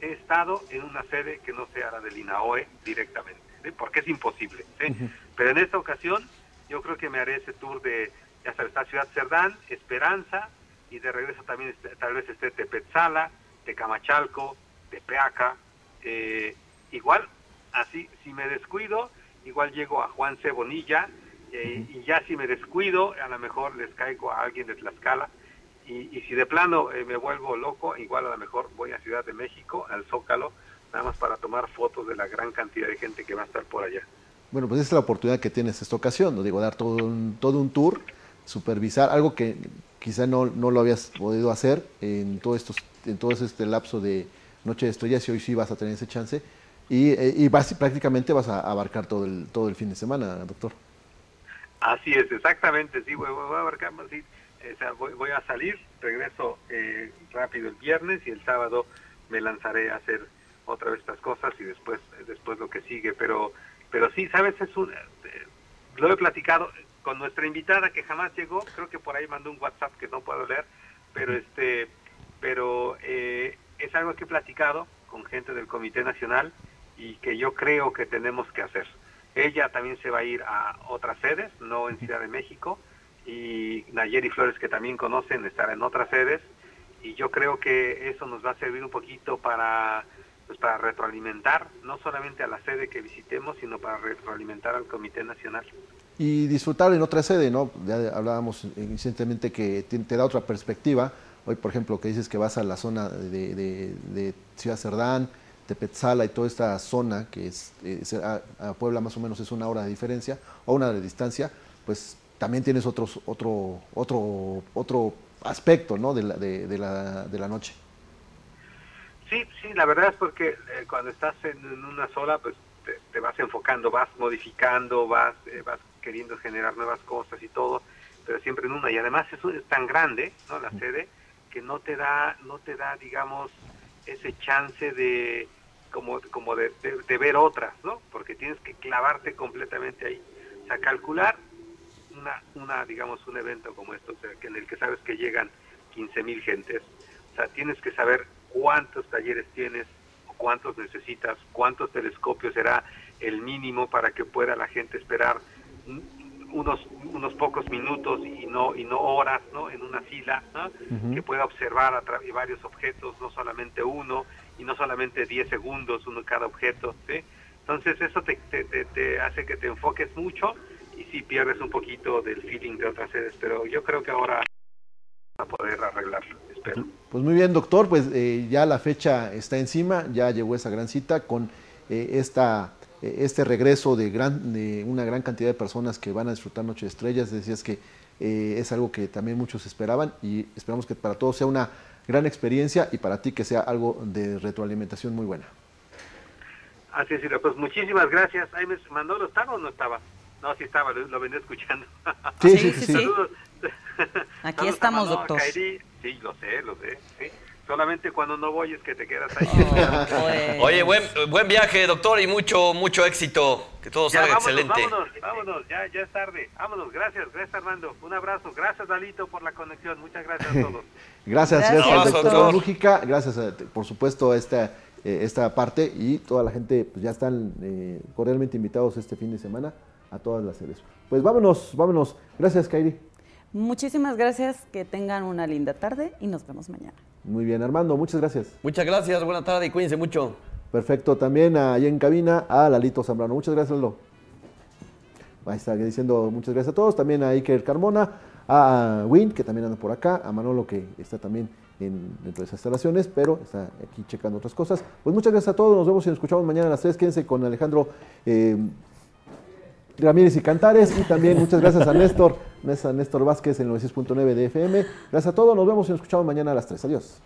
he estado en una sede que no sea la del INAOE directamente, ¿sí? porque es imposible, ¿sí? Pero en esta ocasión yo creo que me haré ese tour de, ya sabes, esta Ciudad Cerdán, Esperanza, y de regreso también este, tal vez esté Tepetzala, Tecamachalco, Tepeaca, eh, igual, así, si me descuido, igual llego a Juan C. Bonilla, eh, y ya si me descuido, a lo mejor les caigo a alguien de Tlaxcala, y, y si de plano eh, me vuelvo loco, igual a lo mejor voy a Ciudad de México, al Zócalo, nada más para tomar fotos de la gran cantidad de gente que va a estar por allá. Bueno, pues esa es la oportunidad que tienes esta ocasión, ¿no? digo, dar todo un, todo un tour, supervisar, algo que quizá no, no lo habías podido hacer en todo, estos, en todo este lapso de Noche de Estrellas y hoy sí vas a tener ese chance y, eh, y vas, prácticamente vas a abarcar todo el, todo el fin de semana, doctor. Así es, exactamente, sí, voy, voy a abarcar, sí, o sea, voy, voy, a salir, regreso eh, rápido el viernes y el sábado me lanzaré a hacer otra vez estas cosas y después, después lo que sigue, pero pero sí, sabes, es un, eh, lo he platicado con nuestra invitada que jamás llegó, creo que por ahí mandó un WhatsApp que no puedo leer, pero este, pero eh, es algo que he platicado con gente del Comité Nacional y que yo creo que tenemos que hacer. Ella también se va a ir a otras sedes, no en Ciudad de México, y Nayeri Flores, que también conocen, estará en otras sedes, y yo creo que eso nos va a servir un poquito para pues para retroalimentar no solamente a la sede que visitemos, sino para retroalimentar al Comité Nacional. Y disfrutar en otra sede, ¿no? Ya hablábamos recientemente que te, da otra perspectiva. Hoy, por ejemplo, que dices que vas a la zona de, de, Ciudad Cerdán, Tepetzala y toda esta zona que es, a, a, Puebla más o menos es una hora de diferencia o una de distancia, pues también tienes otros, otro, otro, otro aspecto ¿no? de, la, de, la, de la noche. Sí, sí, la verdad es porque eh, cuando estás en, en, una sola, pues te, te, vas enfocando, vas modificando, vas, eh, vas queriendo generar nuevas cosas y todo, pero siempre en una. Y además eso es tan grande, ¿no? La sede, que no te da, no te da, digamos, ese chance de como, como de, de, de ver otras, ¿no? Porque tienes que clavarte completamente ahí. O sea, calcular una, una digamos, un evento como esto, o sea, que en el que sabes que llegan 15 mil gentes, o sea, tienes que saber cuántos talleres tienes, cuántos necesitas, cuántos telescopios será el mínimo para que pueda la gente esperar unos unos pocos minutos y no y no horas no en una fila ¿no? uh -huh. que pueda observar a varios objetos no solamente uno y no solamente 10 segundos uno cada objeto ¿sí? entonces eso te, te, te, te, hace que te enfoques mucho y sí pierdes un poquito del feeling de otras sedes pero yo creo que ahora a poder arreglarlo, espero. Pues muy bien, doctor, pues eh, ya la fecha está encima, ya llegó esa gran cita con eh, esta, eh, este regreso de, gran, de una gran cantidad de personas que van a disfrutar Noche de Estrellas. Decías que es algo que también muchos esperaban y esperamos que para todos sea una gran experiencia y para ti que sea algo de retroalimentación muy buena. Así es, pues muchísimas gracias. Ahí me mandó, ¿estaba o no estaba? No, sí estaba, lo, venía escuchando. Sí, sí, sí. Aquí estamos, doctor. Sí, lo sé, lo sé. Solamente cuando no voy es que te quedas ahí. Oh, Oye, buen, buen viaje, doctor, y mucho, mucho éxito. Que todo salga excelente. Vámonos, vámonos, ya, ya es tarde. Vámonos, gracias, gracias Armando. Un abrazo, gracias Dalito por la conexión. Muchas gracias a todos. [LAUGHS] gracias, gracias, doctor Mújica. Gracias, por supuesto, a esta, eh, esta parte y toda la gente pues, ya están eh, cordialmente invitados este fin de semana a todas las sedes. Pues vámonos, vámonos. Gracias, Kairi. Muchísimas gracias, que tengan una linda tarde y nos vemos mañana. Muy bien, Armando, muchas gracias. Muchas gracias, buena tarde y cuídense mucho. Perfecto, también ahí en cabina a Lalito Zambrano. Muchas gracias, Lalo. Ahí está diciendo muchas gracias a todos. También a Iker Carmona, a Win, que también anda por acá, a Manolo, que está también en, dentro de esas instalaciones, pero está aquí checando otras cosas. Pues muchas gracias a todos. Nos vemos y nos escuchamos mañana a las 3. Quédense con Alejandro. Eh, Ramírez y Cantares. Y también muchas gracias a Néstor, a Néstor Vázquez en 96.9 de FM. Gracias a todos, nos vemos y nos escuchamos mañana a las 3. Adiós.